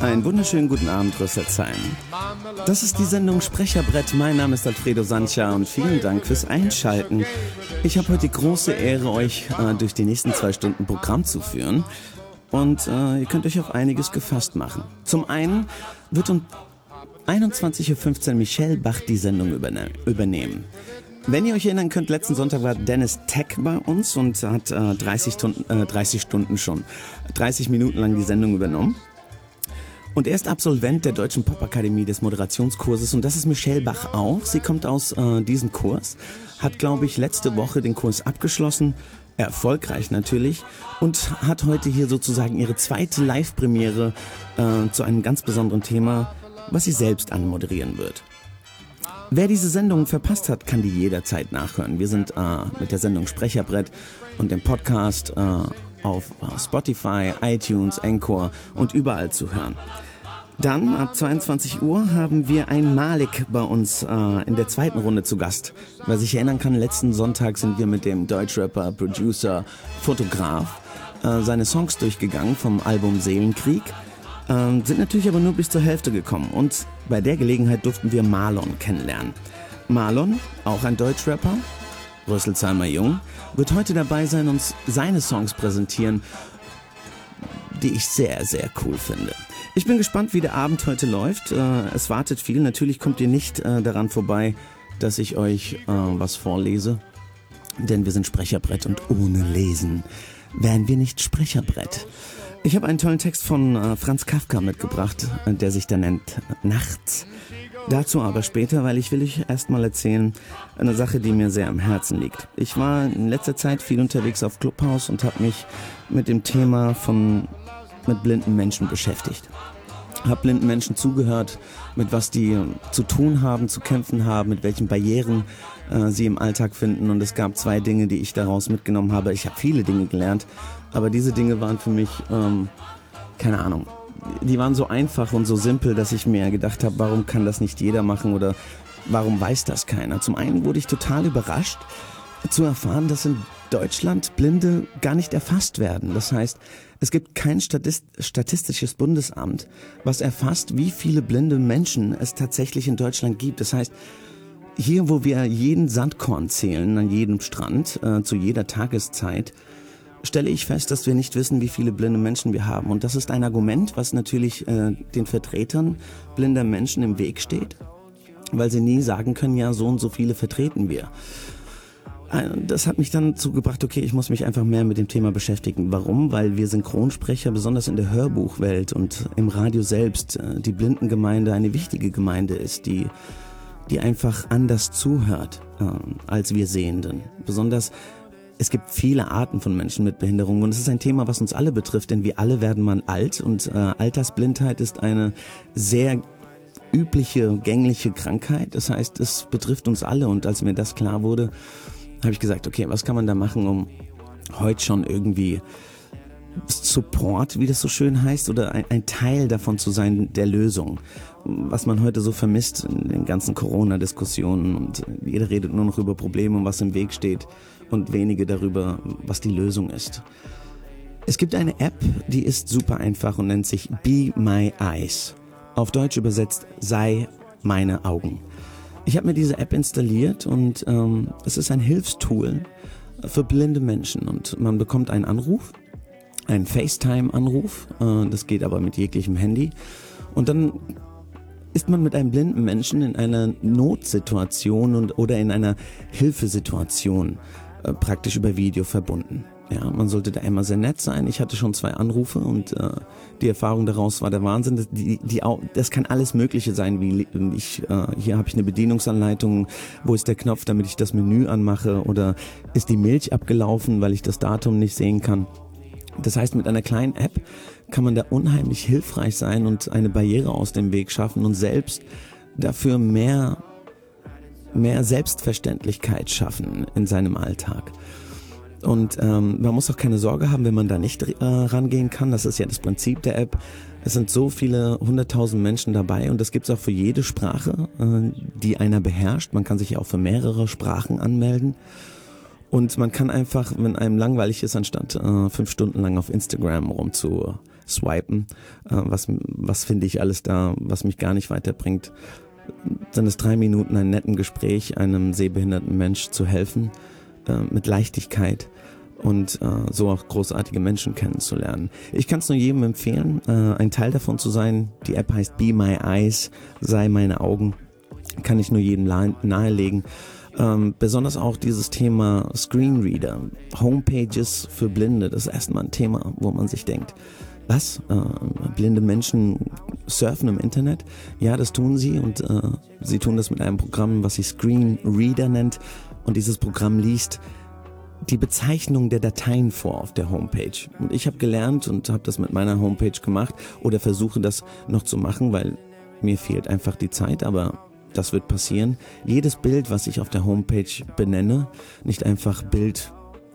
Einen wunderschönen guten Abend, Rüsselsheim. Das ist die Sendung Sprecherbrett. Mein Name ist Alfredo Sancha und vielen Dank fürs Einschalten. Ich habe heute die große Ehre, euch äh, durch die nächsten zwei Stunden Programm zu führen. Und äh, ihr könnt euch auf einiges gefasst machen. Zum einen wird um 21.15 Uhr Michelle Bach die Sendung überne übernehmen. Wenn ihr euch erinnern könnt, letzten Sonntag war Dennis Tech bei uns und hat äh, 30, Stunden, äh, 30 Stunden schon, 30 Minuten lang die Sendung übernommen. Und er ist Absolvent der Deutschen Popakademie des Moderationskurses und das ist Michelle Bach auch. Sie kommt aus äh, diesem Kurs, hat, glaube ich, letzte Woche den Kurs abgeschlossen, erfolgreich natürlich, und hat heute hier sozusagen ihre zweite Live-Premiere äh, zu einem ganz besonderen Thema, was sie selbst anmoderieren wird. Wer diese Sendung verpasst hat, kann die jederzeit nachhören. Wir sind äh, mit der Sendung Sprecherbrett und dem Podcast äh, auf äh, Spotify, iTunes, Encore und überall zu hören. Dann ab 22 Uhr haben wir ein Malik bei uns äh, in der zweiten Runde zu Gast. Wer sich erinnern kann, letzten Sonntag sind wir mit dem Deutschrapper, Producer, Fotograf äh, seine Songs durchgegangen vom Album Seelenkrieg. Ähm, sind natürlich aber nur bis zur Hälfte gekommen und bei der Gelegenheit durften wir Marlon kennenlernen. Marlon, auch ein Deutschrapper, Rüsselsheimer Jung, wird heute dabei sein und seine Songs präsentieren, die ich sehr, sehr cool finde. Ich bin gespannt, wie der Abend heute läuft. Äh, es wartet viel. Natürlich kommt ihr nicht äh, daran vorbei, dass ich euch äh, was vorlese, denn wir sind Sprecherbrett und ohne Lesen wären wir nicht Sprecherbrett. Ich habe einen tollen Text von Franz Kafka mitgebracht, der sich da nennt Nachts. Dazu aber später, weil ich will euch erstmal erzählen, eine Sache, die mir sehr am Herzen liegt. Ich war in letzter Zeit viel unterwegs auf Clubhouse und habe mich mit dem Thema von mit blinden Menschen beschäftigt. Hab blinden Menschen zugehört, mit was die zu tun haben, zu kämpfen haben, mit welchen Barrieren äh, sie im Alltag finden. Und es gab zwei Dinge, die ich daraus mitgenommen habe. Ich habe viele Dinge gelernt, aber diese Dinge waren für mich, ähm, keine Ahnung, die waren so einfach und so simpel, dass ich mir gedacht habe, warum kann das nicht jeder machen oder warum weiß das keiner? Zum einen wurde ich total überrascht zu erfahren, dass in Deutschland Blinde gar nicht erfasst werden. Das heißt, es gibt kein statistisches Bundesamt, was erfasst, wie viele blinde Menschen es tatsächlich in Deutschland gibt. Das heißt, hier, wo wir jeden Sandkorn zählen, an jedem Strand, äh, zu jeder Tageszeit, stelle ich fest, dass wir nicht wissen, wie viele blinde Menschen wir haben. Und das ist ein Argument, was natürlich äh, den Vertretern blinder Menschen im Weg steht, weil sie nie sagen können, ja, so und so viele vertreten wir. Äh, das hat mich dann zugebracht, okay, ich muss mich einfach mehr mit dem Thema beschäftigen. Warum? Weil wir Synchronsprecher, besonders in der Hörbuchwelt und im Radio selbst, äh, die Blindengemeinde eine wichtige Gemeinde ist, die, die einfach anders zuhört äh, als wir Sehenden. Besonders es gibt viele Arten von Menschen mit Behinderung und es ist ein Thema, was uns alle betrifft, denn wir alle werden mal alt und äh, Altersblindheit ist eine sehr übliche, gängliche Krankheit. Das heißt, es betrifft uns alle und als mir das klar wurde, habe ich gesagt, okay, was kann man da machen, um heute schon irgendwie Support, wie das so schön heißt, oder ein, ein, Teil davon zu sein der Lösung. Was man heute so vermisst in den ganzen Corona-Diskussionen und jeder redet nur noch über Probleme und was im Weg steht und wenige darüber, was die Lösung ist. Es gibt eine App, die ist super einfach und nennt sich Be My Eyes. Auf Deutsch übersetzt sei meine Augen. Ich habe mir diese App installiert und ähm, es ist ein Hilfstool für blinde Menschen und man bekommt einen Anruf, einen FaceTime-Anruf, äh, das geht aber mit jeglichem Handy und dann ist man mit einem blinden Menschen in einer Notsituation und, oder in einer Hilfesituation äh, praktisch über Video verbunden. Ja, man sollte da immer sehr nett sein. Ich hatte schon zwei Anrufe und äh, die Erfahrung daraus war der Wahnsinn. Das, die, die, das kann alles Mögliche sein, wie ich, äh, hier habe ich eine Bedienungsanleitung, wo ist der Knopf, damit ich das Menü anmache oder ist die Milch abgelaufen, weil ich das Datum nicht sehen kann. Das heißt, mit einer kleinen App kann man da unheimlich hilfreich sein und eine Barriere aus dem Weg schaffen und selbst dafür mehr mehr Selbstverständlichkeit schaffen in seinem Alltag. Und ähm, man muss auch keine Sorge haben, wenn man da nicht äh, rangehen kann. Das ist ja das Prinzip der App. Es sind so viele hunderttausend Menschen dabei und das gibt's auch für jede Sprache, äh, die einer beherrscht. Man kann sich ja auch für mehrere Sprachen anmelden. Und man kann einfach, wenn einem langweilig ist, anstatt äh, fünf Stunden lang auf Instagram rumzu swipen. Äh, was was finde ich alles da, was mich gar nicht weiterbringt? Sind es drei Minuten ein netten Gespräch, einem sehbehinderten Mensch zu helfen, äh, mit Leichtigkeit und äh, so auch großartige Menschen kennenzulernen. Ich kann es nur jedem empfehlen, äh, ein Teil davon zu sein. Die App heißt Be My Eyes, sei meine Augen. Kann ich nur jedem nahelegen. Ähm, besonders auch dieses Thema Screenreader, Homepages für Blinde, das ist erstmal ein Thema, wo man sich denkt, was? Äh, blinde Menschen surfen im Internet? Ja, das tun sie und äh, sie tun das mit einem Programm, was sich Screenreader nennt und dieses Programm liest die Bezeichnung der Dateien vor auf der Homepage. Und ich habe gelernt und habe das mit meiner Homepage gemacht oder versuche das noch zu machen, weil mir fehlt einfach die Zeit, aber das wird passieren. Jedes Bild, was ich auf der Homepage benenne, nicht einfach Bild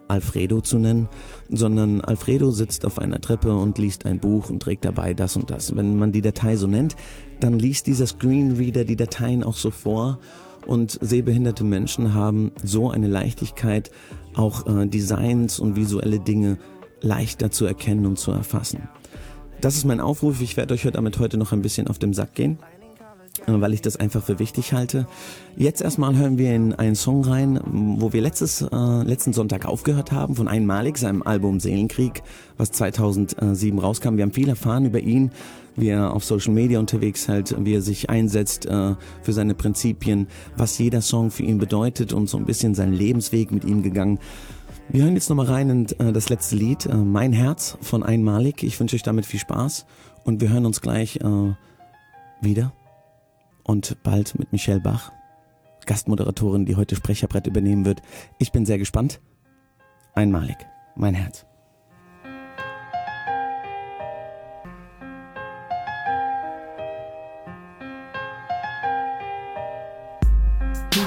Alfredo zu nennen, sondern Alfredo sitzt auf einer Treppe und liest ein Buch und trägt dabei das und das. Wenn man die Datei so nennt, dann liest dieser Screenreader die Dateien auch so vor und sehbehinderte Menschen haben so eine Leichtigkeit, auch äh, Designs und visuelle Dinge leichter zu erkennen und zu erfassen. Das ist mein Aufruf. Ich werde euch damit heute noch ein bisschen auf den Sack gehen. Äh, weil ich das einfach für wichtig halte. Jetzt erstmal hören wir in einen Song rein, wo wir letztes, äh, letzten Sonntag aufgehört haben, von Einmalig, seinem Album Seelenkrieg, was 2007 rauskam. Wir haben viel erfahren über ihn, wie er auf Social Media unterwegs hält, wie er sich einsetzt äh, für seine Prinzipien, was jeder Song für ihn bedeutet und so ein bisschen seinen Lebensweg mit ihm gegangen. Wir hören jetzt nochmal rein in äh, das letzte Lied, äh, Mein Herz von Einmalig. Ich wünsche euch damit viel Spaß und wir hören uns gleich äh, wieder und bald mit Michelle Bach, Gastmoderatorin, die heute Sprecherbrett übernehmen wird. Ich bin sehr gespannt. Einmalig, mein Herz.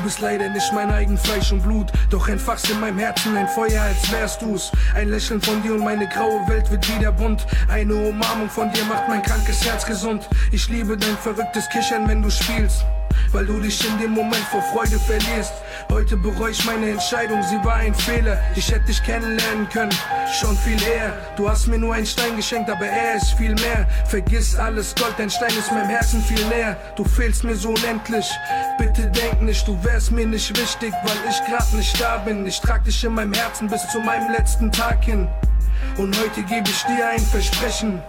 Bist leider nicht mein eigen Fleisch und Blut, doch entfachst in meinem Herzen ein Feuer, als wärst du's. Ein Lächeln von dir und meine graue Welt wird wieder bunt. Eine Umarmung von dir macht mein krankes Herz gesund. Ich liebe dein verrücktes Kichern, wenn du spielst weil du dich in dem Moment vor Freude verlierst. Heute bereue ich meine Entscheidung, sie war ein Fehler. Ich hätte dich kennenlernen können, schon viel eher. Du hast mir nur einen Stein geschenkt, aber er ist viel mehr. Vergiss alles Gold, dein Stein ist meinem Herzen viel näher. Du fehlst mir so unendlich. Bitte denk nicht, du wärst mir nicht wichtig, weil ich grad nicht da bin. Ich trag dich in meinem Herzen bis zu meinem letzten Tag hin. Und heute gebe ich dir ein Versprechen.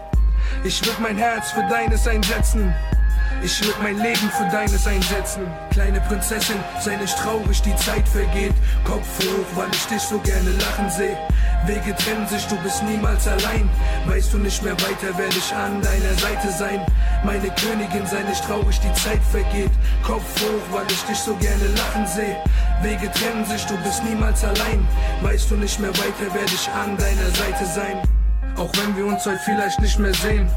Ich würde mein Herz für deines einsetzen. Ich würde mein Leben für deines einsetzen. Kleine Prinzessin, sei nicht traurig, die Zeit vergeht. Kopf hoch, weil ich dich so gerne lachen sehe. Wege trennen sich, du bist niemals allein. Weißt du nicht mehr weiter, werde ich an deiner Seite sein. Meine Königin, sei nicht traurig, die Zeit vergeht. Kopf hoch, weil ich dich so gerne lachen sehe. Wege trennen sich, du bist niemals allein. Weißt du nicht mehr weiter, werde ich an deiner Seite sein. Auch wenn wir uns heute vielleicht nicht mehr sehen.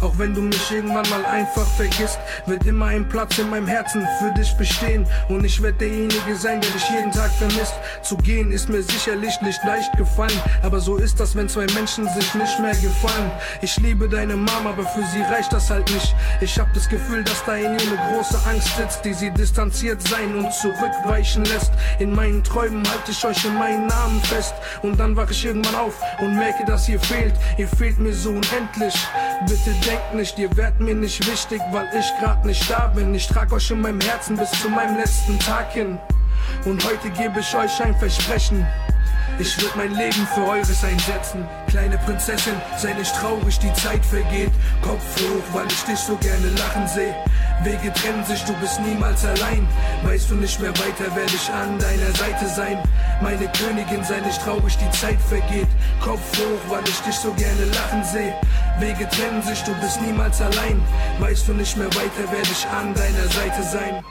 Auch wenn du mich irgendwann mal einfach vergisst, wird immer ein Platz in meinem Herzen für dich bestehen. Und ich werde derjenige sein, der dich jeden Tag vermisst. Zu gehen ist mir sicherlich nicht leicht gefallen. Aber so ist das, wenn zwei Menschen sich nicht mehr gefallen. Ich liebe deine Mama, aber für sie reicht das halt nicht. Ich hab das Gefühl, dass da in ihr eine große Angst sitzt, die sie distanziert sein und zurückweichen lässt. In meinen Träumen halte ich euch in meinen Namen fest. Und dann wache ich irgendwann auf und merke, dass ihr fehlt. Ihr fehlt mir so unendlich. Bitte denkt nicht, ihr werdet mir nicht wichtig, weil ich grad nicht da bin. Ich trag euch in meinem Herzen bis zu meinem letzten Tag hin. Und heute gebe ich euch ein Versprechen. Ich würde mein Leben für eures einsetzen. Kleine Prinzessin, sei nicht traurig, die Zeit vergeht. Kopf hoch, weil ich dich so gerne lachen sehe. Wege trennen sich, du bist niemals allein. Weißt du nicht mehr weiter, werde ich an deiner Seite sein. Meine Königin, sei nicht traurig, die Zeit vergeht. Kopf hoch, weil ich dich so gerne lachen sehe. Wege trennen sich, du bist niemals allein. Weißt du nicht mehr weiter, werde ich an deiner Seite sein.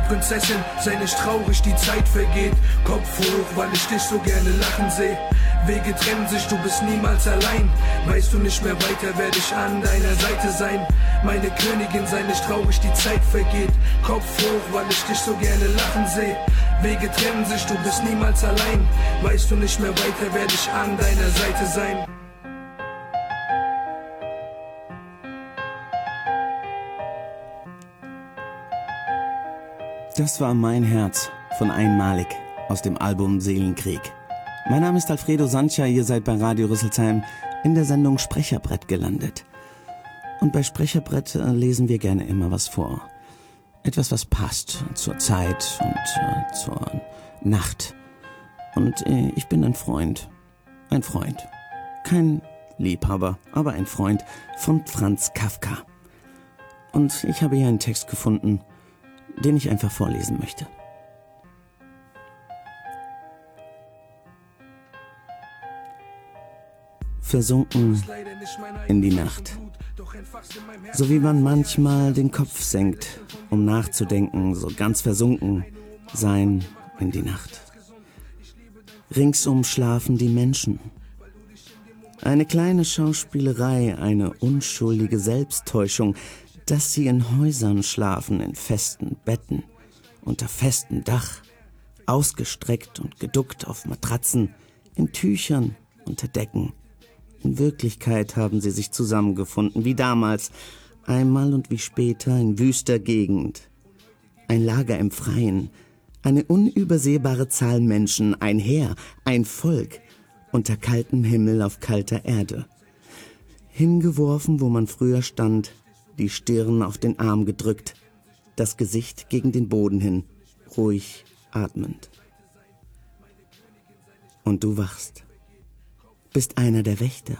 Prinzessin, sei nicht traurig, die Zeit vergeht. Kopf hoch, weil ich dich so gerne lachen sehe. Wege trennen sich, du bist niemals allein. Weißt du nicht mehr weiter, werde ich an deiner Seite sein. Meine Königin, sei nicht traurig, die Zeit vergeht. Kopf hoch, weil ich dich so gerne lachen sehe. Wege trennen sich, du bist niemals allein. Weißt du nicht mehr weiter, werde ich an deiner Seite sein. Das war mein Herz von Einmalig aus dem Album Seelenkrieg. Mein Name ist Alfredo Sancha, ihr seid bei Radio Rüsselsheim in der Sendung Sprecherbrett gelandet. Und bei Sprecherbrett äh, lesen wir gerne immer was vor. Etwas, was passt zur Zeit und äh, zur Nacht. Und äh, ich bin ein Freund. Ein Freund. Kein Liebhaber, aber ein Freund von Franz Kafka. Und ich habe hier einen Text gefunden, den ich einfach vorlesen möchte. Versunken in die Nacht. So wie man manchmal den Kopf senkt, um nachzudenken, so ganz versunken sein in die Nacht. Ringsum schlafen die Menschen. Eine kleine Schauspielerei, eine unschuldige Selbsttäuschung, dass sie in Häusern schlafen, in festen Betten, unter festem Dach, ausgestreckt und geduckt auf Matratzen, in Tüchern, unter Decken. In Wirklichkeit haben sie sich zusammengefunden, wie damals, einmal und wie später in wüster Gegend. Ein Lager im Freien, eine unübersehbare Zahl Menschen, ein Heer, ein Volk, unter kaltem Himmel auf kalter Erde. Hingeworfen, wo man früher stand, die Stirn auf den Arm gedrückt, das Gesicht gegen den Boden hin, ruhig atmend. Und du wachst, bist einer der Wächter,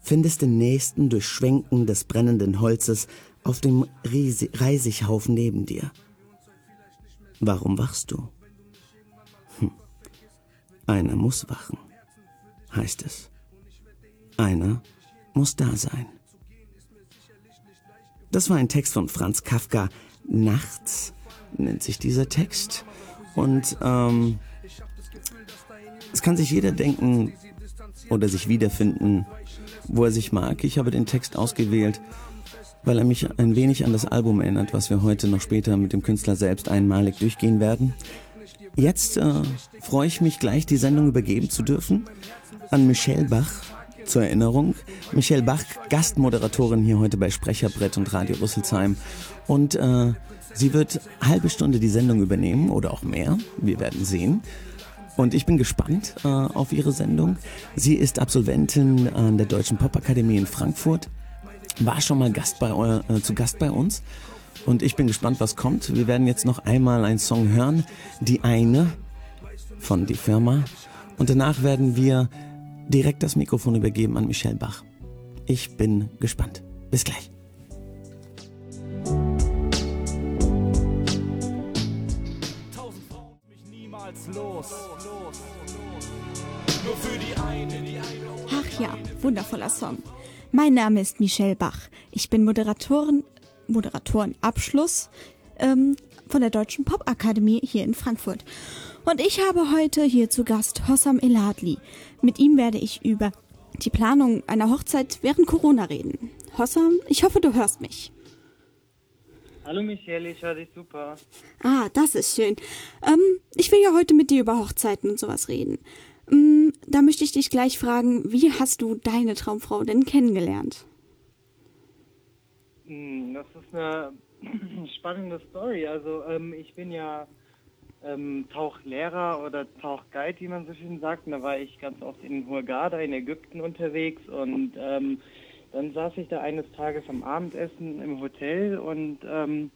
findest den Nächsten durch Schwenken des brennenden Holzes auf dem Reisighaufen neben dir. Warum wachst du? Hm. Einer muss wachen, heißt es. Einer muss da sein. Das war ein Text von Franz Kafka. Nachts nennt sich dieser Text. Und ähm, es kann sich jeder denken oder sich wiederfinden, wo er sich mag. Ich habe den Text ausgewählt, weil er mich ein wenig an das Album erinnert, was wir heute noch später mit dem Künstler selbst einmalig durchgehen werden. Jetzt äh, freue ich mich gleich, die Sendung übergeben zu dürfen an Michelle Bach, zur Erinnerung, Michelle Bach, Gastmoderatorin hier heute bei Sprecherbrett und Radio Rüsselsheim. Und äh, sie wird halbe Stunde die Sendung übernehmen oder auch mehr. Wir werden sehen. Und ich bin gespannt äh, auf ihre Sendung. Sie ist Absolventin an der Deutschen Popakademie in Frankfurt, war schon mal Gast bei, äh, zu Gast bei uns. Und ich bin gespannt, was kommt. Wir werden jetzt noch einmal einen Song hören. Die eine von Die Firma. Und danach werden wir direkt das Mikrofon übergeben an Michelle Bach. Ich bin gespannt. Bis gleich. Ach ja, wundervoller Song. Mein Name ist Michelle Bach. Ich bin Moderatorin, Moderatorenabschluss ähm, von der Deutschen Popakademie hier in Frankfurt. Und ich habe heute hier zu Gast Hossam Eladli. Mit ihm werde ich über die Planung einer Hochzeit während Corona reden. Hossam, ich hoffe, du hörst mich. Hallo Michelle, ich höre dich super. Ah, das ist schön. Ähm, ich will ja heute mit dir über Hochzeiten und sowas reden. Ähm, da möchte ich dich gleich fragen, wie hast du deine Traumfrau denn kennengelernt? Hm, das ist eine spannende Story. Also ähm, ich bin ja ähm, Tauchlehrer oder Tauchguide, wie man so schön sagt. Und da war ich ganz oft in Hurghada in Ägypten unterwegs und ähm, dann saß ich da eines Tages am Abendessen im Hotel und ähm,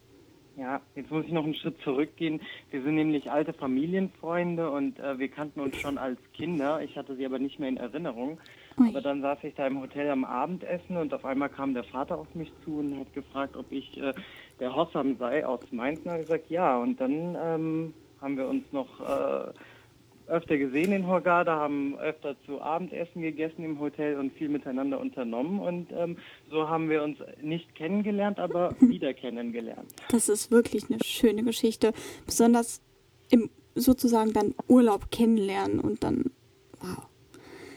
ja, jetzt muss ich noch einen Schritt zurückgehen. Wir sind nämlich alte Familienfreunde und äh, wir kannten uns schon als Kinder. Ich hatte sie aber nicht mehr in Erinnerung. Aber dann saß ich da im Hotel am Abendessen und auf einmal kam der Vater auf mich zu und hat gefragt, ob ich äh, der Hossam sei aus Mainz. Und habe gesagt, ja. Und dann ähm, haben wir uns noch äh, öfter gesehen in Hurghada, haben öfter zu Abendessen gegessen im Hotel und viel miteinander unternommen. Und ähm, so haben wir uns nicht kennengelernt, aber wieder kennengelernt. Das ist wirklich eine schöne Geschichte. Besonders im sozusagen dann Urlaub kennenlernen und dann Wow.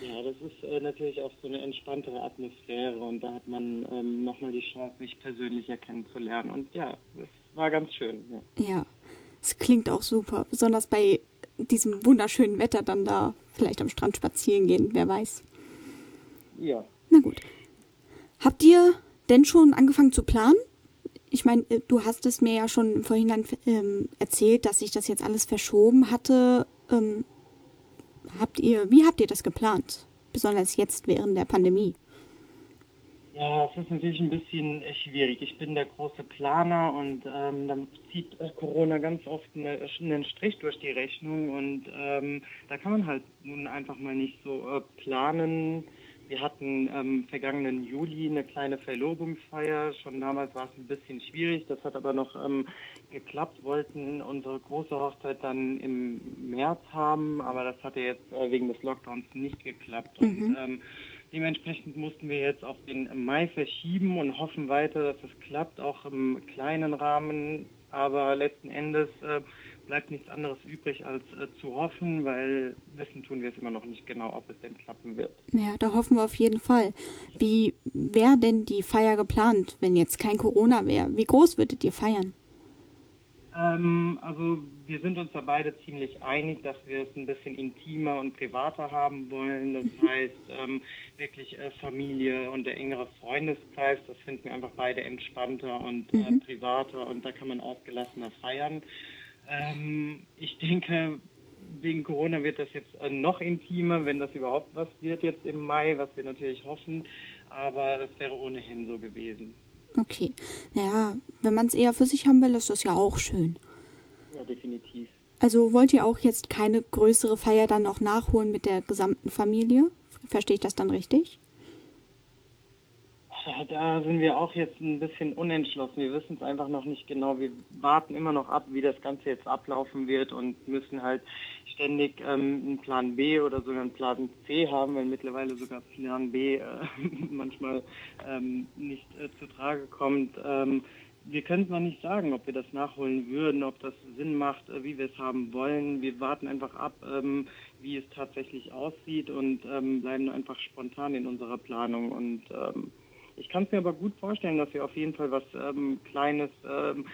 Ja, das ist äh, natürlich auch so eine entspanntere Atmosphäre und da hat man ähm, nochmal die Chance, sich persönlicher kennenzulernen. Und ja, das war ganz schön. Ja. ja, es klingt auch super, besonders bei diesem wunderschönen Wetter dann da vielleicht am Strand spazieren gehen, wer weiß. Ja. Na gut. Habt ihr denn schon angefangen zu planen? Ich meine, äh, du hast es mir ja schon im Vorhinein ähm, erzählt, dass sich das jetzt alles verschoben hatte. Ähm, habt ihr, wie habt ihr das geplant? Besonders jetzt während der Pandemie. Ja, es ist natürlich ein bisschen schwierig. Ich bin der große Planer und ähm, dann zieht äh, Corona ganz oft eine, einen Strich durch die Rechnung und ähm, da kann man halt nun einfach mal nicht so äh, planen. Wir hatten ähm, vergangenen Juli eine kleine Verlobungsfeier. Schon damals war es ein bisschen schwierig. Das hat aber noch ähm, geklappt. Wollten unsere große Hochzeit dann im März haben, aber das hatte jetzt äh, wegen des Lockdowns nicht geklappt. Mhm. Und ähm, Dementsprechend mussten wir jetzt auf den Mai verschieben und hoffen weiter, dass es klappt, auch im kleinen Rahmen. Aber letzten Endes äh, bleibt nichts anderes übrig, als äh, zu hoffen, weil wissen tun wir es immer noch nicht genau, ob es denn klappen wird. Ja, da hoffen wir auf jeden Fall. Wie wäre denn die Feier geplant, wenn jetzt kein Corona wäre? Wie groß würdet ihr feiern? Ähm, also wir sind uns da beide ziemlich einig, dass wir es ein bisschen intimer und privater haben wollen. Das heißt ähm, wirklich äh, Familie und der engere Freundeskreis, das finden wir einfach beide entspannter und äh, mhm. privater und da kann man ausgelassener feiern. Ähm, ich denke, wegen Corona wird das jetzt äh, noch intimer, wenn das überhaupt was wird jetzt im Mai, was wir natürlich hoffen. Aber das wäre ohnehin so gewesen. Okay. Naja, wenn man es eher für sich haben will, ist das ja auch schön. Ja, definitiv. Also wollt ihr auch jetzt keine größere Feier dann noch nachholen mit der gesamten Familie? Verstehe ich das dann richtig? Da sind wir auch jetzt ein bisschen unentschlossen. Wir wissen es einfach noch nicht genau. Wir warten immer noch ab, wie das Ganze jetzt ablaufen wird und müssen halt ständig ähm, einen Plan B oder sogar einen Plan C haben, weil mittlerweile sogar Plan B äh, manchmal ähm, nicht äh, zu Trage kommt. Ähm, wir können es noch nicht sagen, ob wir das nachholen würden, ob das Sinn macht, äh, wie wir es haben wollen. Wir warten einfach ab, ähm, wie es tatsächlich aussieht und ähm, bleiben einfach spontan in unserer Planung und ähm, ich kann es mir aber gut vorstellen, dass wir auf jeden Fall was ähm, Kleines ähm,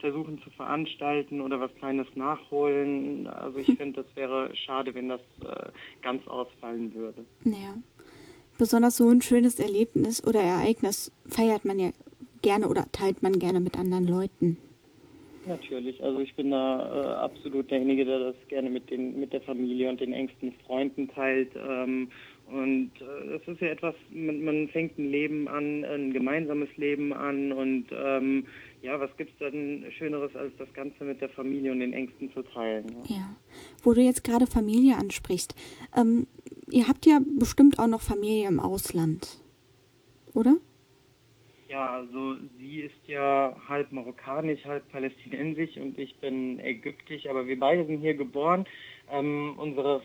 versuchen zu veranstalten oder was Kleines nachholen. Also ich finde, das wäre schade, wenn das äh, ganz ausfallen würde. Ja. Besonders so ein schönes Erlebnis oder Ereignis feiert man ja gerne oder teilt man gerne mit anderen Leuten. Natürlich, also ich bin da äh, absolut derjenige, der das gerne mit den mit der Familie und den engsten Freunden teilt. Ähm, und äh, das ist ja etwas, man, man, fängt ein Leben an, ein gemeinsames Leben an und ähm, ja, was gibt es denn Schöneres, als das Ganze mit der Familie und den Ängsten zu teilen? Ja, ja. wo du jetzt gerade Familie ansprichst, ähm, ihr habt ja bestimmt auch noch Familie im Ausland, oder? Ja, also sie ist ja halb marokkanisch, halb palästinensisch und ich bin ägyptisch, aber wir beide sind hier geboren. Ähm, unsere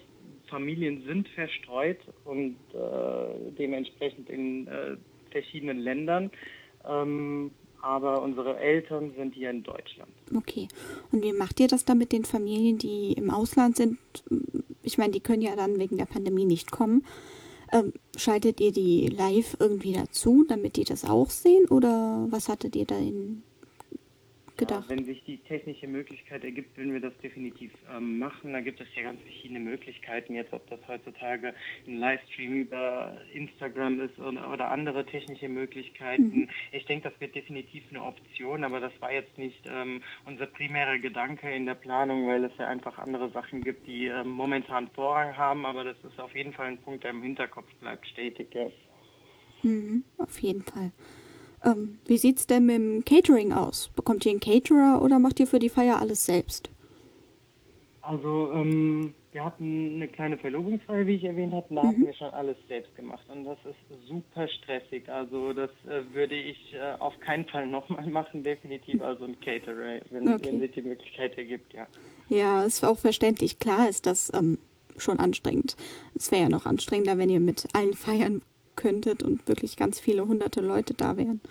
Familien sind verstreut und äh, dementsprechend in äh, verschiedenen Ländern. Ähm, aber unsere Eltern sind hier in Deutschland. Okay. Und wie macht ihr das dann mit den Familien, die im Ausland sind? Ich meine, die können ja dann wegen der Pandemie nicht kommen. Ähm, schaltet ihr die live irgendwie dazu, damit die das auch sehen? Oder was hattet ihr da in gedacht. Ja, wenn sich die technische Möglichkeit ergibt, würden wir das definitiv ähm, machen. Da gibt es ja ganz verschiedene Möglichkeiten jetzt, ob das heutzutage ein Livestream über Instagram ist oder, oder andere technische Möglichkeiten. Mhm. Ich denke, das wird definitiv eine Option, aber das war jetzt nicht ähm, unser primärer Gedanke in der Planung, weil es ja einfach andere Sachen gibt, die ähm, momentan Vorrang haben. Aber das ist auf jeden Fall ein Punkt, der im Hinterkopf bleibt, stetig. Ja. Mhm, auf jeden Fall. Ähm, wie sieht's denn mit dem Catering aus? Bekommt ihr einen Caterer oder macht ihr für die Feier alles selbst? Also, ähm, wir hatten eine kleine Verlobungsfeier, wie ich erwähnt habe. Da mhm. hatten wir schon alles selbst gemacht. Und das ist super stressig. Also, das äh, würde ich äh, auf keinen Fall nochmal machen. Definitiv also ein Caterer, wenn, okay. wenn sich die Möglichkeit ergibt, ja. Ja, ist auch verständlich. Klar ist das ähm, schon anstrengend. Es wäre ja noch anstrengender, wenn ihr mit allen feiern könntet und wirklich ganz viele hunderte Leute da wären.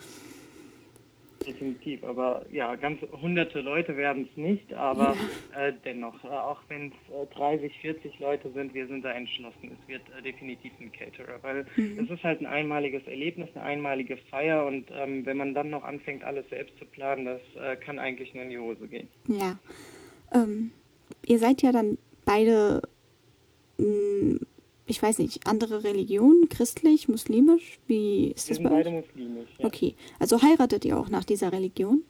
definitiv. Aber ja, ganz hunderte Leute werden es nicht, aber ja. äh, dennoch, äh, auch wenn es äh, 30, 40 Leute sind, wir sind da entschlossen. Es wird äh, definitiv ein Caterer, weil mhm. es ist halt ein einmaliges Erlebnis, eine einmalige Feier und ähm, wenn man dann noch anfängt, alles selbst zu planen, das äh, kann eigentlich nur in die Hose gehen. Ja. Ähm, ihr seid ja dann beide mh, mm, ich weiß nicht, andere Religionen, christlich, muslimisch? Wie ist Wir das bei beide euch? muslimisch. Ja. Okay, also heiratet ihr auch nach dieser Religion?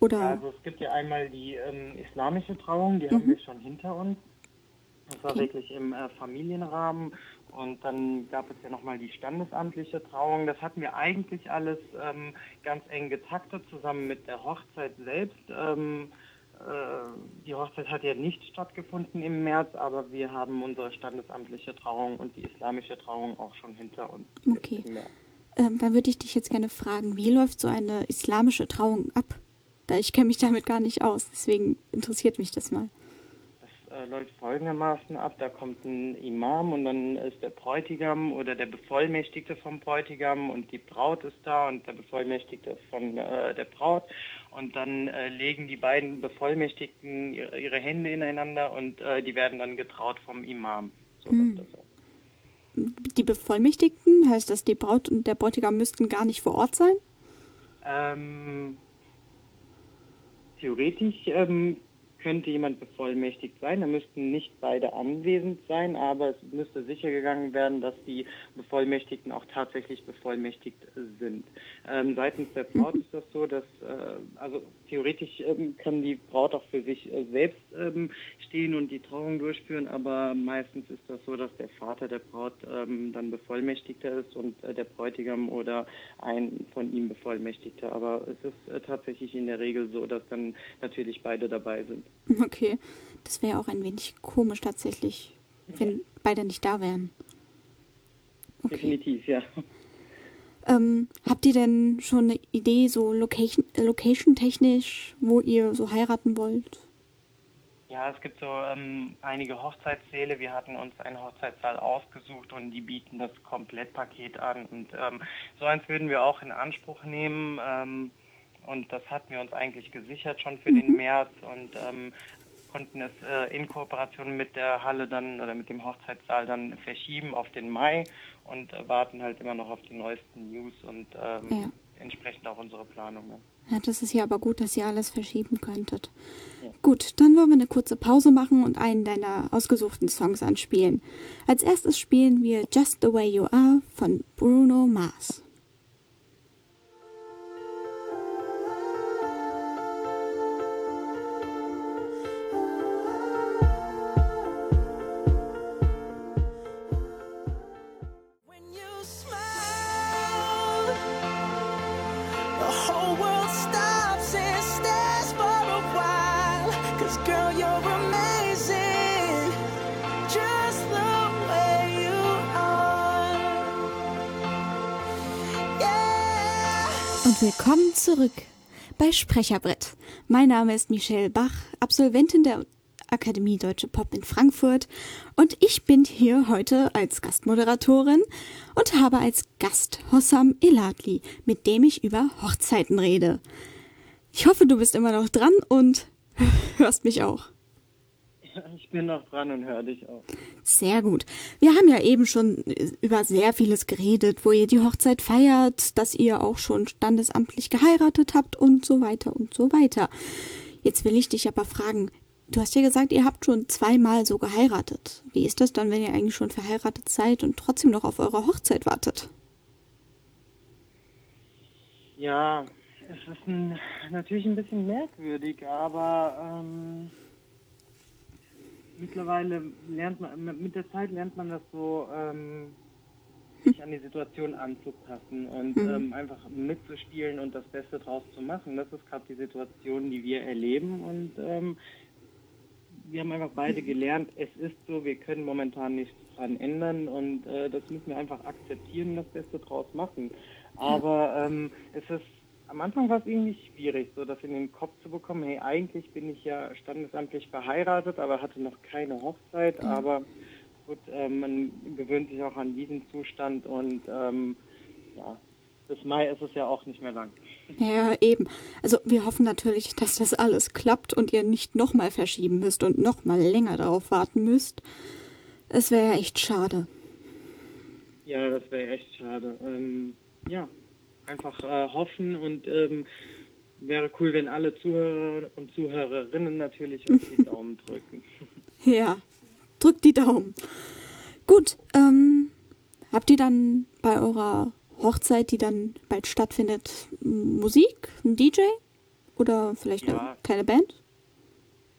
Oder? Also es gibt ja einmal die ähm, islamische Trauung, die mhm. haben wir schon hinter uns. Das war okay. wirklich im äh, Familienrahmen. Und dann gab es ja nochmal die standesamtliche Trauung. Das hatten wir eigentlich alles ähm, ganz eng getaktet, zusammen mit der Hochzeit selbst. Ähm, äh, die Hochzeit hat ja nicht stattgefunden im März, aber wir haben unsere standesamtliche Trauung und die islamische Trauung auch schon hinter uns. Okay. Ähm, dann würde ich dich jetzt gerne fragen, wie läuft so eine islamische Trauung ab? Da ich kenne mich damit gar nicht aus, deswegen interessiert mich das mal äh, läuft folgendermaßen ab. Da kommt ein Imam und dann ist der Bräutigam oder der Bevollmächtigte vom Bräutigam und die Braut ist da und der Bevollmächtigte von äh, der Braut. Und dann äh, legen die beiden Bevollmächtigten ihre, ihre Hände ineinander und äh, die werden dann getraut vom Imam. So hm. Die Bevollmächtigten, heißt das, die Braut und der Bräutigam müssten gar nicht vor Ort sein? Ähm, theoretisch ähm, könnte jemand bevollmächtigt sein. Da müssten nicht beide anwesend sein, aber es müsste sicher gegangen werden, dass die Bevollmächtigten auch tatsächlich bevollmächtigt sind. Ähm, seitens der Braut ist das so, dass äh, also theoretisch ähm, kann die Braut auch für sich äh, selbst ähm, stehen und die Trauung durchführen, aber meistens ist das so, dass der Vater der Braut ähm, dann Bevollmächtigter ist und äh, der Bräutigam oder ein von ihm Bevollmächtigter. Aber es ist äh, tatsächlich in der Regel so, dass dann natürlich beide dabei sind. Okay, das wäre auch ein wenig komisch tatsächlich, wenn beide nicht da wären. Okay. Definitiv, ja. Ähm, habt ihr denn schon eine Idee, so location, location technisch, wo ihr so heiraten wollt? Ja, es gibt so ähm, einige Hochzeitssäle. Wir hatten uns einen Hochzeitssaal ausgesucht und die bieten das Komplettpaket an. Und ähm, so eins würden wir auch in Anspruch nehmen. Und das hatten wir uns eigentlich gesichert schon für mhm. den März und ähm, konnten es äh, in Kooperation mit der Halle dann oder mit dem Hochzeitssaal dann verschieben auf den Mai und äh, warten halt immer noch auf die neuesten News und ähm, ja. entsprechend auch unsere Planung. Ja. ja. das ist ja aber gut, dass ihr alles verschieben könntet. Ja. Gut, dann wollen wir eine kurze Pause machen und einen deiner ausgesuchten Songs anspielen. Als erstes spielen wir Just the Way You Are von Bruno Mars. Zurück bei Sprecherbrett. Mein Name ist Michelle Bach, Absolventin der Akademie Deutsche Pop in Frankfurt und ich bin hier heute als Gastmoderatorin und habe als Gast Hossam Eladli, mit dem ich über Hochzeiten rede. Ich hoffe, du bist immer noch dran und hörst mich auch. Ich bin noch dran und höre dich auch. Sehr gut. Wir haben ja eben schon über sehr vieles geredet, wo ihr die Hochzeit feiert, dass ihr auch schon standesamtlich geheiratet habt und so weiter und so weiter. Jetzt will ich dich aber fragen, du hast ja gesagt, ihr habt schon zweimal so geheiratet. Wie ist das dann, wenn ihr eigentlich schon verheiratet seid und trotzdem noch auf eure Hochzeit wartet? Ja, es ist ein, natürlich ein bisschen merkwürdig, aber ähm mittlerweile lernt man, mit der Zeit lernt man das so, ähm, sich an die Situation anzupassen und mhm. ähm, einfach mitzuspielen und das Beste draus zu machen. Das ist gerade die Situation, die wir erleben und ähm, wir haben einfach beide gelernt, es ist so, wir können momentan nichts dran ändern und äh, das müssen wir einfach akzeptieren und das Beste draus machen. Aber ähm, es ist am Anfang war es irgendwie schwierig, so das in den Kopf zu bekommen, hey, eigentlich bin ich ja standesamtlich verheiratet, aber hatte noch keine Hochzeit, mhm. aber gut, äh, man gewöhnt sich auch an diesen Zustand und ähm, ja, bis Mai ist es ja auch nicht mehr lang. Ja, eben. Also wir hoffen natürlich, dass das alles klappt und ihr nicht nochmal verschieben müsst und nochmal länger darauf warten müsst. Es wäre ja echt schade. Ja, das wäre echt schade. Ähm, ja, einfach äh, hoffen und ähm, wäre cool, wenn alle Zuhörer und Zuhörerinnen natürlich auf die Daumen drücken. Ja, drückt die Daumen. Gut, ähm, habt ihr dann bei eurer Hochzeit, die dann bald stattfindet, Musik, ein DJ oder vielleicht ja. eine kleine Band?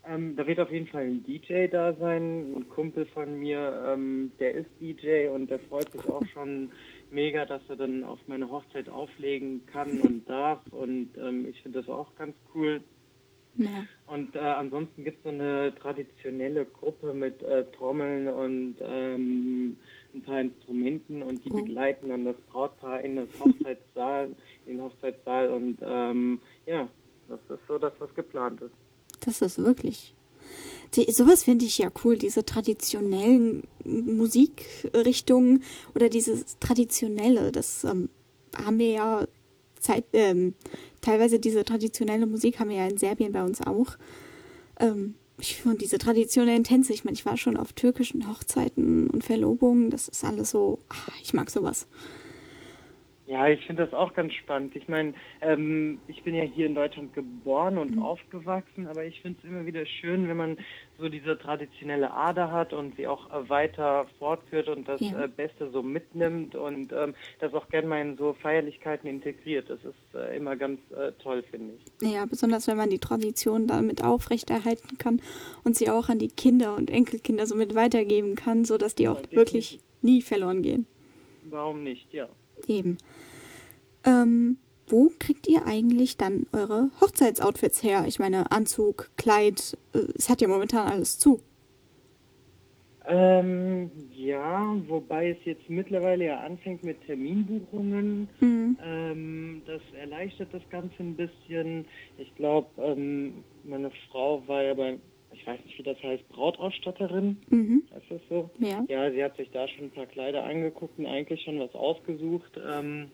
Ähm, da wird auf jeden Fall ein DJ da sein. Ein Kumpel von mir, ähm, der ist DJ und der freut sich auch schon mega, dass er dann auf meine Hochzeit auflegen kann und darf. Und ähm, ich finde das auch ganz cool. Ja. Und äh, ansonsten gibt es so eine traditionelle Gruppe mit äh, Trommeln und ähm, ein paar Instrumenten und die oh. begleiten dann das Brautpaar in das Hochzeitssaal, in den Hochzeitssaal und ähm, ja, das ist so das, was geplant ist. Das ist wirklich. Die, sowas finde ich ja cool, diese traditionellen Musikrichtungen oder dieses Traditionelle, das ähm, haben wir ja Zeit, ähm, teilweise diese traditionelle Musik haben wir ja in Serbien bei uns auch. Ähm, ich finde diese traditionellen Tänze, ich meine, ich war schon auf türkischen Hochzeiten und Verlobungen, das ist alles so, ach, ich mag sowas. Ja, ich finde das auch ganz spannend. Ich meine, ähm, ich bin ja hier in Deutschland geboren und mhm. aufgewachsen, aber ich finde es immer wieder schön, wenn man so diese traditionelle Ader hat und sie auch äh, weiter fortführt und das ja. äh, Beste so mitnimmt und ähm, das auch gerne mal in so Feierlichkeiten integriert. Das ist äh, immer ganz äh, toll, finde ich. Ja, besonders wenn man die Tradition damit aufrechterhalten kann und sie auch an die Kinder und Enkelkinder so mit weitergeben kann, sodass die auch ja, wirklich nie verloren gehen. Warum nicht, ja. Eben. Ähm, wo kriegt ihr eigentlich dann eure Hochzeitsoutfits her? Ich meine, Anzug, Kleid, äh, es hat ja momentan alles zu. Ähm, ja, wobei es jetzt mittlerweile ja anfängt mit Terminbuchungen. Mhm. Ähm, das erleichtert das Ganze ein bisschen. Ich glaube, ähm, meine Frau war ja bei ich weiß nicht, wie das heißt, Brautausstatterin. Mhm. Ist das so? Ja. Ja, sie hat sich da schon ein paar Kleider angeguckt und eigentlich schon was ausgesucht. Ähm,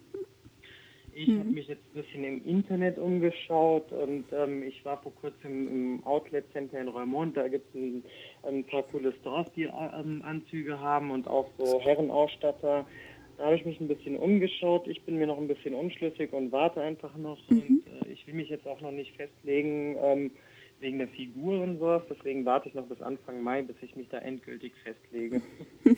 ich mhm. habe mich jetzt ein bisschen im Internet umgeschaut und ähm, ich war vor kurzem im Outlet Center in Reumont. Da gibt es ein, ein, paar coole Stores, die ähm, Anzüge haben und auch so Herrenausstatter. Da habe ich mich ein bisschen umgeschaut. Ich bin mir noch ein bisschen unschlüssig und warte einfach noch. Mhm. Und äh, ich will mich jetzt auch noch nicht festlegen, ähm, wegen der Figur und sowas. Deswegen warte ich noch bis Anfang Mai, bis ich mich da endgültig festlege.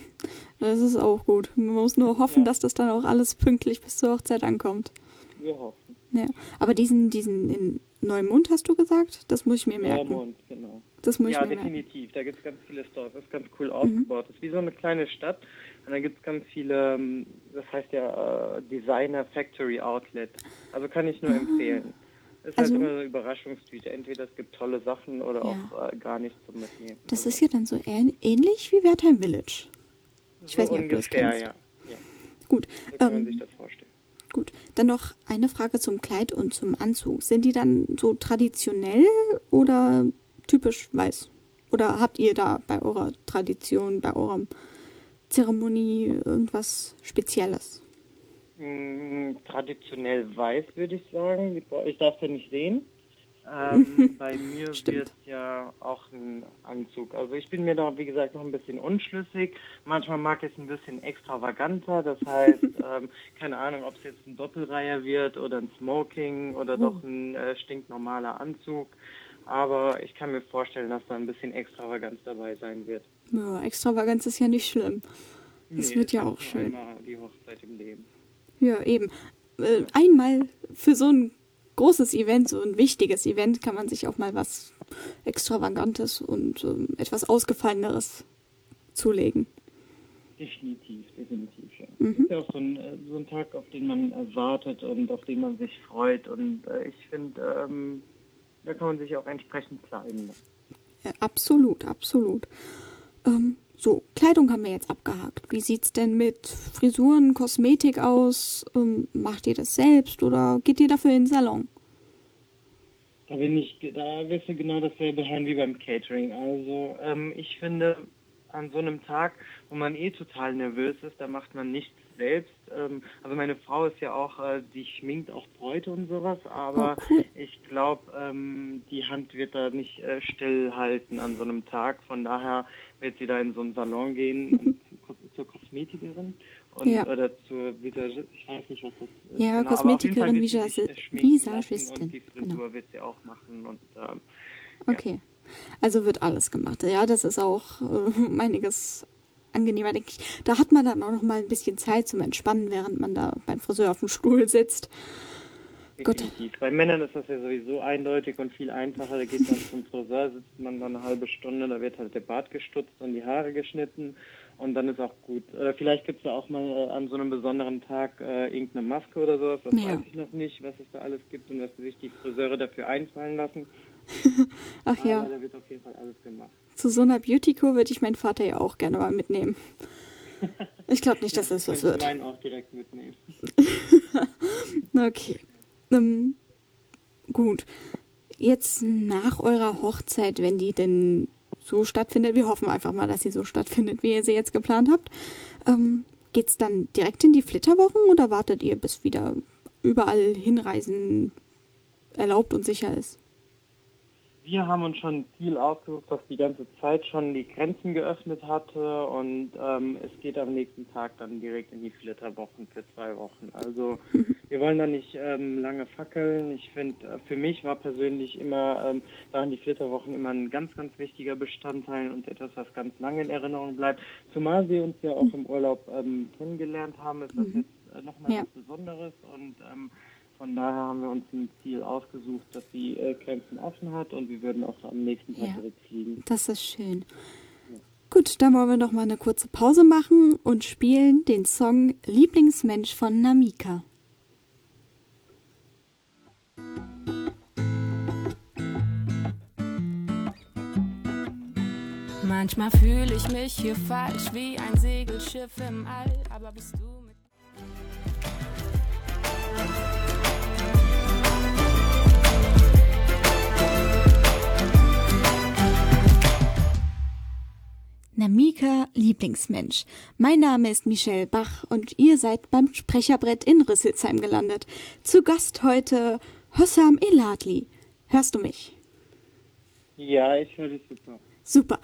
Das ist auch gut. Man muss nur hoffen, ja. dass das dann auch alles pünktlich bis zur Hochzeit ankommt. Wir hoffen. Ja. Aber diesen, diesen in Neumond hast du gesagt? Das muss ich mir merken. Neumond, genau. Das muss ja, ich mir definitiv. Merken. Da gibt es ganz viele Stores. Das ist ganz cool aufgebaut. Mhm. Das ist wie so eine kleine Stadt. Und da gibt es ganz viele, ähm, das heißt ja uh, Designer Factory Outlet. Also kann ich nur ah. empfehlen. Es ist halt also, halt immer eine Überraschungstüte. Entweder es gibt tolle Sachen oder ja. auch äh, gar nichts zum Mitnehmen. Das ist ja dann so ähnlich wie Wertheim Village. Ich so weiß nicht, ob du das kennst. Ja. ja. Gut. So kann ähm, man sich das vorstellen. Gut. Dann noch eine Frage zum Kleid und zum Anzug. Sind die dann so traditionell oder typisch weiß? Oder habt ihr da bei eurer Tradition, bei eurer Zeremonie irgendwas Spezielles? Mm, traditionell weiß, würde ich sagen. Ich darf es ja nicht sehen. Ähm, bei mir wird ja auch ein Anzug. Also ich bin mir da, wie gesagt, noch ein bisschen unschlüssig. Manchmal mag ich es ein bisschen extravaganter. Das heißt, ähm, keine Ahnung, ob es jetzt ein Doppelreiher wird oder ein Smoking oder oh. doch ein äh, stinknormaler Anzug. Aber ich kann mir vorstellen, dass da ein bisschen Extravaganz dabei sein wird. Ja, Extravaganz ist ja nicht schlimm. Das nee, wird ja auch schön. die Hochzeit im Leben. Ja, eben. Äh, einmal für so ein großes Event, so ein wichtiges Event, kann man sich auch mal was Extravagantes und ähm, etwas Ausgefalleneres zulegen. Definitiv, definitiv, ja. Mhm. Das ist ja auch so ein, äh, so ein Tag, auf den man erwartet und auf den man sich freut. Und äh, ich finde, ähm, da kann man sich auch entsprechend kleiden. Ja, absolut, absolut. Ähm, so, Kleidung haben wir jetzt abgehakt. Wie sieht's denn mit Frisuren, Kosmetik aus? Ähm, macht ihr das selbst oder geht ihr dafür in den Salon? Da bin ich, da wirst du genau dasselbe hören wie beim Catering. Also ähm, ich finde, an so einem Tag, wo man eh total nervös ist, da macht man nichts selbst. Ähm, also meine Frau ist ja auch, äh, die schminkt auch Bräute und sowas, aber oh, cool. ich glaube, ähm, die Hand wird da nicht äh, stillhalten an so einem Tag. Von daher wird sie da in so einen Salon gehen zur Kosmetikerin. Und, ja. Oder zur Visagistin, ich weiß nicht, was das ist. Ja, genau, Kosmetikerin, Visagistin. Und die Frisur genau. wird sie auch machen. Und, ähm, okay. Ja. Also wird alles gemacht. Ja, das ist auch äh, einiges angenehmer, denke ich. Da hat man dann auch noch mal ein bisschen Zeit zum Entspannen, während man da beim Friseur auf dem Stuhl sitzt. Gut. Bei Männern ist das ja sowieso eindeutig und viel einfacher. Da geht man zum Friseur, sitzt man dann eine halbe Stunde, da wird halt der Bart gestutzt und die Haare geschnitten und dann ist auch gut. Oder vielleicht gibt es da auch mal äh, an so einem besonderen Tag äh, irgendeine Maske oder sowas. Das ja. weiß ich noch nicht, was es da alles gibt und was sich die Friseure dafür einfallen lassen. Ach Aber ja. Da wird auf jeden Fall alles gemacht. Zu so einer Beauty-Kur würde ich meinen Vater ja auch gerne mal mitnehmen. Ich glaube nicht, dass das was wird. Ich auch direkt mitnehmen. okay. Ähm, gut. Jetzt nach eurer Hochzeit, wenn die denn so stattfindet, wir hoffen einfach mal, dass sie so stattfindet, wie ihr sie jetzt geplant habt, ähm, geht's dann direkt in die Flitterwochen oder wartet ihr, bis wieder überall hinreisen erlaubt und sicher ist? Wir haben uns schon ein Ziel ausgesucht, das die ganze Zeit schon die Grenzen geöffnet hatte und ähm, es geht am nächsten Tag dann direkt in die Flitterwochen für zwei Wochen. Also wir wollen da nicht ähm, lange fackeln. Ich finde, äh, für mich war persönlich immer, ähm, waren die Flitterwochen immer ein ganz, ganz wichtiger Bestandteil und etwas, was ganz lange in Erinnerung bleibt. Zumal wir uns ja auch im Urlaub ähm, kennengelernt haben, ist das mhm. jetzt äh, nochmal ja. was Besonderes und ähm, von daher haben wir uns ein Ziel ausgesucht, dass die äh, Grenzen offen hat und wir würden auch am nächsten Tag ja, direkt fliegen. Das ist schön. Ja. Gut, dann wollen wir noch mal eine kurze Pause machen und spielen den Song Lieblingsmensch von Namika. Manchmal fühle ich mich hier falsch wie ein Segelschiff im All, aber bist du Namika Lieblingsmensch. Mein Name ist Michelle Bach und ihr seid beim Sprecherbrett in Rüsselsheim gelandet. Zu Gast heute Hossam Eladli. Hörst du mich? Ja, ich höre dich super. Super.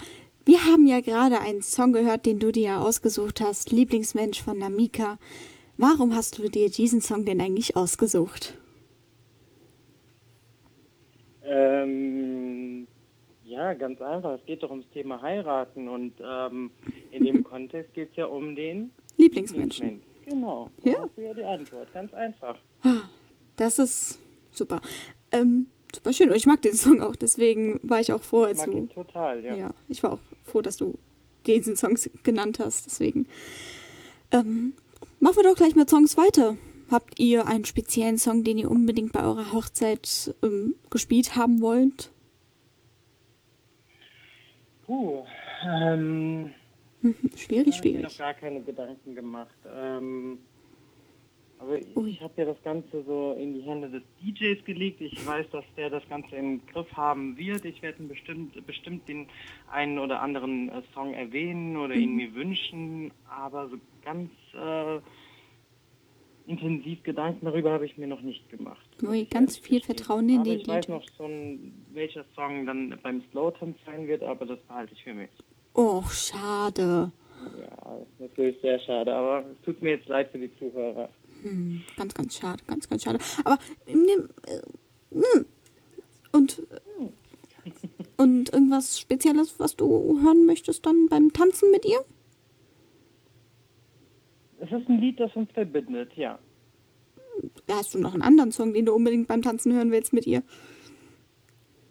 Wir haben ja gerade einen Song gehört, den du dir ausgesucht hast, Lieblingsmensch von Namika. Warum hast du dir diesen Song denn eigentlich ausgesucht? Ähm, ja, ganz einfach. Es geht doch ums Thema heiraten und ähm, in dem Kontext geht es ja um den Lieblingsmenschen. Genau. Ja. Das ist ja die Antwort. Ganz einfach. Ah, das ist super. Ähm, super schön. Und ich mag den Song auch, deswegen war ich auch froh, als ich mag du. Ihn total, ja. Ja, ich war auch froh, dass du diesen Song genannt hast. Deswegen. Ähm, machen wir doch gleich mit Songs weiter. Habt ihr einen speziellen Song, den ihr unbedingt bei eurer Hochzeit ähm, gespielt haben wollt? Puh, ähm, schwierig, schwierig. Ich habe noch gar keine Gedanken gemacht. Ähm, aber ich, ich habe ja das Ganze so in die Hände des DJs gelegt. Ich weiß, dass der das Ganze im Griff haben wird. Ich werde bestimmt, bestimmt den einen oder anderen äh, Song erwähnen oder mhm. ihn mir wünschen. Aber so ganz äh, intensiv Gedanken darüber habe ich mir noch nicht gemacht. Ui, ganz viel Vertrauen in den Ich weiß noch schon, welcher Song dann beim Slowtanz sein wird, aber das behalte ich für mich. Oh, schade. Ja, natürlich sehr schade, aber es tut mir jetzt leid für die Zuhörer. Hm, ganz, ganz schade, ganz, ganz schade. Aber äh, hm. und und irgendwas Spezielles, was du hören möchtest dann beim Tanzen mit ihr? Es ist ein Lied, das uns verbindet, ja. Hast du noch einen anderen Song, den du unbedingt beim Tanzen hören willst mit ihr?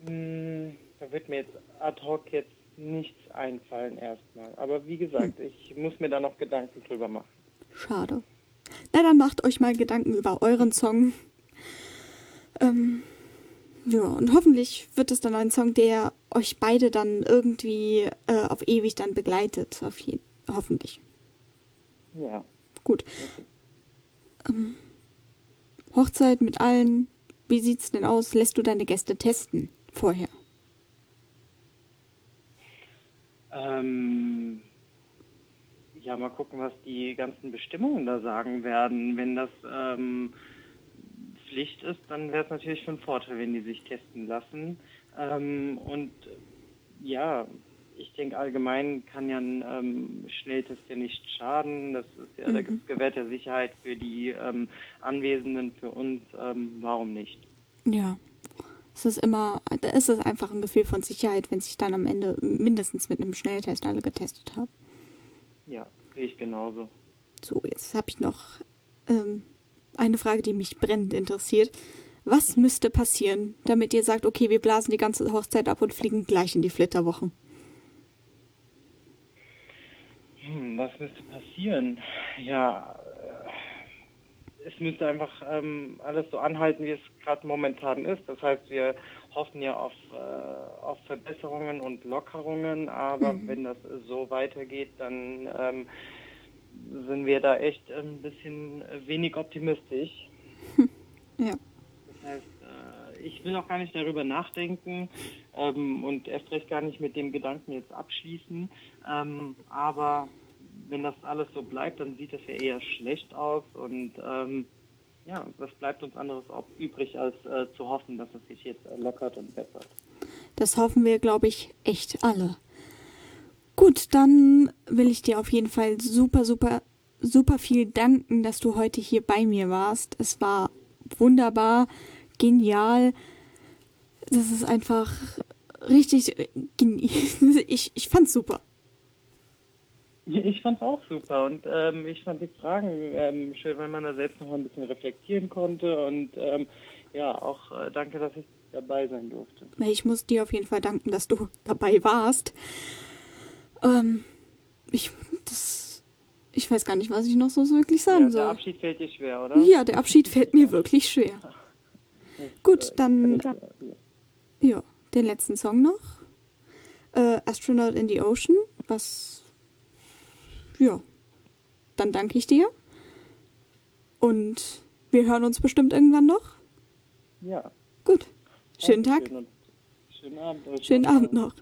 Hm, da wird mir jetzt ad hoc jetzt nichts einfallen erstmal. Aber wie gesagt, hm. ich muss mir da noch Gedanken drüber machen. Schade. Na, dann macht euch mal Gedanken über euren Song. Ähm, ja, und hoffentlich wird es dann ein Song, der euch beide dann irgendwie äh, auf ewig dann begleitet. Auf jeden, hoffentlich. Ja. Gut. Ähm, Hochzeit mit allen. Wie sieht's denn aus? Lässt du deine Gäste testen vorher? Ähm, ja, mal gucken, was die ganzen Bestimmungen da sagen werden. Wenn das ähm, Pflicht ist, dann wäre es natürlich von Vorteil, wenn die sich testen lassen. Ähm, und ja, ich denke, allgemein kann ja ein ähm, Schnelltest ja nicht schaden. Das ist ja, mhm. da gibt es gewährte Sicherheit für die ähm, Anwesenden, für uns. Ähm, warum nicht? Ja. Es ist immer, es ist einfach ein Gefühl von Sicherheit, wenn sich dann am Ende mindestens mit einem Schnelltest alle getestet haben. Ja, sehe ich genauso. So, jetzt habe ich noch ähm, eine Frage, die mich brennend interessiert. Was müsste passieren, damit ihr sagt, okay, wir blasen die ganze Hochzeit ab und fliegen gleich in die Flitterwochen? Hm, was müsste passieren? Ja, äh, es müsste einfach ähm, alles so anhalten, wie es gerade momentan ist. Das heißt, wir hoffen ja auf, äh, auf Verbesserungen und Lockerungen, aber mhm. wenn das so weitergeht, dann ähm, sind wir da echt ein bisschen wenig optimistisch. Ja. Das heißt, äh, ich will auch gar nicht darüber nachdenken ähm, und erst recht gar nicht mit dem Gedanken jetzt abschließen. Ähm, aber wenn das alles so bleibt, dann sieht das ja eher schlecht aus und ähm, ja, was bleibt uns anderes übrig, als äh, zu hoffen, dass es sich jetzt lockert und bessert. Das hoffen wir, glaube ich, echt alle. Gut, dann will ich dir auf jeden Fall super, super, super viel danken, dass du heute hier bei mir warst. Es war wunderbar, genial. Das ist einfach richtig. Ich, ich fand's super. Ich fand es auch super und ähm, ich fand die Fragen ähm, schön, weil man da selbst noch ein bisschen reflektieren konnte und ähm, ja, auch äh, danke, dass ich dabei sein durfte. Ich muss dir auf jeden Fall danken, dass du dabei warst. Ähm, ich, das, ich weiß gar nicht, was ich noch so wirklich sagen ja, soll. Der Abschied fällt dir schwer, oder? Ja, der Abschied fällt mir wirklich schwer. Gut, dann ja, den letzten Song noch. Äh, Astronaut in the Ocean, was ja, dann danke ich dir. Und wir hören uns bestimmt irgendwann noch. Ja. Gut. Schönen Tag. Schönen Abend. Schönen Abend noch.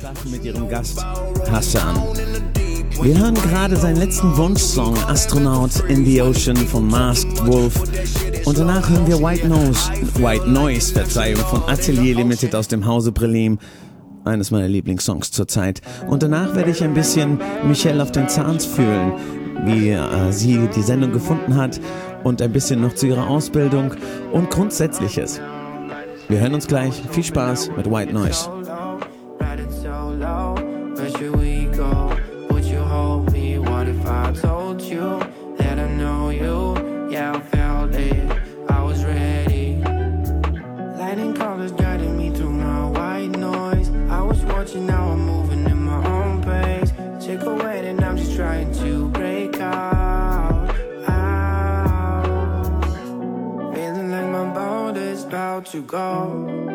Sachen mit ihrem Gast Hassan. Wir hören gerade seinen letzten Wunschsong Astronaut in the Ocean von Masked Wolf und danach hören wir White Nose, White Noise, Verzeihung, von Atelier Limited aus dem Hause Brelim. Eines meiner Lieblingssongs zurzeit. Und danach werde ich ein bisschen Michelle auf den Zahns fühlen, wie äh, sie die Sendung gefunden hat und ein bisschen noch zu ihrer Ausbildung und Grundsätzliches. Wir hören uns gleich. Viel Spaß mit White Noise. You go.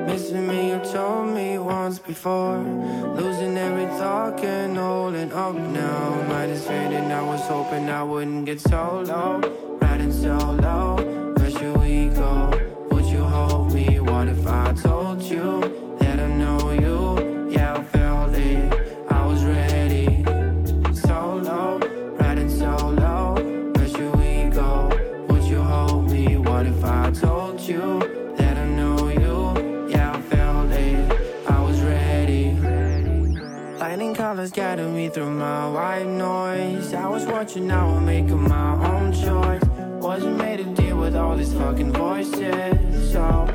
Missing me, you told me once before. Losing every thought, and holding up now. Might as fading, I was hoping I wouldn't get so low. Riding so guiding me through my white noise. I was watching, now I'm making my own choice. Wasn't made to deal with all these fucking voices. So,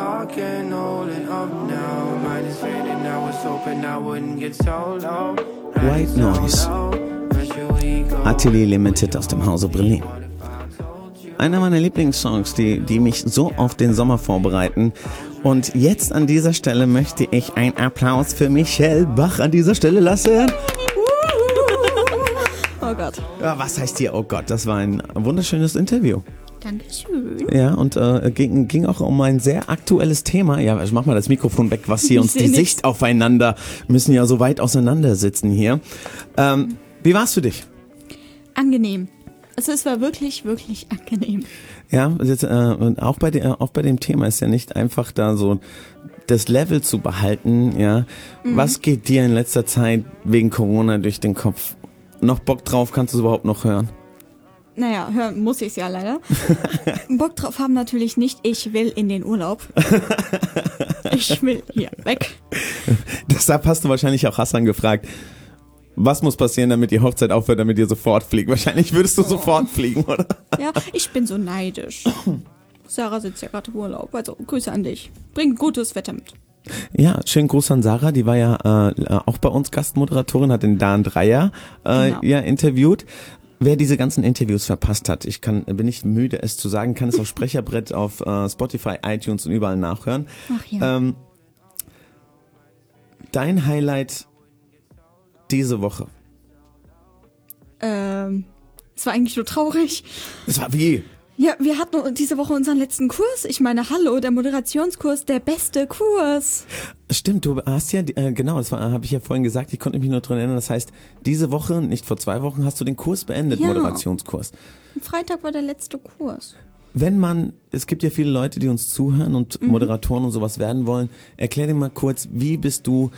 Thought, can't hold it up now Mind is fading, I was hoping I wouldn't get so low White Noise Atelier Limited aus dem Hause Berlin einer meiner Lieblingssongs, die, die mich so auf den Sommer vorbereiten. Und jetzt an dieser Stelle möchte ich einen Applaus für Michelle Bach an dieser Stelle lassen. Oh Gott. Ja, was heißt hier, oh Gott, das war ein wunderschönes Interview. Dankeschön. Ja, und äh, ging, ging auch um ein sehr aktuelles Thema. Ja, also mach mal das Mikrofon weg, was hier uns die nix. Sicht aufeinander, müssen ja so weit auseinander sitzen hier. Ähm, wie war's für dich? Angenehm. Also es war wirklich, wirklich angenehm. Ja, jetzt, äh, auch bei, der, auch bei dem Thema ist ja nicht einfach da so das Level zu behalten, ja. Mhm. Was geht dir in letzter Zeit wegen Corona durch den Kopf? Noch Bock drauf, kannst du es überhaupt noch hören? Naja, hören muss ich es ja leider. Bock drauf haben natürlich nicht. Ich will in den Urlaub. Ich will hier weg. Deshalb hast du wahrscheinlich auch Hassan gefragt, was muss passieren, damit die Hochzeit aufhört, damit ihr sofort fliegt? Wahrscheinlich würdest du sofort fliegen, oder? Ja, ich bin so neidisch. Sarah sitzt ja gerade im Urlaub, also Grüße an dich. Bring gutes Wetter mit. Ja, schönen Gruß an Sarah, die war ja äh, auch bei uns Gastmoderatorin, hat den Dan Dreier äh, Genau. ja interviewt. Wer diese ganzen Interviews verpasst hat, ich kann, bin nicht müde, es zu sagen, kann es auf Sprecherbrett, auf äh, Spotify, iTunes und überall nachhören. Ach ja. Ähm, dein Highlight diese Woche. Ähm, es war eigentlich nur traurig. Das war wie? Ja, wir hatten diese Woche unseren letzten Kurs. Ich meine, hallo, der Moderationskurs, der beste Kurs. Stimmt, du hast ja, äh, genau, das habe ich ja vorhin gesagt, ich konnte mich nur dran erinnern. Das heißt, diese Woche, nicht vor zwei Wochen, hast du den Kurs beendet, Ja. Moderationskurs. Freitag war der letzte Kurs. Wenn man, es gibt ja viele Leute, die uns zuhören und Moderatoren und sowas werden wollen. Erklär dir mal kurz, wie bist du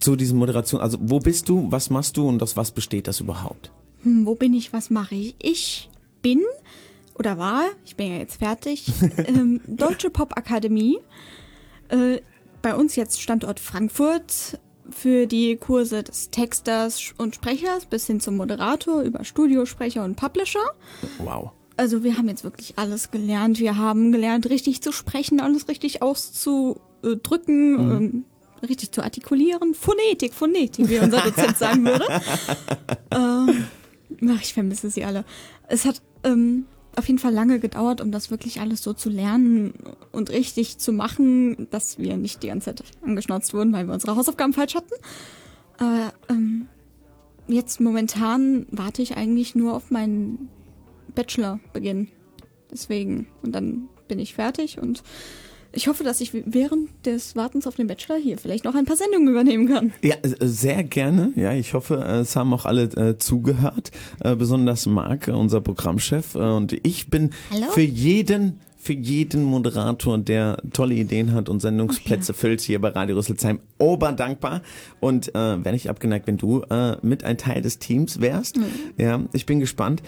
zu diesem Moderation, also wo bist du, was machst du und aus was besteht das überhaupt? Hm, wo bin ich, was mache ich? Ich bin oder war, ich bin ja jetzt fertig, ähm, Deutsche Popakademie. Äh, bei uns jetzt Standort Frankfurt für die Kurse des Texters und Sprechers bis hin zum Moderator über Studiosprecher und Publisher. Wow. Also wir haben jetzt wirklich alles gelernt. Wir haben gelernt, richtig zu sprechen, alles richtig auszudrücken, ähm, richtig zu artikulieren. Phonetik, Phonetik, wie unser Dozent sagen würde. ähm, ach, ich vermisse sie alle. Es hat ähm, auf jeden Fall lange gedauert, um das wirklich alles so zu lernen und richtig zu machen, dass wir nicht die ganze Zeit angeschnauzt wurden, weil wir unsere Hausaufgaben falsch hatten. Aber ähm, jetzt momentan warte ich eigentlich nur auf meinen Bachelor beginnen. Deswegen. Und dann bin ich fertig und ich hoffe, dass ich während des Wartens auf den Bachelor hier vielleicht noch ein paar Sendungen übernehmen kann. Ja, äh, sehr gerne. Ja, ich hoffe, äh, es haben auch alle äh, zugehört. Äh, besonders Marc, äh, unser Programmchef. Äh, und ich bin Hallo? für jeden für jeden Moderator, der tolle Ideen hat und Sendungsplätze füllt hier bei Radio Rüsselsheim, oberdankbar und äh, wäre nicht abgeneigt, wenn du äh, mit ein Teil des Teams wärst. Ja, ich bin gespannt.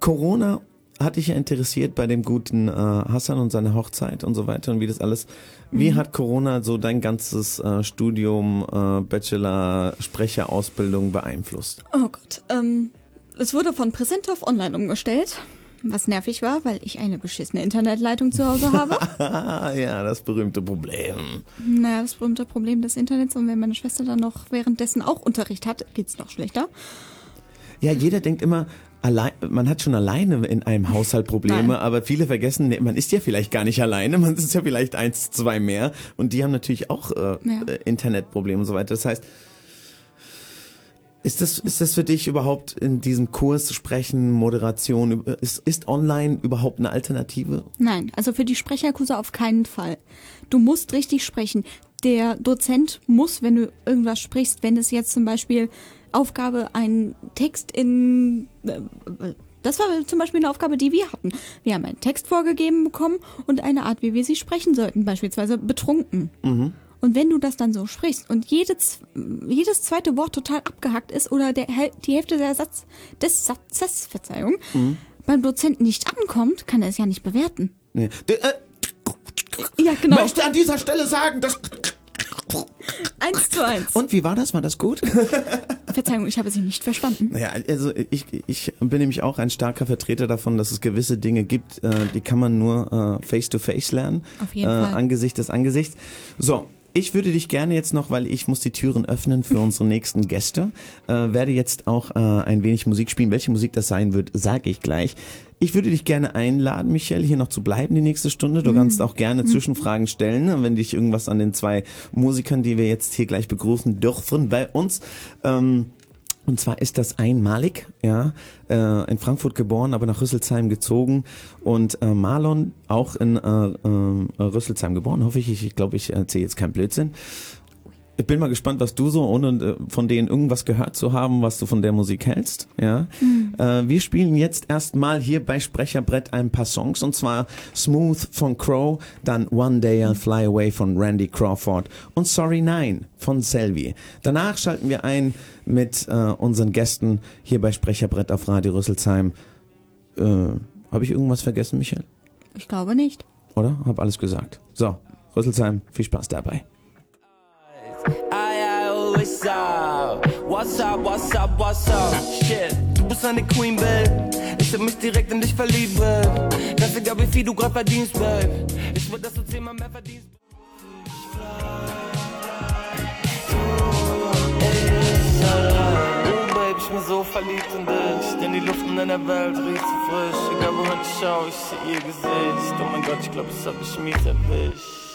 Corona hat dich ja interessiert bei dem guten äh, Hassan und seiner Hochzeit und so weiter und wie das alles. Wie hat Corona so dein ganzes äh, Studium, äh, Bachelor, Sprecherausbildung beeinflusst? Oh Gott. Ähm, es wurde von Präsent auf Online umgestellt. Was nervig war, weil ich eine beschissene Internetleitung zu Hause habe. Ja, das berühmte Problem. naja, das berühmte Problem des Internets. Und wenn meine Schwester dann noch währenddessen auch Unterricht hat, geht's noch schlechter. Ja, jeder denkt immer, allein, man hat schon alleine in einem Haushalt Probleme, Nein. aber viele vergessen, nee, man ist ja vielleicht gar nicht alleine, man ist ja vielleicht eins, zwei mehr und die haben natürlich auch äh, Ja. äh, Internetprobleme und so weiter. Das heißt, ist das, ist das für dich überhaupt in diesem Kurs Sprechen, Moderation, ist, ist online überhaupt eine Alternative? Nein, also für die Sprecherkurse auf keinen Fall. Du musst richtig sprechen. Der Dozent muss, wenn du irgendwas sprichst, wenn es jetzt zum Beispiel Aufgabe, einen Text in, äh, das war zum Beispiel eine Aufgabe, die wir hatten. Wir haben einen Text vorgegeben bekommen und eine Art, wie wir sie sprechen sollten, beispielsweise betrunken. Und wenn du das dann so sprichst und jedes, jedes zweite Wort total abgehackt ist oder der, die Hälfte der Satz, des Satzes, Verzeihung, beim Dozenten nicht ankommt, kann er es ja nicht bewerten. Nee. D- äh, Ja, genau. Möchte an dieser Stelle sagen, dass... Eins zu eins. Und wie war das? War das gut? Verzeihung, ich habe sie nicht verstanden. Naja, also ich, ich bin nämlich auch ein starker Vertreter davon, dass es gewisse Dinge gibt, äh, die kann man nur äh, face-to-face lernen. Auf jeden äh, Fall. Angesicht des Angesichts. So, ich würde dich gerne jetzt noch, weil ich muss die Türen öffnen für unsere nächsten Gäste, äh, werde jetzt auch äh, ein wenig Musik spielen. Welche Musik das sein wird, sage ich gleich. Ich würde dich gerne einladen, Michelle, hier noch zu bleiben die nächste Stunde. Du kannst auch gerne Zwischenfragen stellen, wenn dich irgendwas an den zwei Musikern, die wir jetzt hier gleich begrüßen dürfen bei uns, ähm, Und zwar ist das einmalig, ja, äh, in Frankfurt geboren, aber nach Rüsselsheim gezogen und äh, Marlon auch in äh, äh, Rüsselsheim geboren, hoffe ich. Ich glaube, ich erzähle jetzt keinen Blödsinn. Ich bin mal gespannt, was du so, ohne äh, von denen irgendwas gehört zu haben, was du von der Musik hältst. Ja, mhm. äh, wir spielen jetzt erstmal hier bei Sprecherbrett ein paar Songs und zwar Smooth von Crow, dann One Day I'll Fly Away von Randy Crawford und Sorry Nine von Selvi. Danach schalten wir ein mit äh, unseren Gästen hier bei Sprecherbrett auf Radio Rüsselsheim. Äh, Habe ich irgendwas vergessen, Michael? Ich glaube nicht. Oder? Hab alles gesagt. So, Rüsselsheim, viel Spaß dabei. what's up? What's up, what's up, what's up? Shit, du bist eine Queen, Babe. Ich hab mich direkt in dich verliebt, Babe. Ganz egal, wie viel du grad verdienst, Babe. Ich will, dass du zehnmal mehr verdienst. Ich so verliebt in dich, denn die Luft in deiner Welt riecht so frisch. Egal wohin ich schau, ich seh ihr Gesicht. Oh mein Gott, ich glaub, das hab ich mies erwischt.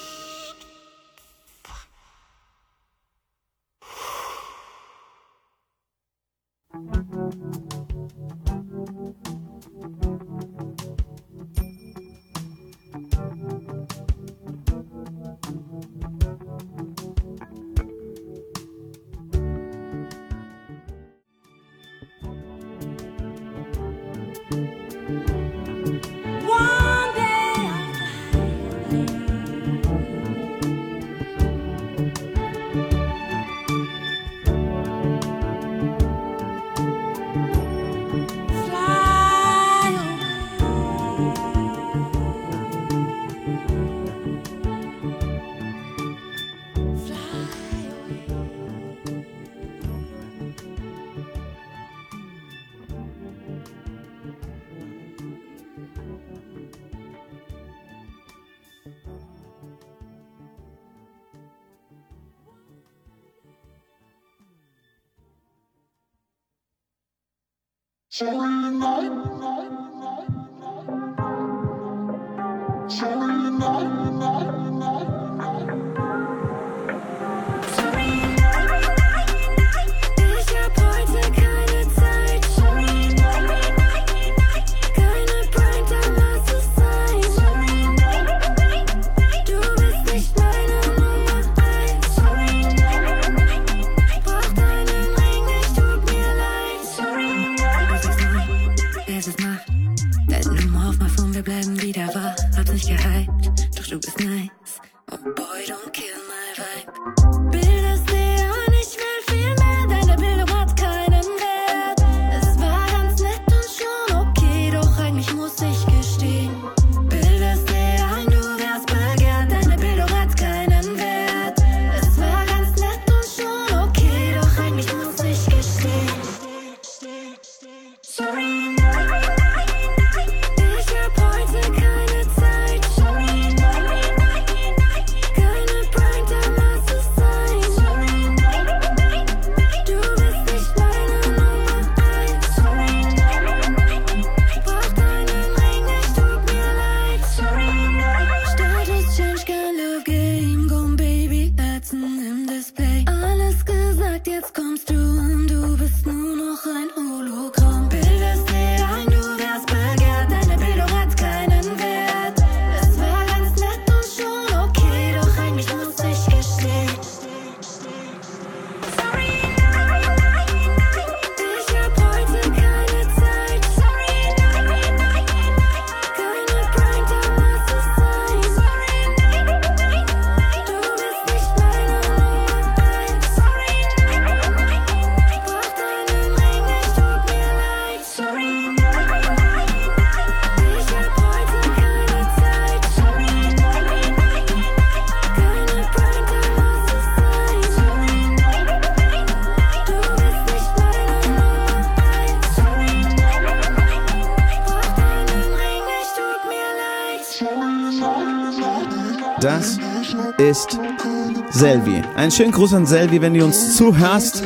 Einen schönen Gruß an Selvi, wenn du uns zuhörst.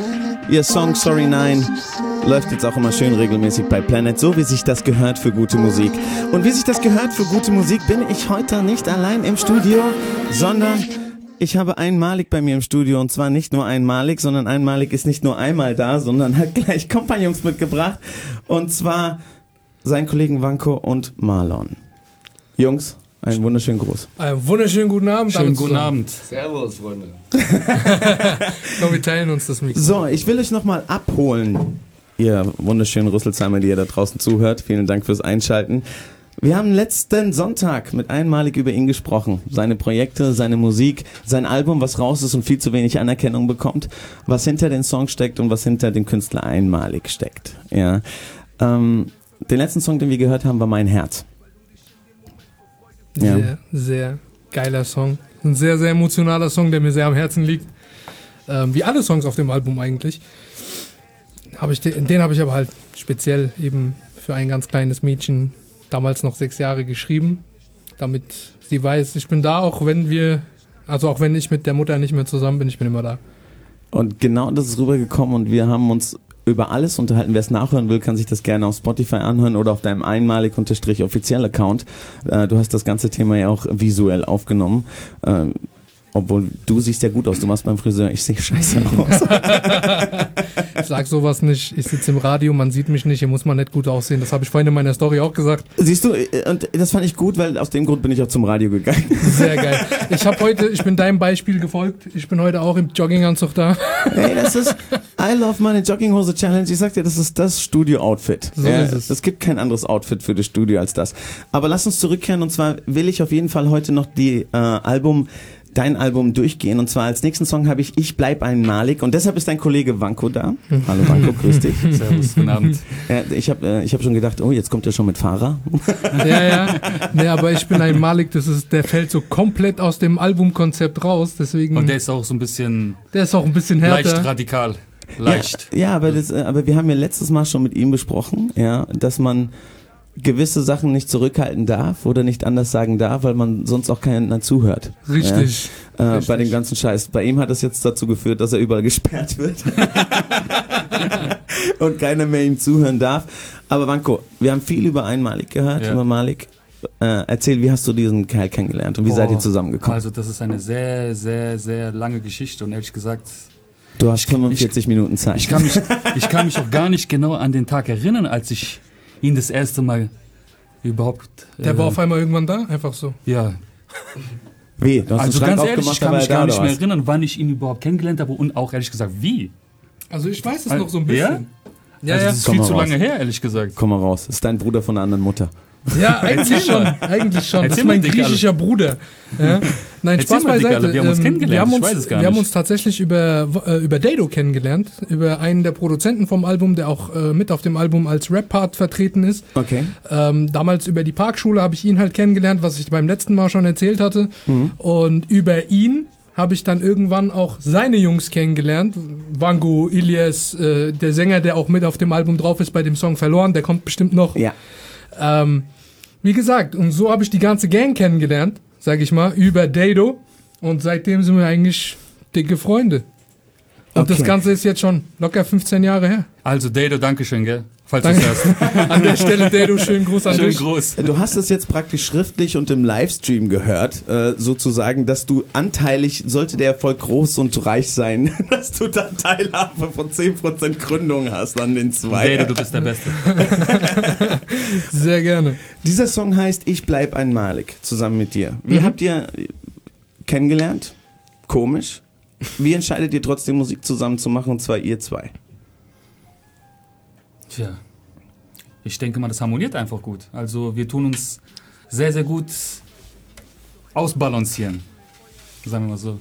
Ihr Song Sorry Nine läuft jetzt auch immer schön regelmäßig bei Planet, so wie sich das gehört für gute Musik. Und wie sich das gehört für gute Musik, bin ich heute nicht allein im Studio, sondern ich habe einmalig bei mir im Studio und zwar nicht nur einmalig, sondern einmalig ist nicht nur einmal da, sondern hat gleich Kompagnons mitgebracht und zwar seinen Kollegen Wanko und Marlon. Jungs, einen wunderschönen Gruß. Einen wunderschönen guten Abend. Schönen guten zusammen. Abend. Servus, Freunde. Komm, wir teilen uns das Mikro. So, ich will euch nochmal abholen, ihr wunderschönen Rüsselsheimer, die ihr da draußen zuhört. Vielen Dank fürs Einschalten. Wir haben letzten Sonntag mit einmalig über ihn gesprochen. Seine Projekte, seine Musik, sein Album, was raus ist und viel zu wenig Anerkennung bekommt, was hinter den Songs steckt und was hinter dem Künstler einmalig steckt. Ja. Ähm, den letzten Song, den wir gehört haben, war Mein Herz. Ja. Sehr, sehr geiler Song. Ein sehr, sehr emotionaler Song, der mir sehr am Herzen liegt. Ähm, wie alle Songs auf dem Album eigentlich. Hab ich den den habe ich aber halt speziell eben für ein ganz kleines Mädchen, damals noch sechs Jahre, geschrieben. Damit sie weiß, ich bin da, auch wenn wir, also auch wenn ich mit der Mutter nicht mehr zusammen bin, ich bin immer da. Und genau das ist rübergekommen und wir haben uns über alles unterhalten. Wer es nachhören will, kann sich das gerne auf Spotify anhören oder auf deinem einmalig unterstrich offiziell Account. Äh, du hast das ganze Thema ja auch visuell aufgenommen. Ähm, obwohl du siehst ja gut aus. Du machst beim Friseur, ich sehe scheiße aus. Ich sag sowas nicht, ich sitze im Radio, man sieht mich nicht, hier muss man nicht gut aussehen. Das habe ich vorhin in meiner Story auch gesagt. Siehst du, und das fand ich gut, weil aus dem Grund bin ich auch zum Radio gegangen. Sehr geil. Ich habe heute, ich bin deinem Beispiel gefolgt. Ich bin heute auch im Jogginganzug da. Hey, das ist I Love meine Jogginghose Challenge. Ich sag dir, das ist das Studio-Outfit. So ist es. Es gibt kein anderes Outfit für das Studio als das. Aber lass uns zurückkehren und zwar will ich auf jeden Fall heute noch die äh, Album dein Album durchgehen und zwar als nächsten Song habe ich Ich bleib einmalig und deshalb ist dein Kollege Wanko da. Hallo Wanko, grüß dich. Servus, guten Abend. Ja, ich habe äh, ich hab schon gedacht, oh, jetzt kommt er schon mit Fahrer. Ja, ja. Nee, aber ich bin ein Malik, das ist, der fällt so komplett aus dem Albumkonzept raus. Deswegen, Und der ist auch so ein bisschen der ist auch ein bisschen leicht härter. radikal. Leicht. Ja, ja aber, das, äh, aber wir haben ja letztes Mal schon mit ihm besprochen, ja, dass man gewisse Sachen nicht zurückhalten darf oder nicht anders sagen darf, weil man sonst auch keiner zuhört. Richtig. Ja, äh, Richtig. bei dem ganzen Scheiß. Bei ihm hat es jetzt dazu geführt, dass er überall gesperrt wird. Und keiner mehr ihm zuhören darf. Aber Wanko, wir haben viel über Einmalig gehört, Ja. über Malik. Äh, erzähl, wie hast du diesen Kerl kennengelernt und wie seid ihr Boah, zusammengekommen? Also das ist eine sehr, sehr, sehr lange Geschichte und ehrlich gesagt, du hast 45 Minuten Zeit. ich kann mich, ich kann mich auch gar nicht genau an den Tag erinnern, als ich ihn das erste Mal überhaupt. Der äh, war auf einmal irgendwann da, einfach so. Ja, Wie? Du hast also ganz ehrlich, ich kann mich gar nicht mehr erinnern, wann ich ihn überhaupt kennengelernt habe und auch ehrlich gesagt wie. Also ich weiß es Also, noch so ein bisschen. Ja, also ja. das ist Komm viel zu raus. lange her, ehrlich gesagt. Komm mal raus. Das ist dein Bruder von einer anderen Mutter. Ja, eigentlich schon. Eigentlich schon. Das Erzähl ist mein griechischer Bruder. Ja. Nein, Erzähl Spaß beiseite. wir haben uns Ähm, kennengelernt. Wir haben Ich uns, weiß es gar wir haben nicht. uns tatsächlich über, äh, über Dado kennengelernt. Über einen der Produzenten vom Album, der auch äh, mit auf dem Album als Rap-Part vertreten ist. Okay. Ähm, damals über die Parkschule habe ich ihn halt kennengelernt, was ich beim letzten Mal schon erzählt hatte. Und über ihn habe ich dann irgendwann auch seine Jungs kennengelernt. Wango, Ilias, äh, der Sänger, der auch mit auf dem Album drauf ist bei dem Song Verloren, der kommt bestimmt noch. Ja. Ähm, wie gesagt, und so habe ich die ganze Gang kennengelernt, sag ich mal, über Dado. Und seitdem sind wir eigentlich dicke Freunde. Und Okay. das Ganze ist jetzt schon locker 15 Jahre her. Also Dado, Dankeschön, gell? Falls du Danke. es hörst. An der Stelle, Dado, schönen Gruß an Schön dich. groß. Du hast es jetzt praktisch schriftlich und im Livestream gehört, äh, sozusagen, dass du anteilig, sollte der Erfolg groß und reich sein, dass du dann Teilhabe von 10% Gründung hast an den zwei. Dado, du bist der Beste. Sehr gerne. Dieser Song heißt Ich bleib einmalig, zusammen mit dir. Wie Mhm. habt ihr kennengelernt? Komisch. Wie entscheidet ihr trotzdem Musik zusammen zu machen, und zwar ihr zwei? Tja, ich denke mal, das harmoniert einfach gut. Also wir tun uns sehr, sehr gut ausbalancieren. Sagen wir mal so.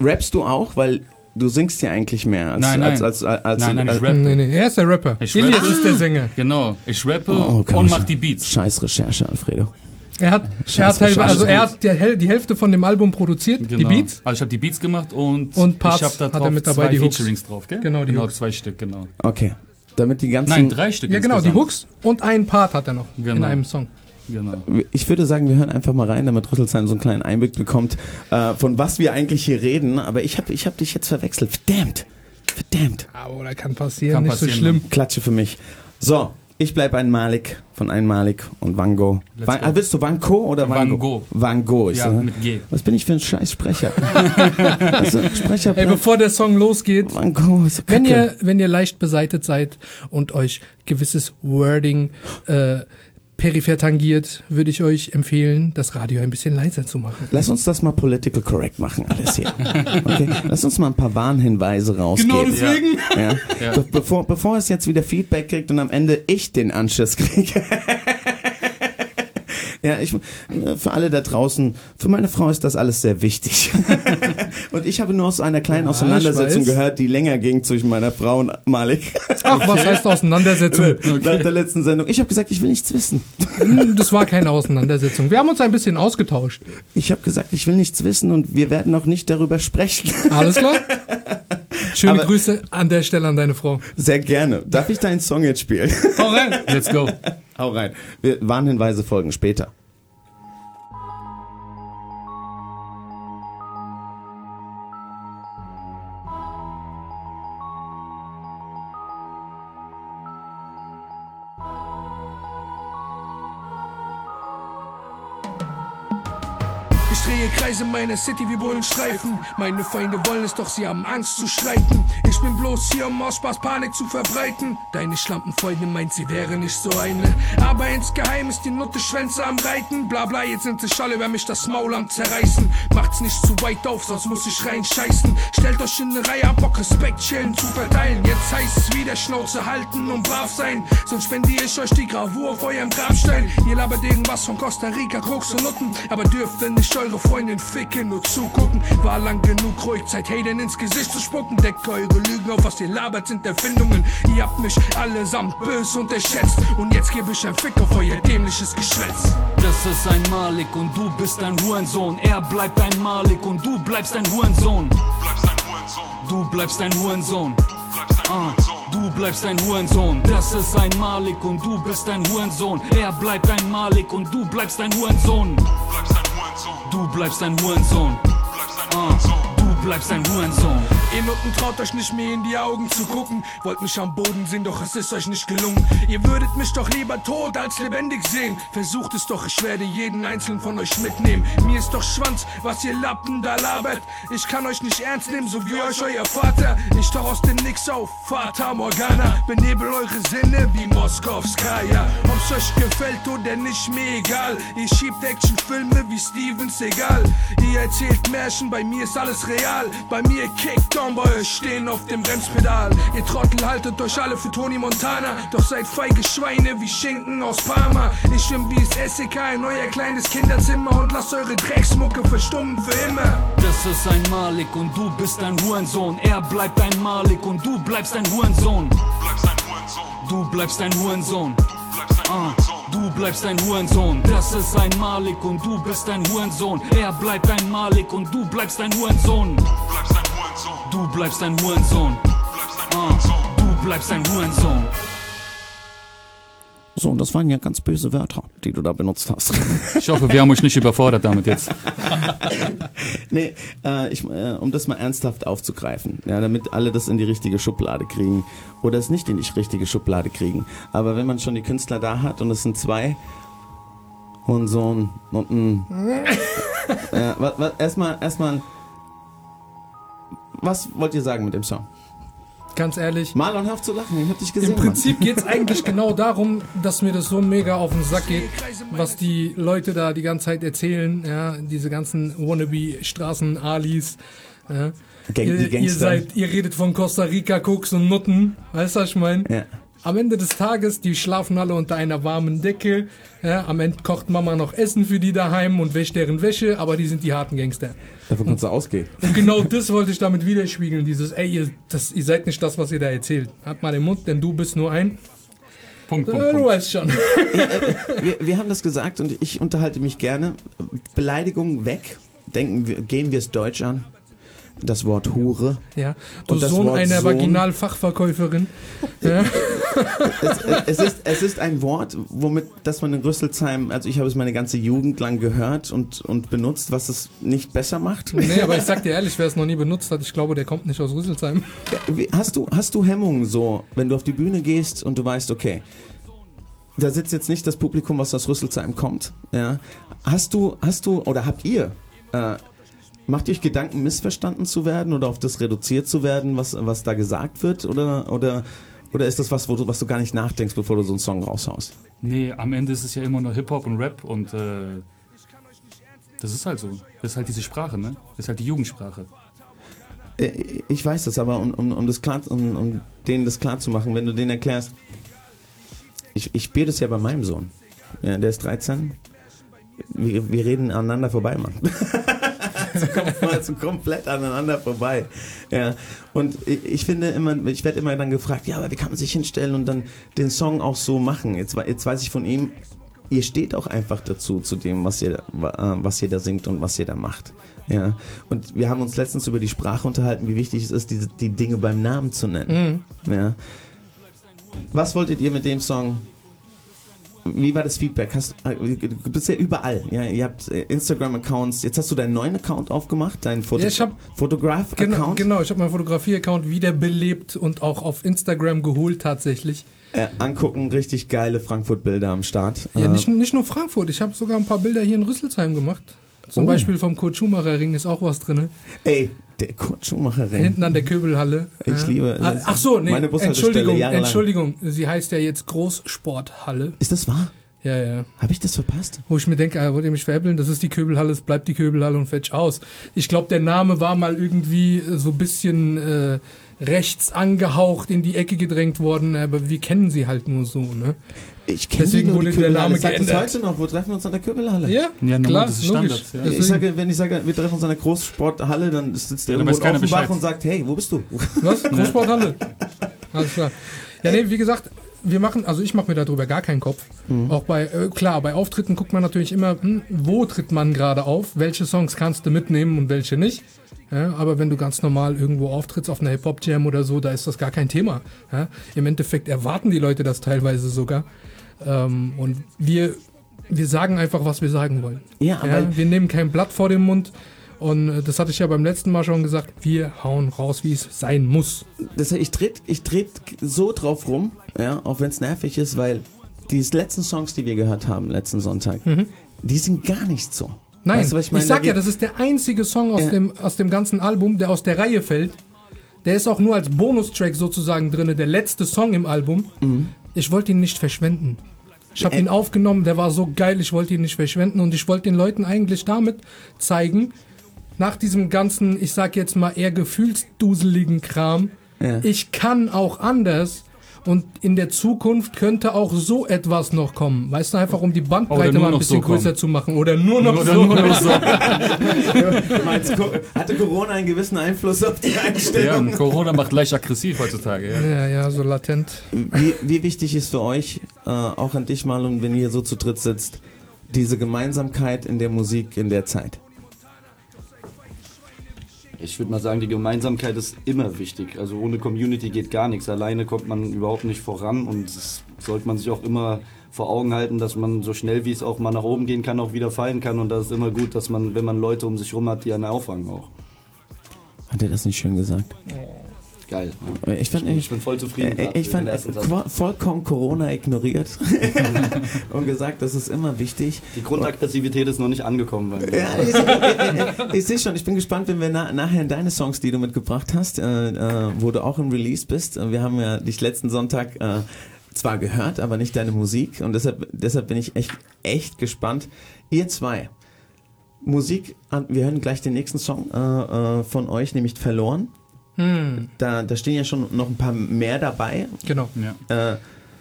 Rappst du auch? Weil du singst ja eigentlich mehr als... Nein, nein. als, als, als, als Nein, nein, ich rappe. Nee, nee, er ist der Rapper. Ich Ilias rappe. ist der Sänger. Genau, ich rappe Oh, und mach die Beats. Scheiß Recherche, Alfredo. Er hat, er hat teilweise, scheiße. also er hat die, die Hälfte von dem Album produziert, die Genau. Beats. Also ich habe die Beats gemacht und, Und Parts ich habe da hat er drauf mit dabei, zwei die Hooks. Featurings drauf, gell? Genau, die genau Hooks. zwei Stück, genau. Okay. Damit die ganzen... Nein, drei Stück Ja, genau, die. Hooks und ein Part hat er noch in Genau. einem Song. Genau. Ich würde sagen, wir hören einfach mal rein, damit Rüsselsheim so einen kleinen Einblick bekommt, äh, von was wir eigentlich hier reden. Aber ich habe ich hab dich jetzt verwechselt. Verdammt. Verdammt. Aber das kann passieren, Kann nicht so passieren, schlimm. Klatsche für mich. So, Ich bleib ein Malik von Einmalig und Van Gogh. Van, ah, willst du Van Gogh oder Van, Van Gogh? Van Gogh. Ja, so, mit G. Was bin ich für ein scheiß Sprecher? also, Sprecher. Ey, bevor der Song losgeht, Van Gogh ist so wenn ihr, wenn ihr leicht beseitet seid und euch gewisses Wording äh, peripher tangiert, würde ich euch empfehlen, das Radio ein bisschen leiser zu machen. Lass uns das mal political correct machen, alles hier. Okay? Lass uns mal ein paar Warnhinweise rausgeben. Genau deswegen. Ja. Ja. Be bevor, bevor es jetzt wieder Feedback kriegt und am Ende ich den Anschluss kriege. Ja, ich, äh, für alle da draußen, für meine Frau ist das alles sehr wichtig. und ich habe nur aus einer kleinen Ja, Auseinandersetzung gehört, die länger ging zwischen meiner Frau und Malik. Ach, was heißt Auseinandersetzung? Nach der letzten Sendung. Ich habe gesagt, ich will nichts wissen. Hm, Das war keine Auseinandersetzung. Wir haben uns ein bisschen ausgetauscht. Ich habe gesagt, ich will nichts wissen und wir werden auch nicht darüber sprechen. Alles klar? Schöne Aber- Grüße an der Stelle an deine Frau. Sehr gerne. Darf ich deinen Song jetzt spielen? Hau rein. Let's go. Hau rein. Wir, Warnhinweise folgen später. Kreise in meiner City wie Bullenstreifen. Meine Feinde wollen es, doch sie haben Angst zu streiten. Ich bin bloß hier, um aus Spaß Panik zu verbreiten. Deine Schlampenfreunde meint, sie wäre nicht so eine. Aber insgeheim ist die Nutte Schwänze am Reiten. Bla bla, jetzt sind sie schall über mich das Maul am Zerreißen. Macht's nicht zu weit auf, sonst muss ich reinscheißen. Stellt euch in eine Reihe ab, Bock Respekt chillen zu verteilen. Jetzt heißt es wieder Schnauze halten und brav sein. Sonst spendiere ich euch die Gravur auf eurem Grabstein. Ihr labert irgendwas von Costa Rica, Koks und Nutten. Aber dürft ihr nicht eure Freundin ficken, nur zugucken. War lang genug ruhig, Zeit Hatern ins Gesicht zu spucken. Deckt eure Lügen auf, was ihr labert, sind Erfindungen. Ihr habt mich allesamt böse unterschätzt. Und jetzt gebe ich ein Fick auf euer dämliches Geschwätz. Das ist ein Malik und du bist ein Hurensohn. Er bleibt ein Malik und du bleibst ein Hurensohn. Du bleibst ein Hurensohn. Ah, du bleibst ein Hurensohn. Das ist ein Malik und du bist ein Hurensohn. Er bleibt ein Malik und du bleibst ein Hurensohn. Du bleibst ein Hurensohn. Ah, du bleibst ein Hurensohn. Ihr Nutten traut euch nicht mehr in die Augen zu gucken. Wollt mich am Boden sehen, doch es ist euch nicht gelungen. Ihr würdet mich doch lieber tot als lebendig sehen. Versucht es doch, ich werde jeden einzelnen von euch mitnehmen. Mir ist doch Schwanz, was ihr Lappen da labert. Ich kann euch nicht ernst nehmen, so wie euch euer Vater. Ich tauch aus dem Nix auf, Vater Morgana. Benebel eure Sinne wie Moskowskaja. Ob's euch gefällt oder nicht, mir egal. Ihr schiebt Actionfilme wie Steven Seagal. Ihr erzählt Märchen, bei mir ist alles real. Bei mir Kickdown, euch stehen auf dem Bremspedal. Ihr Trottel haltet euch alle für Tony Montana. Doch seid feige Schweine wie Schinken aus Parma. Ich schwimm wie es SEK in euer kleines Kinderzimmer und lasst eure Drecksmucke verstummen für immer. Das ist ein Malik und du bist ein Hurensohn. Er bleibt ein Malik und du bleibst ein Hurensohn. Du bleibst ein Hurensohn. Ah, du bleibst ein Hurensohn. Das ist ein Malik und du bist ein Hurensohn. Er bleibt ein Malik und du bleibst ein Hurensohn. Du bleibst ein Hurensohn. Ah, du bleibst ein Hurensohn. So, das waren ja ganz böse Wörter, die du da benutzt hast. Ich hoffe, wir haben euch nicht überfordert damit jetzt. nee, äh, ich, äh, um das mal ernsthaft aufzugreifen, ja, damit alle das in die richtige Schublade kriegen oder es nicht in die richtige Schublade kriegen. Aber wenn man schon die Künstler da hat und es sind zwei, Hurensohn und ein... ja, wa, erstmal, erstmal, was wollt ihr sagen mit dem Song? Ganz ehrlich. Marlon, hör auf zu lachen, ich hab dich gesehen. Im Prinzip geht es eigentlich genau darum, dass mir das so mega auf den Sack geht, was die Leute da die ganze Zeit erzählen, ja, diese ganzen Wannabe-Straßen-Alis. Ja. Gang- Ihr, ihr, seid, ihr redet von Costa Rica, Koks und Nutten, weißt du, was ich meine? Ja. Am Ende des Tages, die schlafen alle unter einer warmen Decke. Ja, am Ende kocht Mama noch Essen für die daheim und wäscht deren Wäsche, aber die sind die harten Gangster. Davon kannst du ausgehen. Und genau das wollte ich damit widerspiegeln. Dieses, ey, ihr, das, ihr seid nicht das, was ihr da erzählt. Hat mal den Mund, denn du bist nur ein. Punkt, Äh, Punkt, du Punkt. weißt schon. wir, wir haben das gesagt und ich unterhalte mich gerne. Beleidigung weg. Denken wir, gehen wir es deutsch an. Das Wort Hure. Ja, du Und das Sohn Wort einer Sohn. Vaginalfachverkäuferin. Ja. Es, es, ist, es ist ein Wort, womit, dass man in Rüsselsheim, also ich habe es meine ganze Jugend lang gehört und, und benutzt, was es nicht besser macht. Nee, aber ich sag dir ehrlich, wer es noch nie benutzt hat, ich glaube, der kommt nicht aus Rüsselsheim. Hast du, hast du Hemmungen so, wenn du auf die Bühne gehst und du weißt, okay, da sitzt jetzt nicht das Publikum, was aus Rüsselsheim kommt. Ja. Hast du, hast du oder habt ihr, äh, macht ihr euch Gedanken, missverstanden zu werden oder auf das reduziert zu werden, was, was da gesagt wird? Oder, oder, oder ist das was, wo du, was du gar nicht nachdenkst, bevor du so einen Song raushaust? Nee, am Ende ist es ja immer nur Hip-Hop und Rap und äh, das ist halt so. Das ist halt diese Sprache, ne? Das ist halt die Jugendsprache. Äh, Ich weiß das, aber um, um, um, das klar, um, um denen das klar zu machen, wenn du denen erklärst, ich, ich spiele das ja bei meinem Sohn. Ja, der ist 13. Wir, wir reden aneinander vorbei, Mann. so, kom so komplett aneinander vorbei. Ja. Und ich, ich finde immer, ich werde immer dann gefragt, ja, aber wie kann man sich hinstellen und dann den Song auch so machen? Jetzt, jetzt weiß ich von ihm, ihr steht auch einfach dazu, zu dem, was ihr, äh, was ihr da singt und was ihr da macht. Ja. Und wir haben uns letztens über die Sprache unterhalten, wie wichtig es ist, diese, die Dinge beim Namen zu nennen. Ja. Was wolltet ihr mit dem Song? Wie war das Feedback? Hast, äh, du bist ja überall. Ja, ihr habt äh, Instagram-Accounts. Jetzt hast du deinen neuen Account aufgemacht, deinen Foto Ja, Photograph-Account. Genau, genau. ich habe meinen Fotografie-Account wiederbelebt und auch auf Instagram geholt tatsächlich. Äh, angucken, richtig geile Frankfurt-Bilder am Start. Ja, Äh, nicht, nicht nur Frankfurt, ich habe sogar ein paar Bilder hier in Rüsselsheim gemacht. Zum Oh. Beispiel vom Kurt Schumacher Ring ist auch was drin. Ey, der Kurt Schumacher Ring. Hinten an der Köbelhalle. Ich liebe- Ah, Ach so, nee, meine Entschuldigung, jahrelang. Entschuldigung. Sie heißt ja jetzt Großsporthalle. Ist das wahr? Ja, ja. Habe ich das verpasst? Wo ich mir denke, ah, wollt ihr mich veräppeln? Das ist die Köbelhalle, es bleibt die Köbelhalle und fetch aus. Ich glaube, der Name war mal irgendwie äh, so ein bisschen äh, rechts angehaucht in die Ecke gedrängt worden, aber wir kennen sie halt nur so, ne? Ich kenne Deswegen wurde die der. Name geändert. heute noch. Wo treffen wir uns an der Köbelhalle? Ja, Ja, normal, klar, das ist logisch. Standard, ja. Ich sage, wenn ich sage, wir treffen uns an der Großsporthalle, dann sitzt der Ja, irgendwo in Offenbach und sagt, hey, wo bist du? Was? Großsporthalle? Alles klar. Ja, nee, wie gesagt, wir machen, also ich mache mir darüber gar keinen Kopf. Auch bei, äh, klar, bei Auftritten guckt man natürlich immer, hm, wo tritt man gerade auf, welche Songs kannst du mitnehmen und welche nicht. Ja, aber wenn du ganz normal irgendwo auftrittst auf einer Hip-Hop-Jam oder so, da ist das gar kein Thema. Ja, Im Endeffekt erwarten die Leute das teilweise sogar. Ähm, und wir, wir sagen einfach, was wir sagen wollen. Ja, aber Ja, wir nehmen kein Blatt vor den Mund. Und äh, das hatte ich ja beim letzten Mal schon gesagt, wir hauen raus, wie es sein muss. das, ich drehe ich dreh so drauf rum, ja, auch wenn es nervig ist, weil die letzten Songs, die wir gehört haben, letzten Sonntag, die sind gar nicht so. Mhm. Nein, Weißt du, ich, ich meine? sag ja, das ist der einzige Song aus, Ja. dem, aus dem ganzen Album, der aus der Reihe fällt. Der ist auch nur als Bonustrack sozusagen drin, der letzte Song im Album. Mhm. Ich wollte ihn nicht verschwenden. Ich habe Äh. ihn aufgenommen, der war so geil, ich wollte ihn nicht verschwenden und ich wollte den Leuten eigentlich damit zeigen, nach diesem ganzen, ich sag jetzt mal eher gefühlsduseligen Kram, Ja. ich kann auch anders und in der Zukunft könnte auch so etwas noch kommen. Weißt du, einfach um die Bandbreite mal ein noch bisschen so kommen. größer zu machen. Oder nur noch Oder so. nur noch so. Meinst, hatte Corona einen gewissen Einfluss auf die Ja, Einstellung? und Corona macht leicht aggressiv heutzutage. Ja. Ja, ja, so latent. Wie, wie wichtig ist für euch, äh, auch an dich mal und wenn ihr so zu dritt sitzt, diese Gemeinsamkeit in der Musik in der Zeit? Ich würde mal sagen, die Gemeinsamkeit ist immer wichtig. Also ohne Community geht gar nichts. Alleine kommt man überhaupt nicht voran und das sollte man sich auch immer vor Augen halten, dass man so schnell wie es auch mal nach oben gehen kann, auch wieder fallen kann. Und das ist immer gut, dass man, wenn man Leute um sich rum hat, die einen auffangen auch. Hat er das nicht schön gesagt? Geil. Ich, fand, ich bin voll zufrieden. Äh, grad Ich fand vollkommen Corona ignoriert und gesagt, das ist immer wichtig. Die Grundaggressivität ist noch nicht angekommen. Bei mir. Ja, ich, ich, ich, ich sehe schon, ich bin gespannt, wenn wir na, nachher in deine Songs, die du mitgebracht hast, äh, äh, wo du auch im Release bist. Äh, Wir haben ja dich letzten Sonntag äh, zwar gehört, aber nicht deine Musik und deshalb, deshalb bin ich echt, echt gespannt. Ihr zwei, Musik, wir hören gleich den nächsten Song äh, äh, von euch, nämlich Verloren. Hm, Da, da stehen ja schon noch ein paar mehr dabei. genau. Ja. Äh,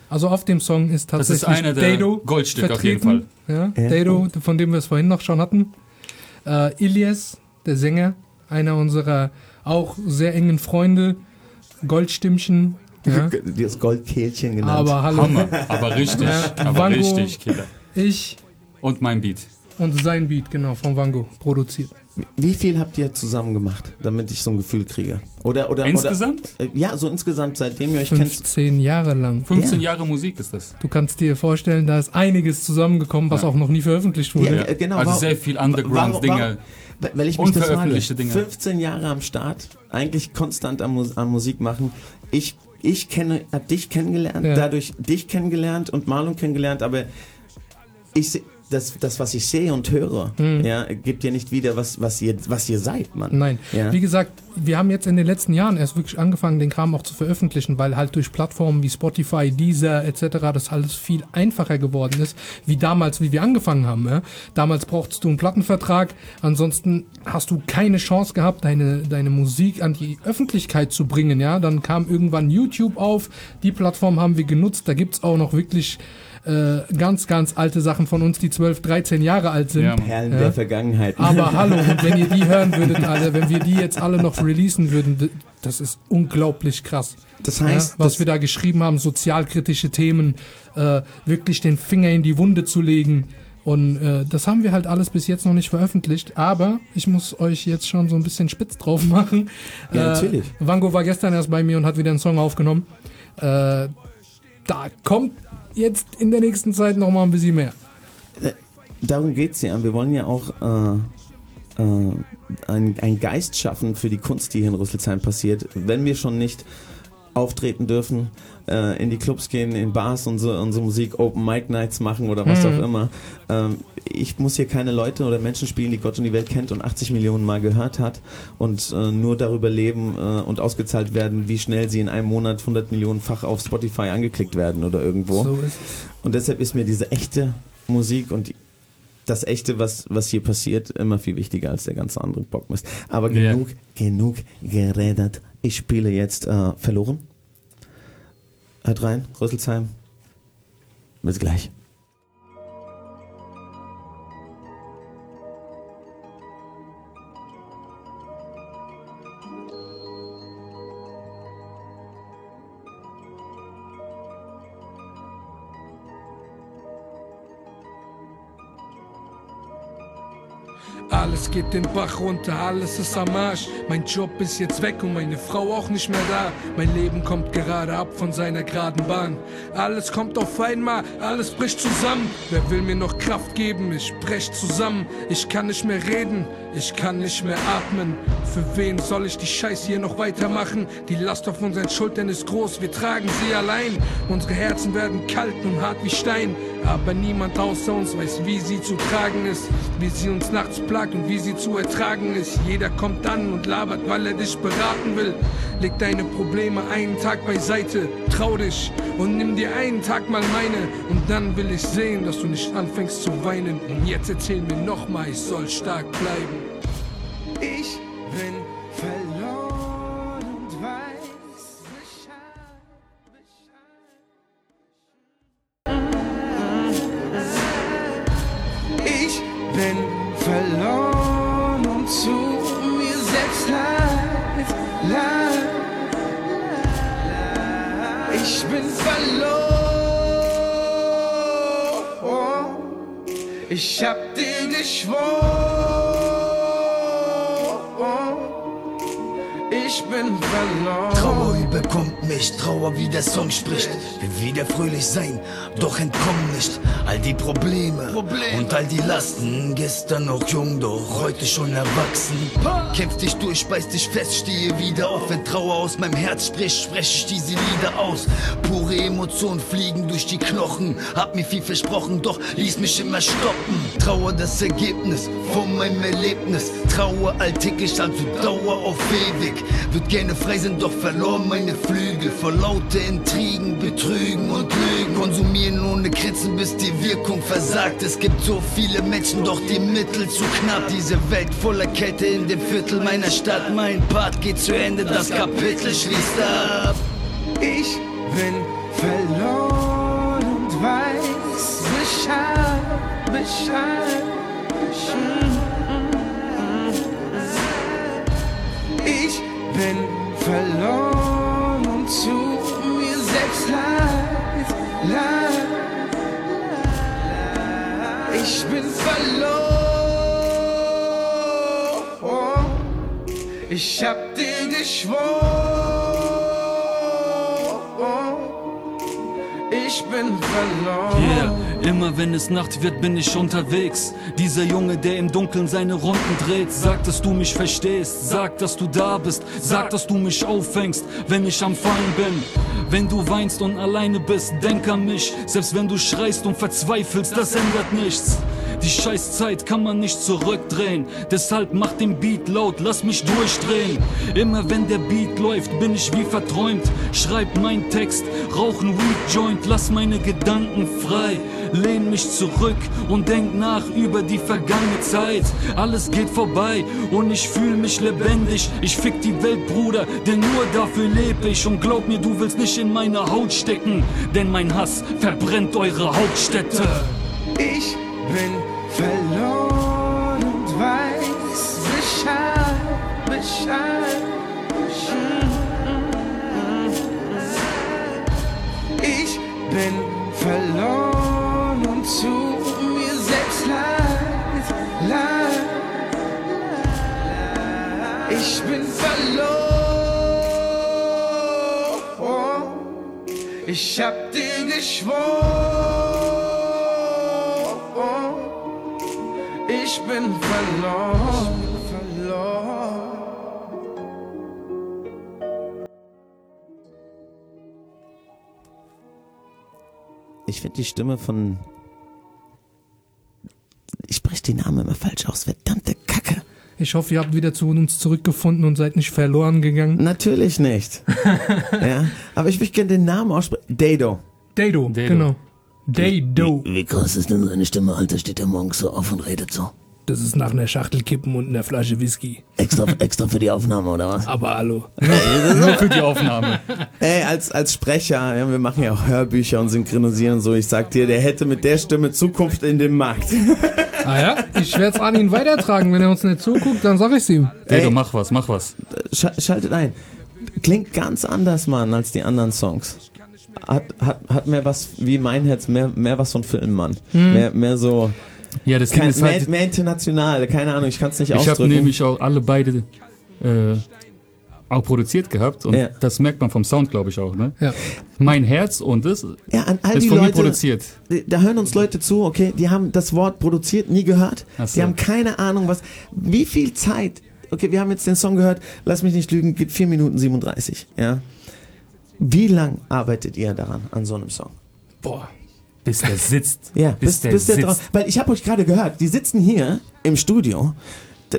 Also auf dem Song ist Das ist tatsächlich einer der Dado Goldstücke auf jeden vertreten. Ja, Ja. Dado, von dem wir es vorhin noch schon hatten. Äh, Ilias, der Sänger, einer unserer auch sehr engen Freunde. Goldstimmchen. Ja. das Goldkehlchen genannt. Aber hallo. Hammer, aber richtig, Ja, aber Vango. richtig, Killer. Ich Und mein Beat. und sein Beat, genau, von Vango produziert. Wie viel habt ihr zusammen gemacht, damit ich so ein Gefühl kriege? Oder, oder, Insgesamt? Oder, äh, ja, so insgesamt, seitdem ihr euch kennt. 15 Jahre lang. 15 Ja. Jahre Musik ist das. Du kannst dir vorstellen, da ist einiges zusammengekommen, was Ja. auch noch nie veröffentlicht wurde. Ja, äh, genau, also warum- sehr viel Underground-Dinge. Weil- ich mich das frage. Unveröffentlichte Dinge. 15 Jahre am Start, eigentlich konstant am, an Musik machen. Ich ich kenne, hab dich kennengelernt, Ja. dadurch dich kennengelernt und Marlon kennengelernt, aber ich seh- das, das, was ich sehe und höre, Mhm. ja, gibt ja nicht wieder, was, was, ihr, was ihr seid, Mann. Nein. Ja. Wie gesagt, wir haben jetzt in den letzten Jahren erst wirklich angefangen, den Kram auch zu veröffentlichen, weil halt durch Plattformen wie Spotify, Deezer etc. das alles viel einfacher geworden ist, wie damals, wie wir angefangen haben. Ja? Damals brauchtest du einen Plattenvertrag, ansonsten hast du keine Chance gehabt, deine, deine Musik an die Öffentlichkeit zu bringen. Ja, Dann kam irgendwann YouTube auf, die Plattform haben wir genutzt, da gibt's auch noch wirklich äh, ganz, ganz alte Sachen von uns, die 12, 13 Jahre alt sind. Ja. Perlen der Vergangenheit. Aber hallo, und wenn ihr die hören würdet, alle, wenn wir die jetzt alle noch releasen würden, das ist unglaublich krass. Das heißt, ja, was das- wir da geschrieben haben, sozialkritische Themen, äh, wirklich den Finger in die Wunde zu legen. Und äh, das haben wir halt alles bis jetzt noch nicht veröffentlicht, aber ich muss euch jetzt schon so ein bisschen spitz drauf machen. Ja, natürlich. Äh, Wango war gestern erst bei mir und hat wieder einen Song aufgenommen. Äh, da kommt jetzt in der nächsten Zeit noch mal ein bisschen mehr. Darum geht's ja. Wir wollen ja auch äh, äh, einen Geist schaffen für die Kunst, die hier in Rüsselsheim passiert. Wenn wir schon nicht auftreten dürfen, äh, in die Clubs gehen, in Bars unsere, unsere Musik Open Mic Nights machen oder was Mhm. auch immer. Ähm, ich muss hier keine Leute oder Menschen spielen, die Gott und die Welt kennt und 80 Millionen Mal gehört hat und äh, nur darüber leben äh, und ausgezahlt werden, wie schnell sie in einem Monat 100 Millionenfach auf Spotify angeklickt werden oder irgendwo. So Und deshalb ist mir diese echte Musik und das echte, was, was hier passiert, immer viel wichtiger als der ganze andere Bockmist. Aber genug, genug geredet. Ich spiele jetzt äh, verloren. Hört rein, Rüsselsheim. Bis gleich. Alles geht den Bach runter, alles ist am Arsch. Mein Job ist jetzt weg und meine Frau auch nicht mehr da. Mein Leben kommt gerade ab von seiner geraden Bahn. Alles kommt auf einmal, alles bricht zusammen. Wer will mir noch Kraft geben? Ich brech zusammen. Ich kann nicht mehr reden, ich kann nicht mehr atmen. Für wen soll ich die Scheiße hier noch weitermachen? Die Last auf unseren Schultern ist groß, wir tragen sie allein. Unsere Herzen werden kalt und hart wie Stein. Aber niemand außer uns weiß, wie sie zu tragen ist. Wie sie uns nachts plagt wie sie zu ertragen ist. Jeder kommt an und labert, weil er dich beraten will. Leg deine Probleme einen Tag beiseite, trau dich und nimm dir einen Tag mal meine. Und dann will ich sehen, dass du nicht anfängst zu weinen. Und jetzt erzähl mir nochmal, ich soll stark bleiben. Ich bin verloren und weiß Ich bin verloren und zu mir selbst leid, leid. Ich bin verloren. Ich hab dir geschworen. Ich bin verloren. Überkommt mich, Trauer wie der Song spricht. Will wieder fröhlich sein, doch entkomm nicht. All die Probleme und all die Lasten. Gestern noch jung, doch heute schon erwachsen. Kämpf dich durch, beiß dich fest, stehe wieder auf. Wenn Trauer aus meinem Herz spricht, spreche ich diese Lieder aus. Pure Emotionen fliegen durch die Knochen. Hab mir viel versprochen, doch ließ mich immer stoppen. Trauer das Ergebnis von meinem Erlebnis. Trauer alltäglich, also Dauer auf ewig. Wird gerne frei sein, doch verloren meine Flügel. Vor laute Intrigen, Betrügen und Lügen. Konsumieren ohne Grenzen, bis die Wirkung versagt. Es gibt so viele Menschen, doch die Mittel zu knapp. Diese Welt voller Kälte in dem Viertel meiner Stadt. Mein Part geht zu Ende, das Kapitel schließt ab. Ich bin verloren und weiß Bescheid, Bescheid. Ich bin verloren zu mir selbst. Ich bin verloren. Ich hab dir geschworen. Ich bin verloren. Yeah, immer wenn es Nacht wird, bin ich unterwegs. Dieser Junge, der im Dunkeln seine Runden dreht. Sag, dass du mich verstehst. Sag, dass du da bist. Sag, dass du mich auffängst, wenn ich am Fallen bin. Wenn du weinst und alleine bist, denk an mich. Selbst wenn du schreist und verzweifelst, das ändert nichts. Die Scheißzeit kann man nicht zurückdrehen. Deshalb mach den Beat laut, lass mich durchdrehen. Immer wenn der Beat läuft, bin ich wie verträumt. Schreib mein Text, rauch ein Weed Joint, lass meine Gedanken frei. Lehn mich zurück und denk nach über die vergangene Zeit. Alles geht vorbei und ich fühl mich lebendig. Ich fick die Welt, Bruder, denn nur dafür lebe ich. Und glaub mir, du willst nicht in meiner Haut stecken, denn mein Hass verbrennt eure Hauptstädte. Ich bin verloren und weiß Bescheid, Bescheid. Ich bin verloren und zu mir selbst leid, leid. Ich bin verloren. Ich hab dir geschworen. Ich bin verloren. verloren. Ich finde die Stimme von. Ich spreche die Namen immer falsch aus. Verdammte Kacke. Ich hoffe, ihr habt wieder zu uns zurückgefunden und seid nicht verloren gegangen. Natürlich nicht. ja, aber ich möchte gerne den Namen aussprechen. Dado. Dado, genau. Dado. Wie groß ist denn seine Stimme, Alter? Steht der morgens so auf und redet so? Das ist nach einer Schachtel Kippen und einer Flasche Whisky. Extra, extra für die Aufnahme, oder was? Aber hallo. Nur für die Aufnahme. Ey, als, als Sprecher, ja, wir machen ja auch Hörbücher und synchronisieren und so. Ich sag dir, der hätte mit der Stimme Zukunft in dem Markt. Ah ja? Ich werde es an ihn weitertragen. Wenn er uns nicht zuguckt, dann sag ich's ihm. Dedo, mach was, mach was. Sch schaltet ein. Klingt ganz anders, Mann, als die anderen Songs. Hat, hat, hat mehr was wie mein Herz, mehr, mehr was von Film, Mann. Hm. Mehr, mehr so. Ja, das kein, ist halt- mehr, mehr international, keine Ahnung, ich kann es nicht Ich habe ausdrücken. nämlich auch alle beide äh, auch produziert gehabt und Ja. das merkt man vom Sound, glaube ich auch. Ne? Ja. Mein Herz und das Ja, an all ist die von mir Leute, produziert. Da hören uns Leute zu, okay, die haben das Wort produziert nie gehört. Ach so. Die haben keine Ahnung, was. Wie viel Zeit. Okay, wir haben jetzt den Song gehört, lass mich nicht lügen, geht 4 Minuten 37, ja. Wie lang arbeitet ihr daran, an so einem Song? Boah. Bis der sitzt. Ja, bis, bis, der bis der sitzt. drauf. Weil ich habe euch gerade gehört, die sitzen hier im Studio.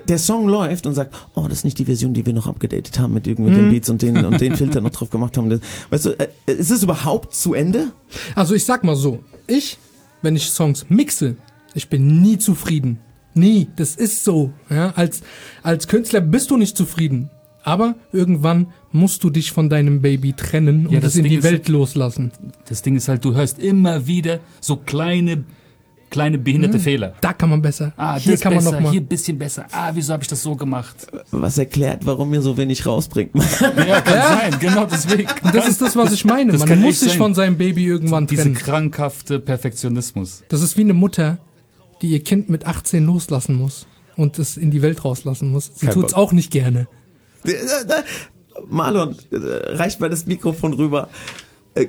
Der Song läuft und sagt, oh, das ist nicht die Version, die wir noch abgedatet haben mit irgendwelchen Mhm. Beats und den, und den Filter noch drauf gemacht haben. Weißt du, äh, ist es überhaupt zu Ende? Also ich sag mal so, ich, wenn ich Songs mixe, ich bin nie zufrieden. Nie. Das ist so. Ja, als, als Künstler bist du nicht zufrieden. Aber irgendwann musst du dich von deinem Baby trennen und Ja, es das in Ding die ist- Welt loslassen. Das Ding ist halt, du hörst immer wieder so kleine, kleine behinderte Mhm. Fehler. Da kann man besser. Ah, Hier das kann man besser, noch mal. hier ein bisschen besser. Ah, wieso habe ich das so gemacht? Was erklärt, warum ihr so wenig rausbringt. Ja, kann sein, genau deswegen. Und das ist das, was ich meine. Das Man muss sich sein. von seinem Baby irgendwann Diese trennen. krankhafte Perfektionismus. Das ist wie eine Mutter, die ihr Kind mit 18 loslassen muss und es in die Welt rauslassen muss. Sie tut's Bock. auch nicht gerne. Marlon, reicht mal das Mikrofon rüber. Äh,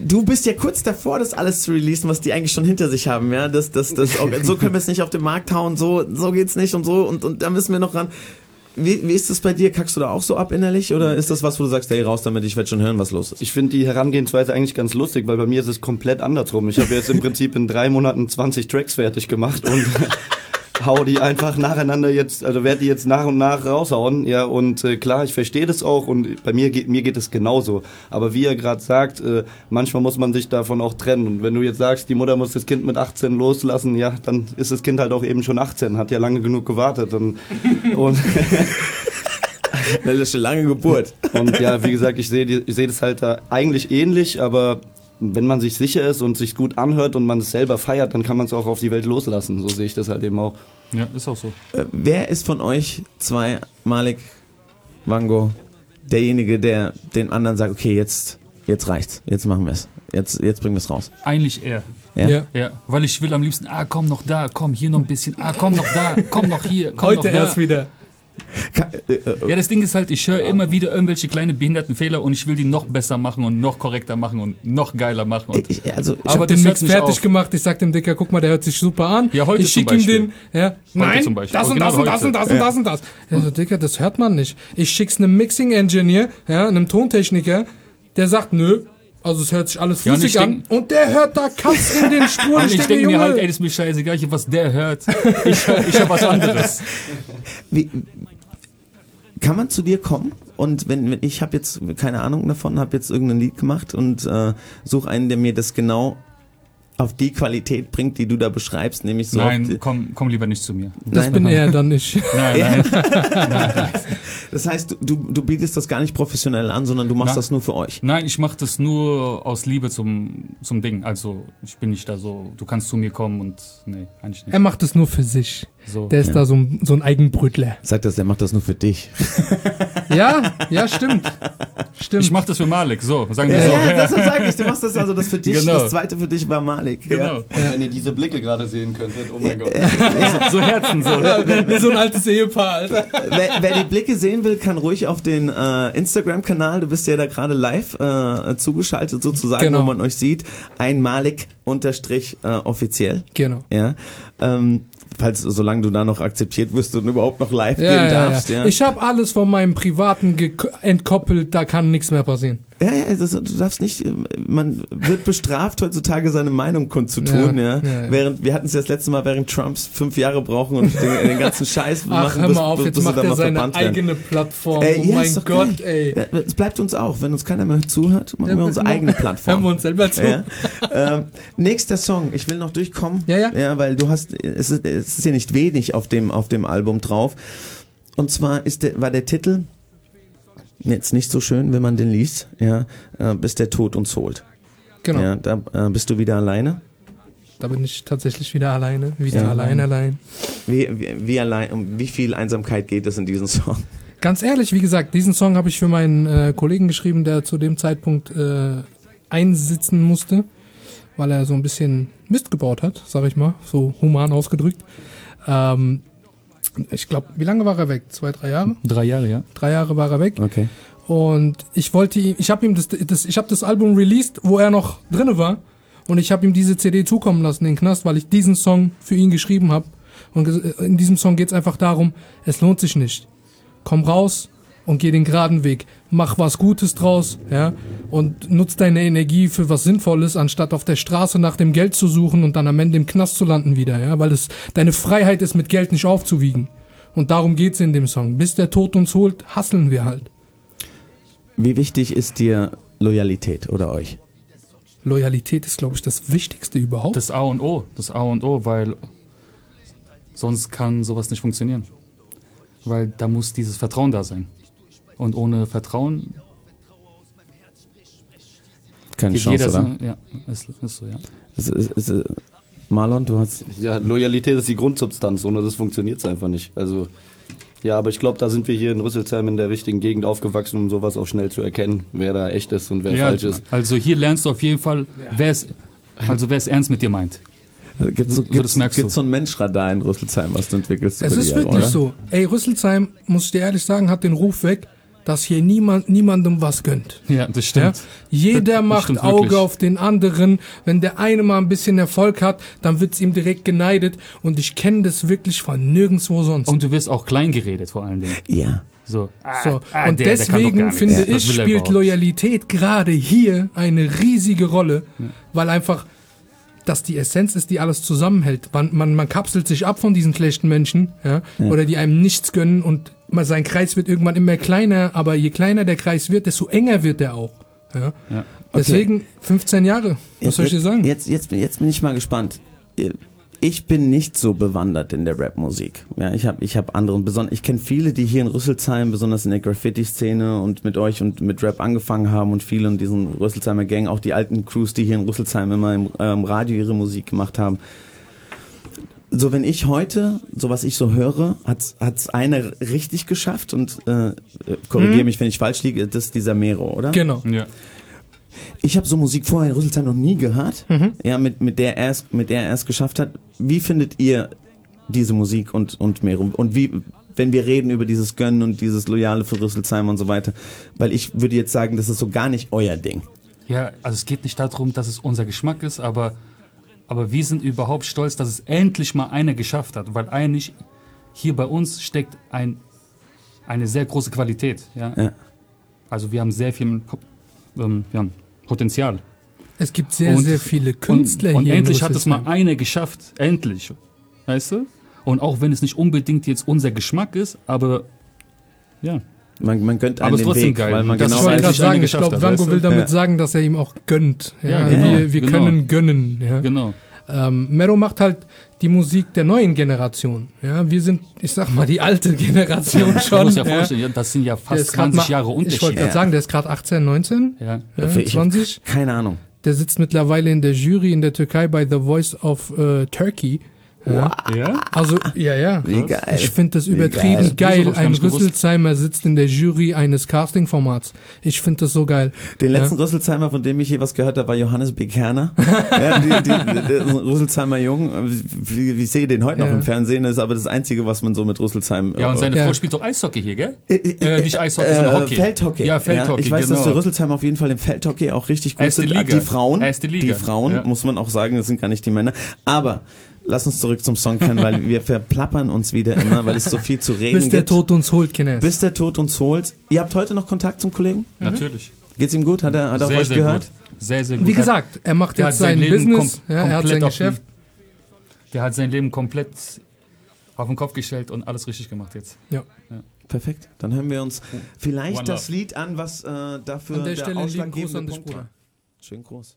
Du bist ja kurz davor, das alles zu releasen, was die eigentlich schon hinter sich haben, ja. Das, das, das, so können wir es nicht auf den Markt hauen, so, so geht's nicht und so und, und da müssen wir noch ran. Wie, wie ist das bei dir? Kackst du da auch so ab innerlich oder ist das was, wo du sagst, hey, raus damit, ich werde schon hören, was los ist? Ich finde die Herangehensweise eigentlich ganz lustig, weil bei mir ist es komplett andersrum. Ich habe jetzt im Prinzip in drei Monaten 20 Tracks fertig gemacht und hau die einfach nacheinander jetzt, also werde die jetzt nach und nach raushauen. Ja, und äh, klar, ich verstehe das auch und bei mir geht mir geht es genauso. Aber wie er gerade sagt, äh, manchmal muss man sich davon auch trennen. Und wenn du jetzt sagst, die Mutter muss das Kind mit 18 loslassen, ja, dann ist das Kind halt auch eben schon 18, hat ja lange genug gewartet. Und, und Das ist schon lange Geburt. Und ja, wie gesagt, ich sehe die- ich sehe das halt da eigentlich ähnlich, aber wenn man sich sicher ist und sich gut anhört und man es selber feiert, dann kann man es auch auf die Welt loslassen. So sehe ich das halt eben auch. Ja, ist auch so. Äh, wer ist von euch zwei, Malik, Wango, derjenige, der den anderen sagt, okay, jetzt, jetzt reicht's, jetzt machen wir es, jetzt, jetzt bringen wir es raus. Eigentlich er. Ja? Ja. Ja, weil ich will am liebsten, ah, komm noch da, komm hier noch ein bisschen, ah, komm noch da, komm noch hier, komm Heute noch da. erst wieder. Ja, das Ding ist halt, ich höre immer wieder irgendwelche kleine behinderten Fehler und ich will die noch besser machen und noch korrekter machen und noch geiler machen. Und also, ich habe den Mix fertig gemacht. Ich sag dem Dicker, guck mal, der hört sich super an. Ja, heute ich schicke ihm den. Ja, nein, zum Beispiel. das und Genau das und das und das und Ja. das und das. Also, Dicker, das hört man nicht. Ich schick's einem Mixing Engineer, ja, einem Tontechniker, der sagt, nö. Also es hört sich alles Ja, und flüssig ich an. Und der hört da Kass in den Spuren. Ich denke, mir halt, ey, das ist mir scheißegal, ich hab was der hört. Ich hör, ich hör was anderes. Wie, kann man zu dir kommen? Und wenn, wenn ich habe jetzt keine Ahnung davon, habe jetzt irgendein Lied gemacht und äh, suche einen, der mir das genau auf die Qualität bringt, die du da beschreibst, nämlich so. Nein, komm, komm lieber nicht zu mir. Das bin er dann nicht. Nein, nein. nein, nein. Das heißt, du, du bietest das gar nicht professionell an, sondern du machst Na- das nur für euch. Nein, ich mache das nur aus Liebe zum, zum Ding. Also ich bin nicht da so, du kannst zu mir kommen und nee, eigentlich nicht. Er macht es nur für sich. So. Der ist Ja. da so ein, so ein Eigenbrötler. Sagt das, der macht das nur für dich. Ja, ja, stimmt. Stimmt. Ich mache das für Malik, so, sagen wir Ja, so. ja, das sage ich, du machst das also das für dich, Genau. das zweite für dich war Malik. Genau. Wenn ihr diese Blicke gerade sehen könntet, oh mein Gott. So Herzen, so. Wie so ein altes Ehepaar, Alter. wer, wer die Blicke sehen will, kann ruhig auf den äh, Instagram-Kanal, du bist ja da gerade live äh, zugeschaltet sozusagen, Genau. wo man euch sieht, ein Malik unterstrich äh, offiziell. Genau. Ja. Ähm, falls, solange du da noch akzeptiert wirst und überhaupt noch live Ja, gehen ja, darfst. ja. Ich habe alles von meinem Privaten entkoppelt, da kann nichts mehr passieren. Ja, ja, das, du darfst nicht, man wird bestraft heutzutage seine Meinung kundzutun, ja. Ja, ja, ja. Während, wir hatten es ja das letzte Mal, während Trumps fünf Jahre brauchen und den, den ganzen Scheiß Ach, machen, hör bis- mal auf, bis- jetzt bis macht er mal seine verbannt werden. eigene Plattform. Ey, oh ja, mein Gott, geil. ey. Es bleibt uns auch, wenn uns keiner mehr zuhört, machen wir unsere eigene Plattform. Hören wir uns selber zu. Ähm, nächster Song, ich will noch durchkommen. Ja, ja. Ja, weil du hast, es ist, es ist ja nicht wenig auf dem, auf dem Album drauf. Und zwar ist der, war der Titel jetzt nicht so schön, wenn man den liest, ja, äh, bis der Tod uns holt. Genau. Ja, da äh, bist du wieder alleine. Da bin ich tatsächlich wieder alleine. Wieder Ja. allein, allein. Wie, wie, wie allein, um wie viel Einsamkeit geht es in diesem Song? Ganz ehrlich, wie gesagt, diesen Song habe ich für meinen äh, Kollegen geschrieben, der zu dem Zeitpunkt äh, einsitzen musste, weil er so ein bisschen Mist gebaut hat, sag ich mal, so human ausgedrückt. Ähm, ich glaube, wie lange war er weg? Zwei, drei Jahre? Drei Jahre, ja. Drei Jahre war er weg. Okay. Und ich wollte ihm, ich habe ihm das, das ich habe das Album released, wo er noch drinne war. Und ich habe ihm diese CD zukommen lassen, den Knast, weil ich diesen Song für ihn geschrieben habe. Und ges- in diesem Song geht's einfach darum, es lohnt sich nicht. Komm raus und geh den geraden Weg. Mach was Gutes draus, ja. Und nutz deine Energie für was Sinnvolles, anstatt auf der Straße nach dem Geld zu suchen und dann am Ende im Knast zu landen wieder, ja. Weil es, deine Freiheit ist mit Geld nicht aufzuwiegen. Und darum geht's in dem Song. Bis der Tod uns holt, hasseln wir halt. Wie wichtig ist dir Loyalität oder euch? Loyalität ist, glaube ich, das Wichtigste überhaupt. Das A und O, das A und O, weil sonst kann sowas nicht funktionieren. Weil da muss dieses Vertrauen da sein. Und ohne Vertrauen Keine geht Chance, jeder oder? so, ja, ist, ist so, ja. Es ist, es ist, Marlon, du hast. Ja, Loyalität ist die Grundsubstanz, ohne das funktioniert es einfach nicht. Also, ja, aber ich glaube, da sind wir hier in Rüsselsheim in der richtigen Gegend aufgewachsen, um sowas auch schnell zu erkennen, wer da echt ist und wer ja, falsch ist. Also hier lernst du auf jeden Fall, wer es, also wer es ernst mit dir meint. Gibt es so, So, gibt's, gibt's so ein Menschradar in Rüsselsheim, was du entwickelst? Es ist Jahre, wirklich oder? so. Ey, Rüsselsheim, muss ich dir ehrlich sagen, hat den Ruf weg, dass hier niemand, niemandem was gönnt. Ja, das stimmt. Jeder Das macht stimmt Auge wirklich. auf den anderen. Wenn der eine mal ein bisschen Erfolg hat, dann wird's ihm direkt geneidet. Und ich kenne das wirklich von nirgendwo sonst. Und du wirst auch klein geredet vor allen Dingen. Ja. So. Ah, So, ah, und der, der deswegen nichts. finde Was ich, spielt überhaupt? Loyalität gerade hier eine riesige Rolle, weil einfach das die Essenz ist, die alles zusammenhält. Man, man, man kapselt sich ab von diesen schlechten Menschen, ja, Ja. oder die einem nichts gönnen und man, sein Kreis wird irgendwann immer kleiner, aber je kleiner der Kreis wird, desto enger wird er auch. Ja. Ja. Deswegen 15 Jahre. Was soll ich dir sagen? Jetzt, jetzt, jetzt bin ich mal gespannt. Ich bin nicht so bewandert in der Rapmusik. Ja, ich habe ich hab anderen beson ich kenne viele, die hier in Rüsselsheim, besonders in der Graffiti-Szene und mit euch und mit Rap angefangen haben und viele in diesen Rüsselsheimer Gang, auch die alten Crews, die hier in Rüsselsheim immer im ähm, Radio ihre Musik gemacht haben. So, wenn ich heute, so was ich so höre, hat's hat's einer richtig geschafft und äh, korrigiere Mhm. mich, wenn ich falsch liege, das ist dieser Mero, oder? Genau. Ja. Ich habe so Musik vorher in Rüsselsheim noch nie gehört. Mhm. Ja, mit, mit der er es mit der er es geschafft hat. Wie findet ihr diese Musik und und Mero? Und wie wenn wir reden über dieses Gönnen und dieses Loyale für Rüsselsheim und so weiter. Weil ich würde jetzt sagen, das ist so gar nicht euer Ding. Ja, also es geht nicht darum, dass es unser Geschmack ist, aber, aber wir sind überhaupt stolz, dass es endlich mal einer geschafft hat, weil eigentlich hier bei uns steckt ein, eine sehr große Qualität. Ja? Ja. Also wir haben sehr viel ähm, ja, Potenzial. Es gibt sehr, sehr viele Künstler und, und hier. in endlich hat es mal einer geschafft. Endlich. Weißt du? Und auch wenn es nicht unbedingt jetzt unser Geschmack ist, aber ja. Man, man gönnt Aber einem den Weg, geil. weil man Das genau Ich wollte weil gerade sich einer sagen, ich glaube, du? will damit Ja. sagen, dass er ihm auch gönnt. Ja, Ja, genau, wir wir genau. können gönnen. Ja. Genau. Ähm, Mero macht halt die Musik der neuen Generation. Ja, wir sind, ich sag mal, die alte Generation Du schon. musst ja ja. vorstellen, ja, das sind ja Der fast ist grad 20 mal- Jahre Ich wollte Unterschied. gerade sagen, der ist gerade 18, 19, Ja. ja, Ich hab 20. Keine Ahnung. Der sitzt mittlerweile in der Jury in der Türkei bei The Voice of äh, Turkey. Ja. Ja? Also, ja, ja. Wie geil. Ich finde das Wie übertrieben geil. geil. Ein? Rüsselsheimer sitzt in der Jury eines Casting-Formats. Ich finde das so geil. Den letzten Rüsselsheimer, von dem ich je was gehört habe, war Johannes B. Kerner. ja, die, die, der Rüsselsheimer Jung. Wie, wie sehe ich den heute noch Ja. im Fernsehen? Das ist aber das Einzige, was man so mit Rüsselsheim. Ja, und seine Ja. Frau spielt doch Eishockey hier, gell? Äh, Äh, nicht Eishockey, sondern Hockey. Feldhockey. Ja, Feldhockey, ich weiß, genau. dass wir Rüsselsheim auf jeden Fall im Feldhockey auch richtig gut Erste sind. Liga. Die Frauen, Erste Liga. die Frauen, Ja. muss man auch sagen, das sind gar nicht die Männer. Aber lass uns zurück zum Song kennen, weil wir verplappern uns wieder immer, weil es so viel zu reden Bis der gibt. Tod uns holt, Kenneth. Bis der Tod uns holt. Ihr habt heute noch Kontakt zum Kollegen? Natürlich. Geht's ihm gut? Hat er, hat er Sehr, euch sehr gehört? gut. Sehr, sehr gut. Wie gesagt, er macht Der jetzt sein Leben Business, kom- ja, er hat komplett sein Geschäft. Den, der hat sein Leben komplett auf den Kopf gestellt und alles richtig gemacht jetzt. Ja. Perfekt. Dann hören wir uns vielleicht One das love. Lied an, was äh, dafür An der der, Stelle ausschlaggebende Punkt war. Schön groß.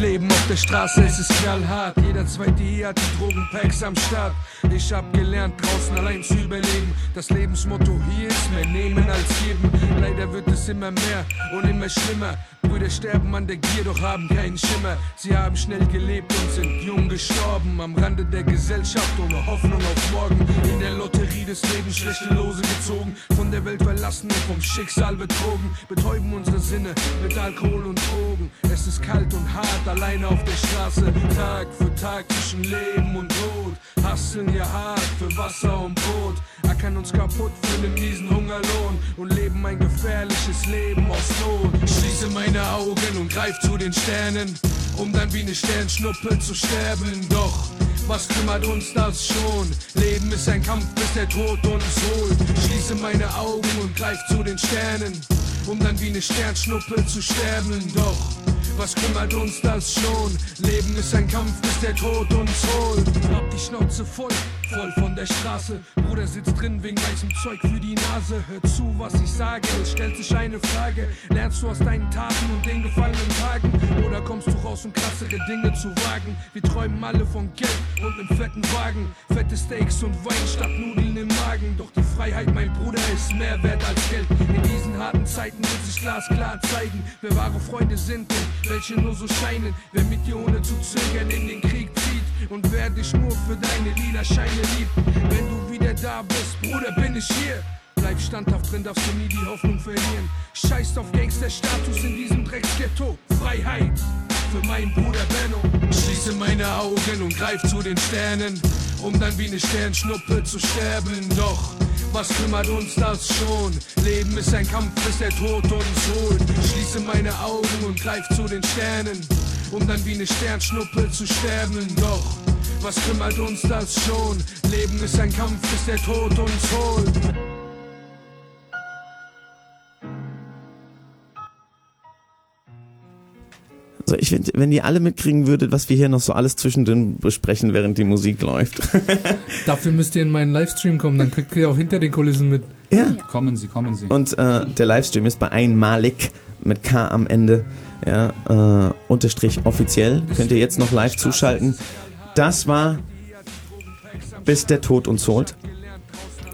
Leben auf der Straße, es ist knallhart. Jeder zweite hier hat die Drogenpacks am Start. Ich hab gelernt, draußen allein zu überleben. Das Lebensmotto hier ist mehr nehmen als geben. Leider wird es immer mehr und immer schlimmer. Brüder sterben an der Gier, doch haben keinen Schimmer. Sie haben schnell gelebt und sind jung gestorben. Am Rande der Gesellschaft ohne Hoffnung auf morgen. In der Lotterie des Lebens schlechte Lose gezogen. Von der Welt verlassen und vom Schicksal betrogen. Betäuben unsere Sinne mit Alkohol und Drogen. Es ist kalt und hart, alleine auf der Straße. Tag für Tag zwischen Leben und Tod. Hasseln ja hart für Wasser und Brot. Ackern uns kaputt für den miesen Hungerlohn. Und leben ein gefährliches Leben aus Not. Schließe meine Augen und greif zu den Sternen. Um dann wie eine Sternschnuppe zu sterben. Doch was kümmert uns das schon? Leben ist ein Kampf, bis der Tod uns holt. Schließe meine Augen und greif zu den Sternen, um dann wie eine Sternschnuppe zu sterben. Doch, was kümmert uns das schon? Leben ist ein Kampf, bis der Tod uns holt. Hab die Schnauze voll, voll von der Straße. Bruder sitzt drin wegen weißem Zeug für die Nase. Hör zu, was ich sage, es stellt sich eine Frage. Lernst du aus deinen Taten und den gefallenen Tagen? Oder kommst du raus, um krassere Dinge zu wagen? Wir träumen alle von Geld und einem fetten Wagen. Fette Steaks und Wein statt Nudeln im Magen. Doch die Freiheit, mein Bruder, ist mehr wert als Geld. In diesen harten Zeiten wird sich glasklar zeigen, wer wahre Freunde sind und welche nur so scheinen. Wer mit dir ohne zu zögern in den Krieg zieht und wer dich nur für deine lila Scheine liebt. Wenn du wieder da bist, Bruder, bin ich hier. Bleib standhaft drin, darfst du nie die Hoffnung verlieren. Scheißt auf Gangsterstatus in diesem Drecksghetto. Freiheit für meinen Bruder Benno. Schließe meine Augen und greif zu den Sternen, um dann wie eine Sternschnuppe zu sterben. Doch was kümmert uns das schon? Leben ist ein Kampf, bis der Tod uns holt. Schließe meine Augen und greif zu den Sternen, um dann wie eine Sternschnuppe zu sterben. Doch was kümmert uns das schon? Leben ist ein Kampf, bis der Tod uns holt. Also ich finde, wenn ihr alle mitkriegen würdet, was wir hier noch so alles zwischendrin besprechen, während die Musik läuft. Dafür müsst ihr in meinen Livestream kommen, dann kriegt ihr auch hinter den Kulissen mit. ja. Kommen Sie, kommen Sie. Und äh, der Livestream ist bei einmalig mit K am Ende, ja, äh, unterstrich offiziell. Könnt ihr jetzt noch live zuschalten. Das war Bis der Tod uns holt.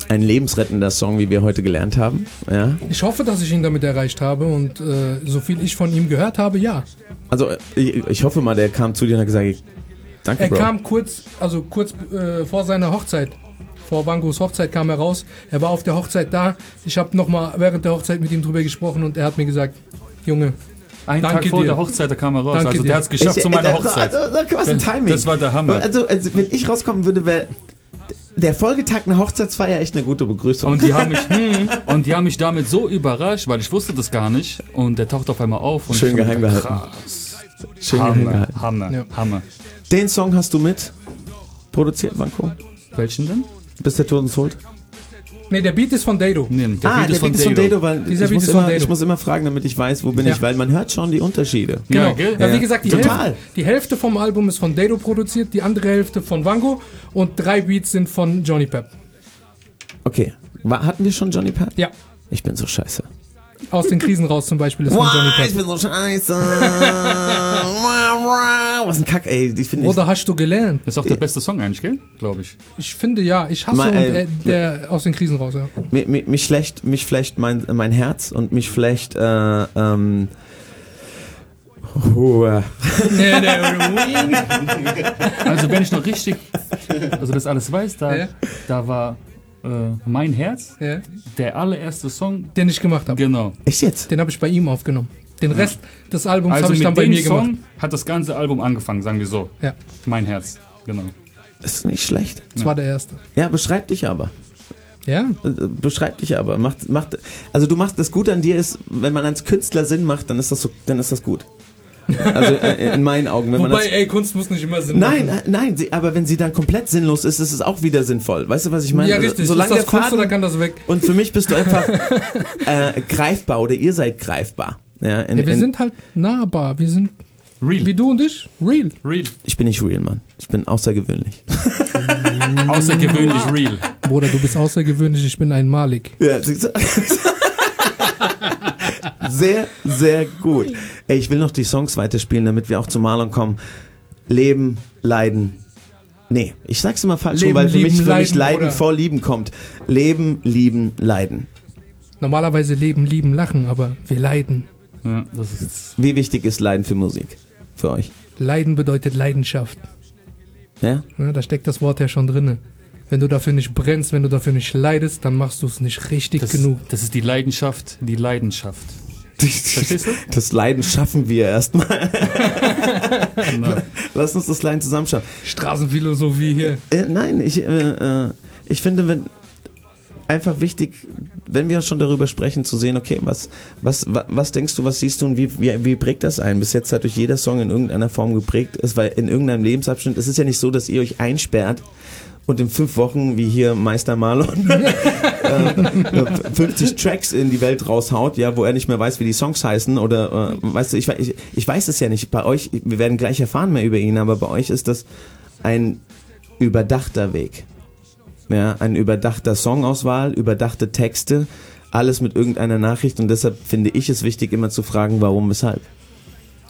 Ein lebensrettender Song, wie wir heute gelernt haben. Ja. Ich hoffe, dass ich ihn damit erreicht habe und äh, so viel ich von ihm gehört habe, ja. Also ich, ich hoffe mal, der kam zu dir und hat gesagt, danke Er Bro. kam kurz, also kurz äh, vor seiner Hochzeit, vor Bangos Hochzeit kam er raus. Er war auf der Hochzeit da. Ich habe nochmal während der Hochzeit mit ihm drüber gesprochen und er hat mir gesagt, Junge, Ein Danke Tag vor dir. der Hochzeit, da kam er raus. Danke also der hat es geschafft Ich- zu meiner äh, Hochzeit. Also, also, was ein Das- Timing. Das war der Hammer. Also, also wenn ich rauskommen würde, wäre der Folgetag eine Hochzeitsfeier echt eine gute Begrüßung. Und die, haben mich, hm, und die haben mich damit so überrascht, weil ich wusste das gar nicht. Und der taucht auf einmal auf. Und Schön ich geheim gehalten. Krass. Schön geheim Hammer, gehalten. Hammer, Ja. Hammer. Den Song hast du mit produziert, Vanko? Welchen denn? Bis der Tod uns holt? Nee, der Beat ist von Dado. Nee, der ah, Beat der ist von Beat ist von Dado. Weil Dieser ich Beat muss, ist von immer, Dado. ich muss immer fragen, damit ich weiß, wo bin Ja. ich, weil man hört schon die Unterschiede. Genau. Ja? Ja, Ja. wie gesagt, die Total. Hälfte, die Hälfte vom Album ist von Dado produziert, die andere Hälfte von Vango und drei Beats sind von Johnny Pep. Okay, War, hatten wir schon Johnny Pep? Ja. Ich bin so scheiße. Aus den Krisen raus zum Beispiel ist von Johnny Wow, ich bin so scheiße. Was ein Kack, ey. Ich finde Oder hast du gelernt? Das ist auch der beste Song eigentlich, gell? Glaube ich. Ich finde ja, ich hasse Mal, und, äh, äh, der aus den Krisen raus, ja. mich, mich, mich schlecht, mich flecht mein, mein Herz und mich flecht, äh, ähm, Ruhe. Nee, nee, Also wenn ich noch richtig, also das alles weiß, da, Ja. da war äh, Mein Herz, ja. der allererste Song. Den ich gemacht habe. Genau. Echt jetzt? Den habe ich bei ihm aufgenommen. Den Rest des Albums Also habe ich dann bei mir Song gemacht. hat das ganze Album angefangen, sagen wir so. Ja, Mein Herz, genau. Das ist nicht schlecht. das war der erste. Ja, beschreib dich aber. Ja, Äh, Beschreib dich aber. Macht, macht, also du machst das Gute an dir ist, wenn man als Künstler Sinn macht, dann ist das so, dann ist das gut. Also äh, in meinen Augen. Wenn man wobei, das, ey, Kunst muss nicht immer Sinn Nein, machen. äh, nein, sie, aber wenn sie dann komplett sinnlos ist, ist es auch wieder sinnvoll. Weißt du, was ich meine? Ja, richtig. Solange ist das Kunst oder Faden, kann das weg? und für mich bist du einfach äh, greifbar oder ihr seid greifbar. Ja, in, Ja, wir in, sind halt nahbar. Wir sind, Real. wie du und ich, real. Real. ich bin nicht real, Mann. Ich bin außergewöhnlich. Außergewöhnlich real. Bruder, du bist außergewöhnlich, ich bin ein Malik. Ja? sehr, sehr gut. Ey, ich will noch die Songs weiterspielen, damit wir auch zu Marlon kommen. Leben, Leiden. Nee, ich sag's immer falsch, Leben, weil für mich, lieben, für mich leiden, Leiden oder? vor Lieben kommt. Leben, lieben, leiden. Normalerweise leben, lieben, lachen, aber wir leiden. Ja, das ist Wie wichtig ist Leiden für Musik? Für euch? Leiden bedeutet Leidenschaft. Ja? Ja, da steckt das Wort ja schon drinne. Wenn du dafür nicht brennst, wenn du dafür nicht leidest, dann machst du es nicht richtig das, genug. das ist die Leidenschaft, die Leidenschaft. Verstehst du? Das Leiden schaffen wir erstmal. Genau. Lass uns das Leiden zusammenschauen. Straßenphilosophie hier. Äh, nein, ich, äh, äh, ich finde, wenn einfach wichtig, wenn wir schon darüber sprechen, zu sehen, okay, was, was, was, was denkst du, was siehst du und wie, wie, wie prägt das ein? Bis jetzt hat euch jeder Song in irgendeiner Form geprägt ist, weil in irgendeinem Lebensabschnitt, es ist ja nicht so, dass ihr euch einsperrt und in fünf Wochen, wie hier Meister Marlon, äh, 50 Tracks in die Welt raushaut, ja, wo er nicht mehr weiß, wie die Songs heißen oder, äh, weißt du, ich, we- ich, ich weiß es ja nicht. Bei euch, wir werden gleich erfahren mehr über ihn, aber bei euch ist das ein überdachter Weg. Ja, ein überdachter Songauswahl, überdachte Texte, alles mit irgendeiner Nachricht und deshalb finde ich es wichtig, immer zu fragen, warum, weshalb.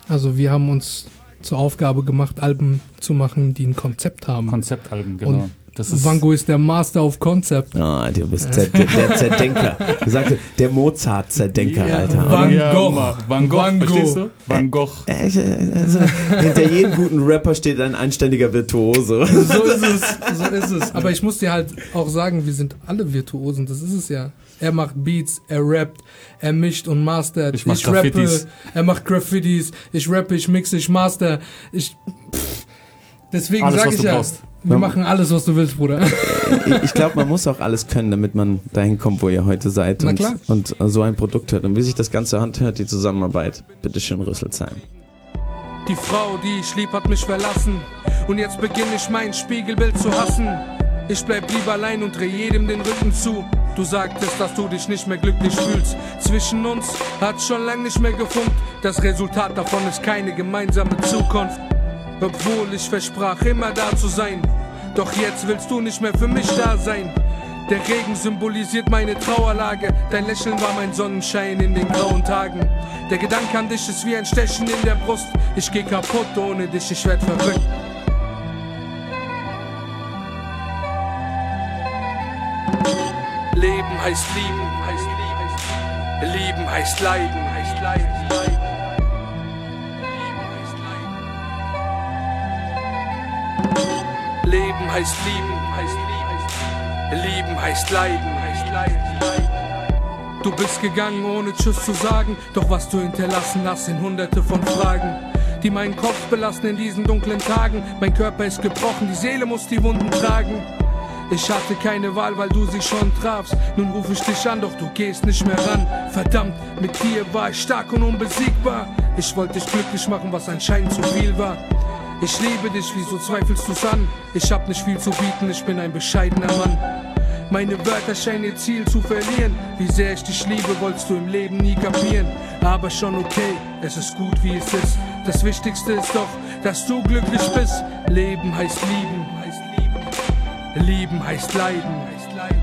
Also wir haben uns zur Aufgabe gemacht, Alben zu machen, die ein Konzept haben. Konzeptalben, genau. Und das ist Vango ist der Master of Concept. Ah, du bist der, der, der Zerdenker. Du sagst, der Mozart-Zerdenker, Ja, Alter. Van Gogh. Van Gogh, Van Gogh. verstehst du? Van Gogh. Äh, ich, äh, Also, hinter jedem guten Rapper steht ein anständiger Virtuose. So ist es, so ist es. Aber ich muss dir halt auch sagen, wir sind alle Virtuosen, das ist es ja. Er macht Beats, er rappt, er mischt und mastert. Ich mach rappe, Graffitis. er macht Graffitis, ich rappe, ich mixe, ich master. Ich, pff. deswegen sage ich du ja, brauchst. Wir machen alles, was du willst, Bruder. ich ich glaube, man muss auch alles können, damit man dahin kommt, wo ihr heute seid Na und, klar. und so ein Produkt hört. Und wie sich das Ganze anhört, die Zusammenarbeit. Bitteschön, Rüsselsheim. Die Frau, die ich lieb, hat mich verlassen. Und jetzt beginne ich mein Spiegelbild zu hassen. Ich bleib lieber allein und dreh jedem den Rücken zu. Du sagtest, dass du dich nicht mehr glücklich fühlst. Zwischen uns hat schon lang nicht mehr gefunkt. Das Resultat davon ist keine gemeinsame Zukunft. Obwohl ich versprach, immer da zu sein. Doch jetzt willst du nicht mehr für mich da sein. Der Regen symbolisiert meine Trauerlage. Dein Lächeln war mein Sonnenschein in den grauen Tagen. Der Gedanke an dich ist wie ein Stechen in der Brust. Ich geh kaputt ohne dich, ich werd verrückt. Leben heißt lieben, heißt lieben. Lieben heißt leiden, heißt leiden. Heißt lieben, heißt lieben. Lieben heißt leiden, heißt leiden. Du bist gegangen, ohne Tschüss zu sagen. Doch was du hinterlassen hast, sind hunderte von Fragen, die meinen Kopf belasten in diesen dunklen Tagen. Mein Körper ist gebrochen, die Seele muss die Wunden tragen. Ich hatte keine Wahl, weil du sie schon trafst. Nun rufe ich dich an, doch du gehst nicht mehr ran. Verdammt, mit dir war ich stark und unbesiegbar. Ich wollte dich glücklich machen, was anscheinend zu viel war. Ich liebe dich, wieso zweifelst du's an? Ich hab nicht viel zu bieten, ich bin ein bescheidener Mann. Meine Wörter scheinen ihr Ziel zu verlieren. Wie sehr ich dich liebe, wolltest du im Leben nie kapieren. Aber schon okay, es ist gut wie es ist. Das Wichtigste ist doch, dass du glücklich bist. Leben heißt lieben, heißt lieben. Lieben heißt leiden, heißt leiden.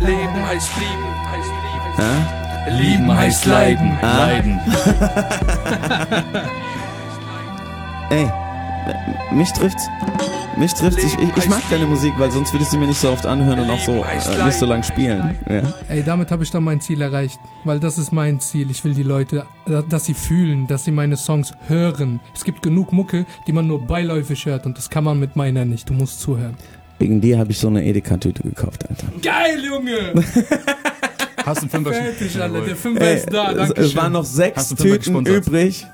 Leben heißt lieben, heißt lieben. Hä? Lieben heißt leiden, Ah. leiden. Ey, mich trifft's. Mich trifft's. Ich, ich, ich mag deine Musik, weil sonst würdest du mir nicht so oft anhören und auch so äh, nicht so lang spielen. Ja. Ey, damit habe ich dann mein Ziel erreicht, weil das ist mein Ziel. Ich will die Leute, äh, dass sie fühlen, dass sie meine Songs hören. Es gibt genug Mucke, die man nur beiläufig hört und das kann man mit meiner nicht. Du musst zuhören. Wegen dir habe ich so eine Edeka-Tüte gekauft, Alter. Geil, Junge! Hast du einen Fünfer Fertig, Alter. Der Fünfer ist da. es, Danke es waren noch sechs Tüten übrig.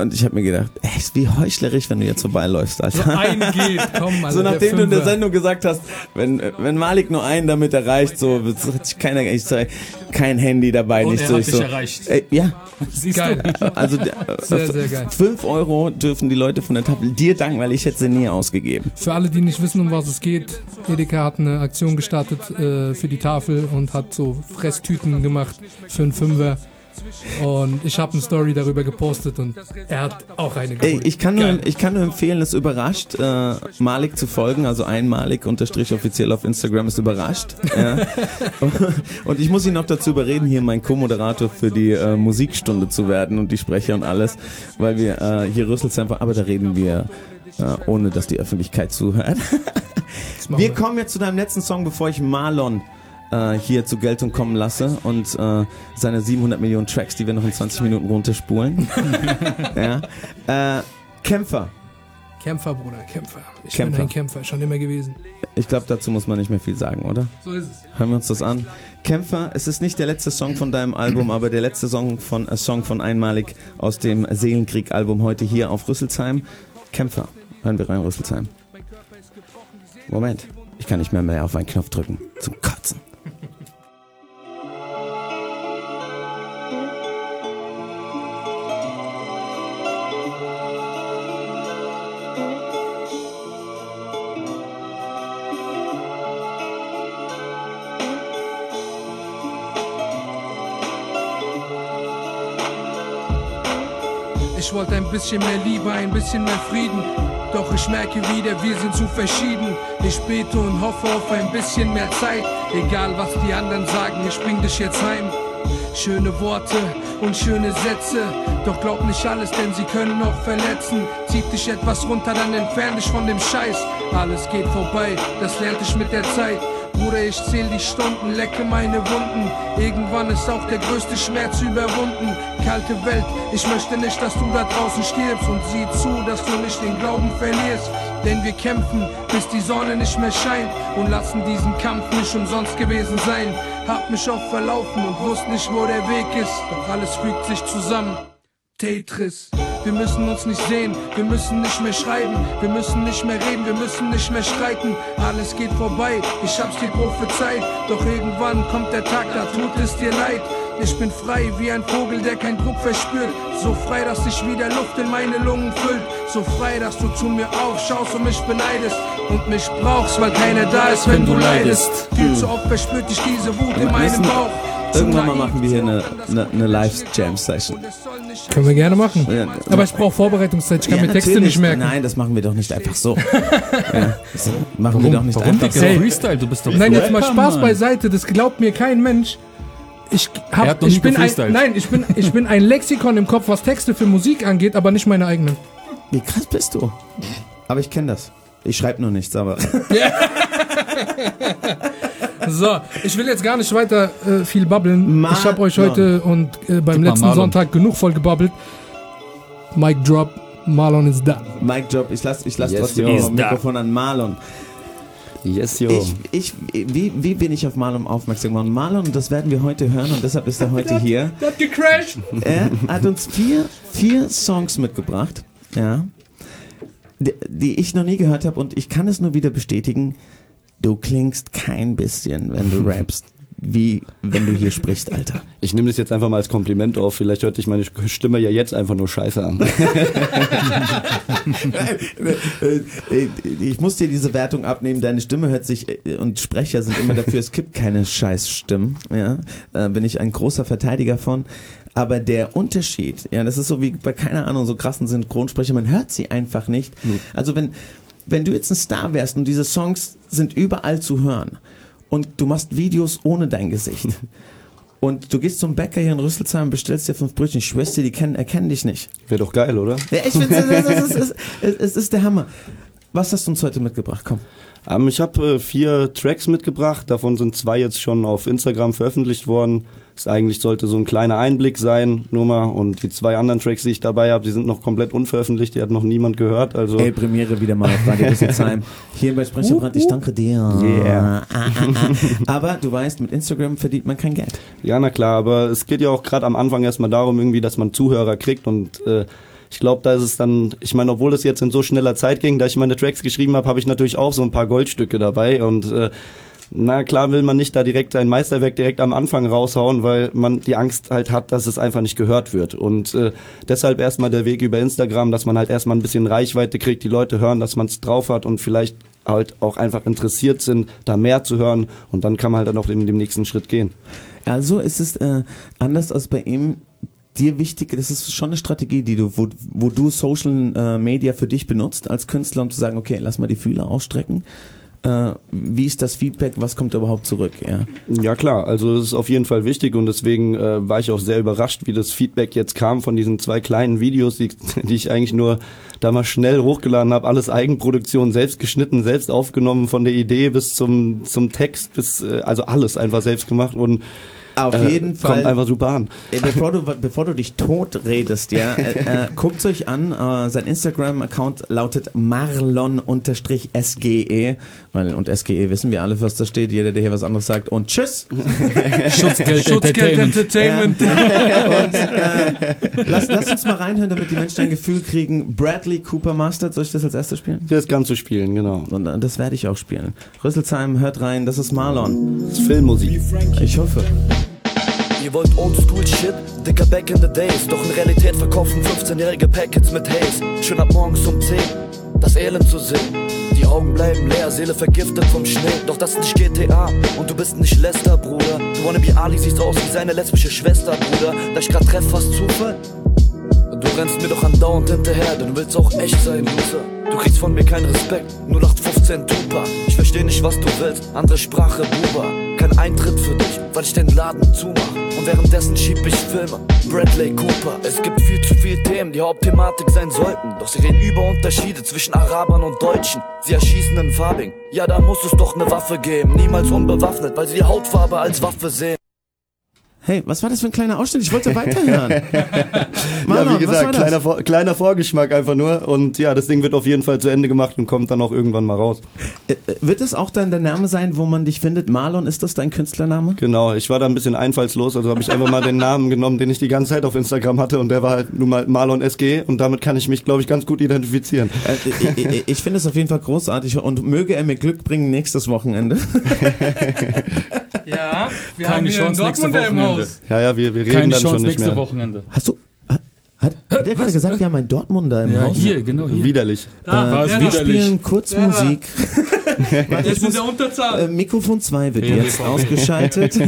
Und ich habe mir gedacht, ey, ist wie heuchlerisch, wenn du jetzt vorbeiläufst, Alter. So ein geht, komm, Alter. So nachdem du in der. Sendung gesagt hast, wenn, wenn Malik nur einen damit erreicht, so wird sich keiner, ich sag, kein Handy dabei, Und nicht er so. hat Ich dich so erreicht. Ey, ja, Siehst Geil. du? also äh, Sehr, sehr geil. 5 Euro dürfen die Leute von der Tafel dir danken, weil ich hätte sie nie ausgegeben. Für alle, die nicht wissen, um was es geht, Edeka hat eine Aktion gestartet äh, für die Tafel und hat so Fresstüten gemacht für einen Fünfer. Und ich habe eine Story darüber gepostet und er hat auch eine Ey, gefunden. ich kann, nur, ich kann nur empfehlen, es überrascht, äh, Malik zu folgen, also ein Malik unterstrich offiziell auf Instagram ist überrascht. Ja. und ich muss ihn noch dazu überreden, hier mein Co-Moderator für die äh, Musikstunde zu werden und die Sprecher und alles, weil wir äh, hier Rüsselsempfer, aber da reden wir äh, ohne, dass die Öffentlichkeit zuhört. Wir kommen jetzt zu deinem letzten Song, bevor ich Marlon äh, hier zur Geltung kommen lasse und äh, seine 700 Millionen Tracks, die wir noch in 20 Minuten runterspulen. ja. äh, Kämpfer. Kämpfer, Bruder, Kämpfer. Ich Kämpfer. bin ein Kämpfer, schon immer gewesen. Ich glaube, dazu muss man nicht mehr viel sagen, oder? So ist es. Hören wir uns das an. Kämpfer, es ist nicht der letzte Song von deinem Album, aber der letzte Song von äh, Song von Einmalig aus dem Seelenkrieg-Album heute hier auf Rüsselsheim. Kämpfer, hören wir rein, Rüsselsheim. Moment, ich kann nicht mehr mehr auf einen Knopf drücken. Zum Kotzen. Ich wollte ein bisschen mehr Liebe, ein bisschen mehr Frieden. Doch ich merke wieder, wir sind zu verschieden. Ich bete und hoffe auf ein bisschen mehr Zeit. Egal was die anderen sagen, ich bring dich jetzt heim. Schöne Worte und schöne Sätze. Doch glaub nicht alles, denn sie können auch verletzen. Zieht dich etwas runter, dann entfern dich von dem Scheiß. Alles geht vorbei, das lernte ich mit der Zeit. Bruder, ich zähl die Stunden, lecke meine Wunden. Irgendwann ist auch der größte Schmerz überwunden. Kalte Welt, ich möchte nicht, dass du da draußen stirbst. Und sieh zu, dass du nicht den Glauben verlierst. Denn wir kämpfen, bis die Sonne nicht mehr scheint. Und lassen diesen Kampf nicht umsonst gewesen sein. Hab mich oft verlaufen und wusste nicht, wo der Weg ist. Doch alles fügt sich zusammen. Tetris. Wir müssen uns nicht sehen, wir müssen nicht mehr schreiben, wir müssen nicht mehr reden, wir müssen nicht mehr streiten. Alles geht vorbei, ich hab's dir prophezeit. Doch irgendwann kommt der Tag, da tut es dir leid. Ich bin frei wie ein Vogel, der keinen Druck verspürt. So frei, dass sich wieder Luft in meine Lungen füllt. So frei, dass du zu mir aufschaust und mich beneidest. Und mich brauchst, weil keiner da ist, wenn du leidest. Viel zu oft verspürt dich diese Wut in meinem Bauch. Irgendwann mal machen wir hier eine, eine, eine Live-Jam-Session. Können wir gerne machen. Ja, Aber ich brauche Vorbereitungszeit, ich kann Ja, mir Texte natürlich. nicht merken. Nein, das machen wir doch nicht einfach so. ja, das machen wir doch nicht Warum, einfach so. Hey. Freestyle, du bist doch Nein, jetzt mal Spaß Mann. beiseite, das glaubt mir kein Mensch. Ich, hab, ich bin ein, nein, ich bin, ich bin ein Lexikon im Kopf, was Texte für Musik angeht, aber nicht meine eigenen. Wie krass bist du? Aber ich kenne das. Ich schreibe nur nichts, aber. So, ich will jetzt gar nicht weiter äh, viel babbeln. Ma- ich habe euch heute und äh, beim mal letzten Marlon. Sonntag genug voll gebabbelt. Mic Drop. Marlon ist da. Mike Job, ich lasse ich lass Yes, trotzdem ein Mikrofon an Marlon. Yes, yo. Ich, ich, wie, wie bin ich auf Marlon aufmerksam geworden? Marlon, das werden wir heute hören und deshalb ist er heute hier. Der hat gecrashed. Er hat uns vier, vier Songs mitgebracht, ja, die, die ich noch nie gehört habe und ich kann es nur wieder bestätigen. Du klingst kein bisschen, wenn du rappst, wie wenn du hier sprichst, Alter. Ich nehme das jetzt einfach mal als Kompliment auf. Vielleicht hört sich meine Stimme ja jetzt einfach nur scheiße an. Ich muss dir diese Wertung abnehmen. Deine Stimme hört sich äh, und Sprecher sind immer dafür, es gibt keine Scheißstimmen. Ja, äh, bin ich ein großer Verteidiger von. Aber der Unterschied, ja, das ist so wie bei keine Ahnung so krassen Synchronsprecher, man hört sie einfach nicht. Also wenn wenn du jetzt ein Star wärst und diese Songs sind überall zu hören und du machst Videos ohne dein Gesicht. Und du gehst zum Bäcker hier in Rüsselsheim, bestellst dir fünf Brötchen, ich schwör's dir, die kennen, erkennen dich nicht. Wäre doch geil, oder? Ja, ich finde, es, es, es, es, es ist der Hammer. Was hast du uns heute mitgebracht? Komm. Ähm, ich habe äh, vier Tracks mitgebracht, davon sind zwei jetzt schon auf Instagram veröffentlicht worden. Das eigentlich sollte so ein kleiner Einblick sein, nur mal. Und die zwei anderen Tracks, die ich dabei habe, die sind noch komplett unveröffentlicht, die hat noch niemand gehört. Also Ey, Premiere wieder mal auf Radio Rüsselsheim. Hier bei Sprecherbrand, ich danke dir. Yeah. Ah, ah, ah. Aber du weißt, mit Instagram verdient man kein Geld. Ja, na klar, aber es geht ja auch gerade am Anfang erstmal darum, irgendwie, dass man Zuhörer kriegt und äh, ich glaube, da ist es dann, ich meine, obwohl es jetzt in so schneller Zeit ging, da ich meine Tracks geschrieben habe, habe ich natürlich auch so ein paar Goldstücke dabei und äh, na klar will man nicht da direkt ein Meisterwerk direkt am Anfang raushauen, weil man die Angst halt hat, dass es einfach nicht gehört wird. Und äh, deshalb erstmal der Weg über Instagram, dass man halt erstmal ein bisschen Reichweite kriegt, die Leute hören, dass man es drauf hat und vielleicht halt auch einfach interessiert sind, da mehr zu hören und dann kann man halt dann auch in den nächsten Schritt gehen. Also ist es äh, anders als bei ihm dir wichtig, das ist schon eine Strategie, die du, wo, wo du Social äh, Media für dich benutzt als Künstler, um zu sagen, okay, lass mal die Fühler ausstrecken. Äh, wie ist das Feedback? Was kommt überhaupt zurück? Ja, Ja klar, also es ist auf jeden Fall wichtig und deswegen äh, war ich auch sehr überrascht, wie das Feedback jetzt kam von diesen zwei kleinen Videos, die, die ich eigentlich nur da mal schnell hochgeladen habe, alles Eigenproduktion, selbst geschnitten, selbst aufgenommen, von der Idee bis zum zum Text, bis äh, also alles einfach selbst gemacht und Auf äh, jeden Fall. kommt einfach super an. Ey, bevor du, bevor du dich tot redest, ja, äh, äh, guckt euch an, äh, sein Instagram-Account lautet marlon-sge, weil, und SGE wissen wir alle, was da steht, jeder, der hier was anderes sagt, und tschüss! Schutzgeld, Schutzgeld Entertainment. Entertainment. Und, äh, lass, lass uns mal reinhören, damit die Menschen ein Gefühl kriegen. Bradley Cooper Mustard, soll ich das als erstes spielen? Das Ganze spielen, genau. Und äh, das werde ich auch spielen. Rüsselsheim, hört rein, das ist Marlon. Das ist Filmmusik. Ich hoffe. Ihr wollt oldschool Shit, dicker back in the days. Doch in Realität verkaufen 15-jährige Packets mit Haze. Schön ab morgens um 10, das Elend zu sehen. Die Augen bleiben leer, Seele vergiftet vom Schnee. Doch das ist nicht GTA und du bist nicht Lester, Bruder. Du wanna be Ali, siehst aus wie seine lesbische Schwester, Bruder. Da ich grad treff, fast Zufall. Du rennst mir doch andauernd hinterher, denn du willst auch echt sein, Loser. Du kriegst von mir keinen Respekt, 0815 Tupac. Ich versteh nicht, was du willst, andere Sprache, Buba. Kein Eintritt für dich, weil ich den Laden zumach. Währenddessen schieb ich Filme, Bradley Cooper. Es gibt viel zu viele Themen, die Hauptthematik sein sollten. Doch sie reden über Unterschiede zwischen Arabern und Deutschen. Sie erschießen in Farbing, ja, da muss es doch eine Waffe geben. Niemals unbewaffnet, weil sie die Hautfarbe als Waffe sehen. Hey, was war das für ein kleiner Ausschnitt? Ich wollte weiterhören. ja, Marlon, wie gesagt, kleiner, Vor kleiner Vorgeschmack einfach nur. Und ja, das Ding wird auf jeden Fall zu Ende gemacht und kommt dann auch irgendwann mal raus. Äh, äh, Wird es auch dann der Name sein, wo man dich findet? Marlon, ist das dein Künstlername? Genau, ich war da ein bisschen einfallslos, also habe ich einfach mal den Namen genommen, den ich die ganze Zeit auf Instagram hatte und der war halt nun mal Marlon SG und damit kann ich mich, glaube ich, ganz gut identifizieren. Äh, ich ich, ich finde es auf jeden Fall großartig und möge er mir Glück bringen nächstes Wochenende. Ja, wir Keine haben hier einen Chance nächste Dortmunder im Wochenende. Ja, ja, wir, wir reden Keine dann Chance schon nicht nächste mehr. Wochenende. Hast du. Hat, hat der gerade gesagt, wir haben einen Dortmunder im Ja, Haus? hier, genau hier. Widerlich. Da, Äh, war es wir widerlich. spielen kurz Der war- Musik. Warte, Jetzt in der Unterzahl. äh, Mikrofon 2 wird Ja, jetzt ausgeschaltet.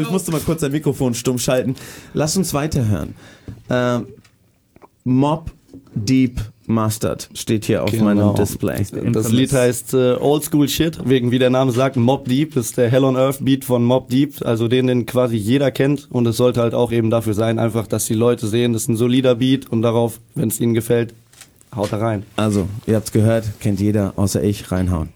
ich musste mal kurz ein Mikrofon stumm schalten. Lass uns weiterhören. Ähm, Mob Deep Mustard steht hier auf Genau. meinem Display. Das Lied heißt äh, Old School Shit, wegen wie der Name sagt, Mob Deep, das ist der Hell on Earth Beat von Mob Deep, also den, den quasi jeder kennt und es sollte halt auch eben dafür sein, einfach, dass die Leute sehen, das ist ein solider Beat und darauf, wenn es ihnen gefällt, haut da rein. Also, ihr habt's gehört, kennt jeder, außer ich, reinhauen.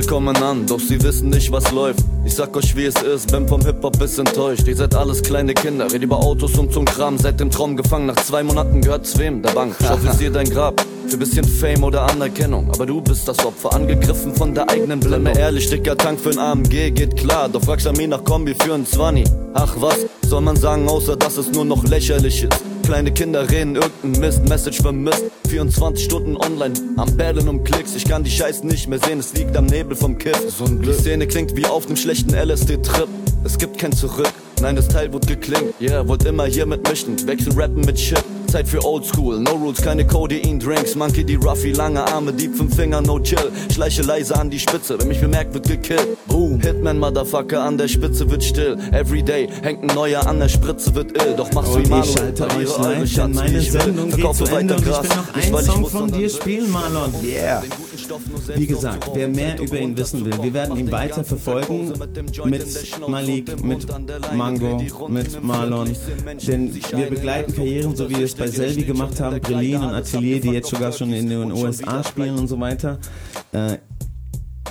Kommen an, doch sie wissen nicht, was läuft. Ich sag euch, wie es ist, bin vom Hip-Hop bis enttäuscht. Ihr seid alles kleine Kinder, red über Autos und zum Kram. Seid im Traum gefangen, nach zwei Monaten gehört's wem? Der Bank. Schaufel dein Grab. Für bisschen Fame oder Anerkennung. Aber du bist das Opfer, angegriffen von der eigenen Blende. Ehrlich, dicker Tank für ein AMG geht klar. Doch fragst du mich nach Kombi für ein 20. Ach was, soll man sagen, außer dass es nur noch lächerlich ist. Kleine Kinder reden irgendein Mist, Message vermisst. 24 Stunden online, am Bellen um Klicks. Ich kann die Scheiße nicht mehr sehen, es liegt am Nebel vom Kiff. So ein Die Szene klingt wie auf nem schlechten LSD-Trip. Es gibt kein Zurück, nein, das Teil wird geklingt. Yeah, wollt immer hier mitmischen, wechseln Rappen mit Shit. Zeit für Oldschool, no rules, keine Codein Drinks. Monkey die Ruffy, lange Arme, Dieb fünf Finger, no chill. Schleiche leise an die Spitze, wenn mich bemerkt, wird gekillt. Boom, Hitman, Motherfucker, an der Spitze wird still. Everyday hängt ein neuer an der Spritze, wird ill. Doch mach's wie Und Marlon, ich schalte verliere eure wie meine ich will. Sendung geht Verkaufe Ende weiter und ich Gras, will noch einen Song von dir will. spielen, Marlon. Yeah. Wie gesagt, wer mehr über ihn wissen will, wir werden ihn weiter verfolgen mit Malik, mit Mango, mit Marlon. Denn wir begleiten Karrieren, so wie wir es bei Selvi gemacht haben, Brelin und Atelier, die jetzt sogar schon in den USA spielen und so weiter. Äh,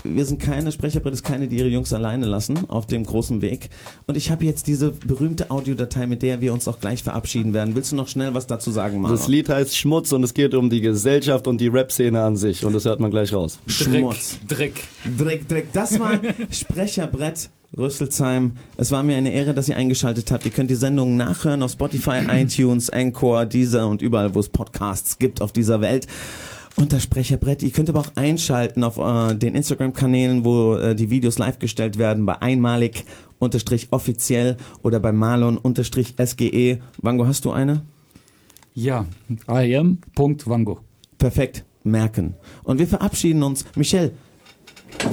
wir sind keine Sprecherbrille, ist keine, die ihre Jungs alleine lassen auf dem großen Weg. Und ich habe jetzt diese berühmte Audiodatei, mit der wir uns auch gleich verabschieden werden. Willst du noch schnell was dazu sagen, Marlon? Das Lied heißt Schmutz und es geht um die Gesellschaft und die Rap-Szene an sich. Und das hört man gleich raus. Schmutz. Dreck. Dreck, Dreck. Das war Sprecherbrett Rüsselsheim. Es war mir eine Ehre, dass ihr eingeschaltet habt. Ihr könnt die Sendung nachhören auf Spotify, iTunes, Anchor, Deezer und überall, wo es Podcasts gibt auf dieser Welt. Unter Sprecherbrett. Ihr könnt aber auch einschalten auf äh, den Instagram-Kanälen, wo äh, die Videos live gestellt werden, bei einmalig unterstrich offiziell oder bei Marlon unterstrich SGE. Wango, hast du eine? Ja, im.wango. Perfekt, merken. Und wir verabschieden uns. Michelle,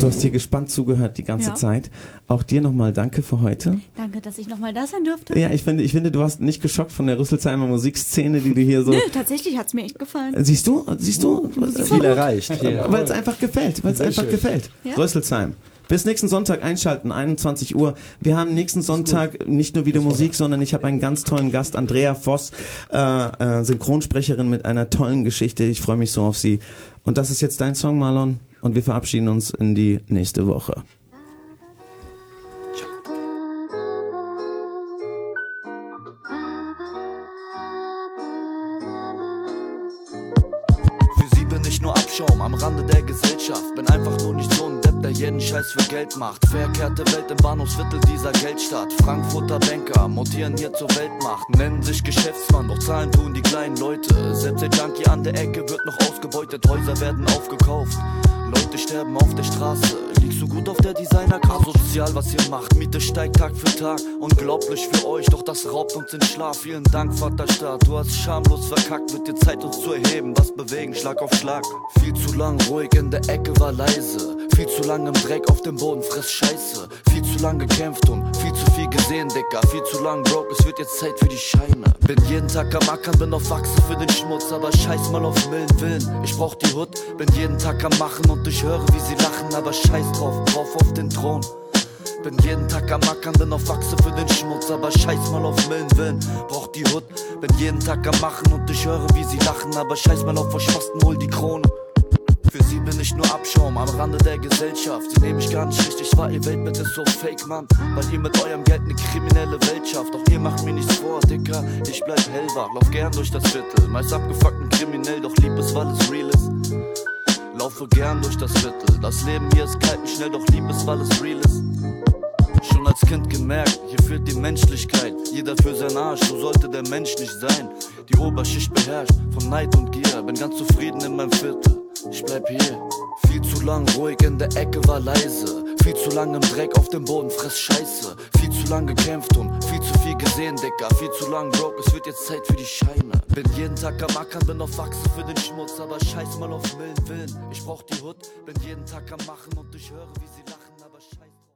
du hast hier gespannt zugehört die ganze Ja. Zeit. Auch dir nochmal danke für heute. Danke, dass ich nochmal da sein durfte. Ja, ich finde, ich finde, du warst nicht geschockt von der Rüsselsheimer Musikszene, die du hier so. Nö, tatsächlich hat's mir echt gefallen. Siehst du, siehst du, Viel erreicht. Ja. weil es einfach gefällt, weil es einfach schön. gefällt. Ja. Rüsselsheim. Bis nächsten Sonntag einschalten, 21 Uhr. Wir haben nächsten Sonntag nicht nur wieder Musik, sondern ich habe einen ganz tollen Gast, Andrea Voss, äh, äh, Synchronsprecherin mit einer tollen Geschichte. Ich freue mich so auf sie. Und das ist jetzt dein Song, Marlon. Und wir verabschieden uns in die nächste Woche. Für sie bin ich nur Abschaum am Rande der Gesellschaft. Bin einfach nur nicht so ein Depp, der jeden Scheiß für Geld macht. Verkehrte Welt im Bahnhofsviertel dieser Geldstadt. Frankfurter Banker montieren hier zur Weltmacht. Nennen sich Geschäftsmann, doch zahlen tun die kleinen Leute. Selbst der Junkie an der Ecke wird noch ausgebeutet. Häuser werden aufgekauft. Leute sterben auf der Straße. Liegst du gut auf der Designer-Couch? Sozial, was ihr macht. Miete steigt Tag für Tag. Unglaublich für euch, doch das raubt uns den Schlaf. Vielen Dank, Vaterstaat. Du hast schamlos verkackt. Wird dir Zeit, uns zu erheben. Was bewegen, Schlag auf Schlag. Viel zu lang ruhig in der Ecke war leise. Viel zu lang im Dreck auf dem Boden, friss Scheiße. Viel zu lang gekämpft und viel zu viel gesehen, Dicker. Viel zu lang broke, es wird jetzt Zeit für die Scheine. Bin jeden Tag am Ackern, bin auf Achse für den Schmutz, aber scheiß mal auf milden Willen. Ich brauch die Hut, bin jeden Tag am Machen und ich höre, wie sie lachen, aber scheiß drauf, drauf auf den Thron. Bin jeden Tag am Ackern, bin auf Achse für den Schmutz, aber scheiß mal auf milden Willen. Brauch die Hut, bin jeden Tag am Machen und ich höre, wie sie lachen, aber scheiß mal auf Verspasten, hol die Krone. Für sie bin ich nur Abschaum am Rande der Gesellschaft. Sie nehmen mich gar nicht richtig wahr, ihr Weltbild ist so fake, Mann. Weil ihr mit eurem Geld eine kriminelle Welt schafft. Doch ihr macht mir nichts vor, Dicker. Ich bleib hellwach, lauf gern durch das Viertel. Meist abgefuckt und kriminell, doch lieb es, weil es real ist. Laufe gern durch das Viertel. Das Leben hier ist kalt und schnell, doch lieb es, weil es real ist. Schon als Kind gemerkt, hier fehlt die Menschlichkeit. Jeder für sein Arsch, so sollte der Mensch nicht sein. Die Oberschicht beherrscht von Neid und Gier. Bin ganz zufrieden in meinem Viertel. Ich bleib hier. Viel zu lang ruhig in der Ecke war leise. Viel zu lang im Dreck auf dem Boden, fress Scheiße. Viel zu lang gekämpft und viel zu viel gesehen, Dicker. Viel zu lang broke, es wird jetzt Zeit für die Scheine. Bin jeden Tag am Ackern, bin auf Achse für den Schmutz, aber scheiß mal auf milden Willen. Ich brauch die Hut, bin jeden Tag am Machen und ich höre, wie.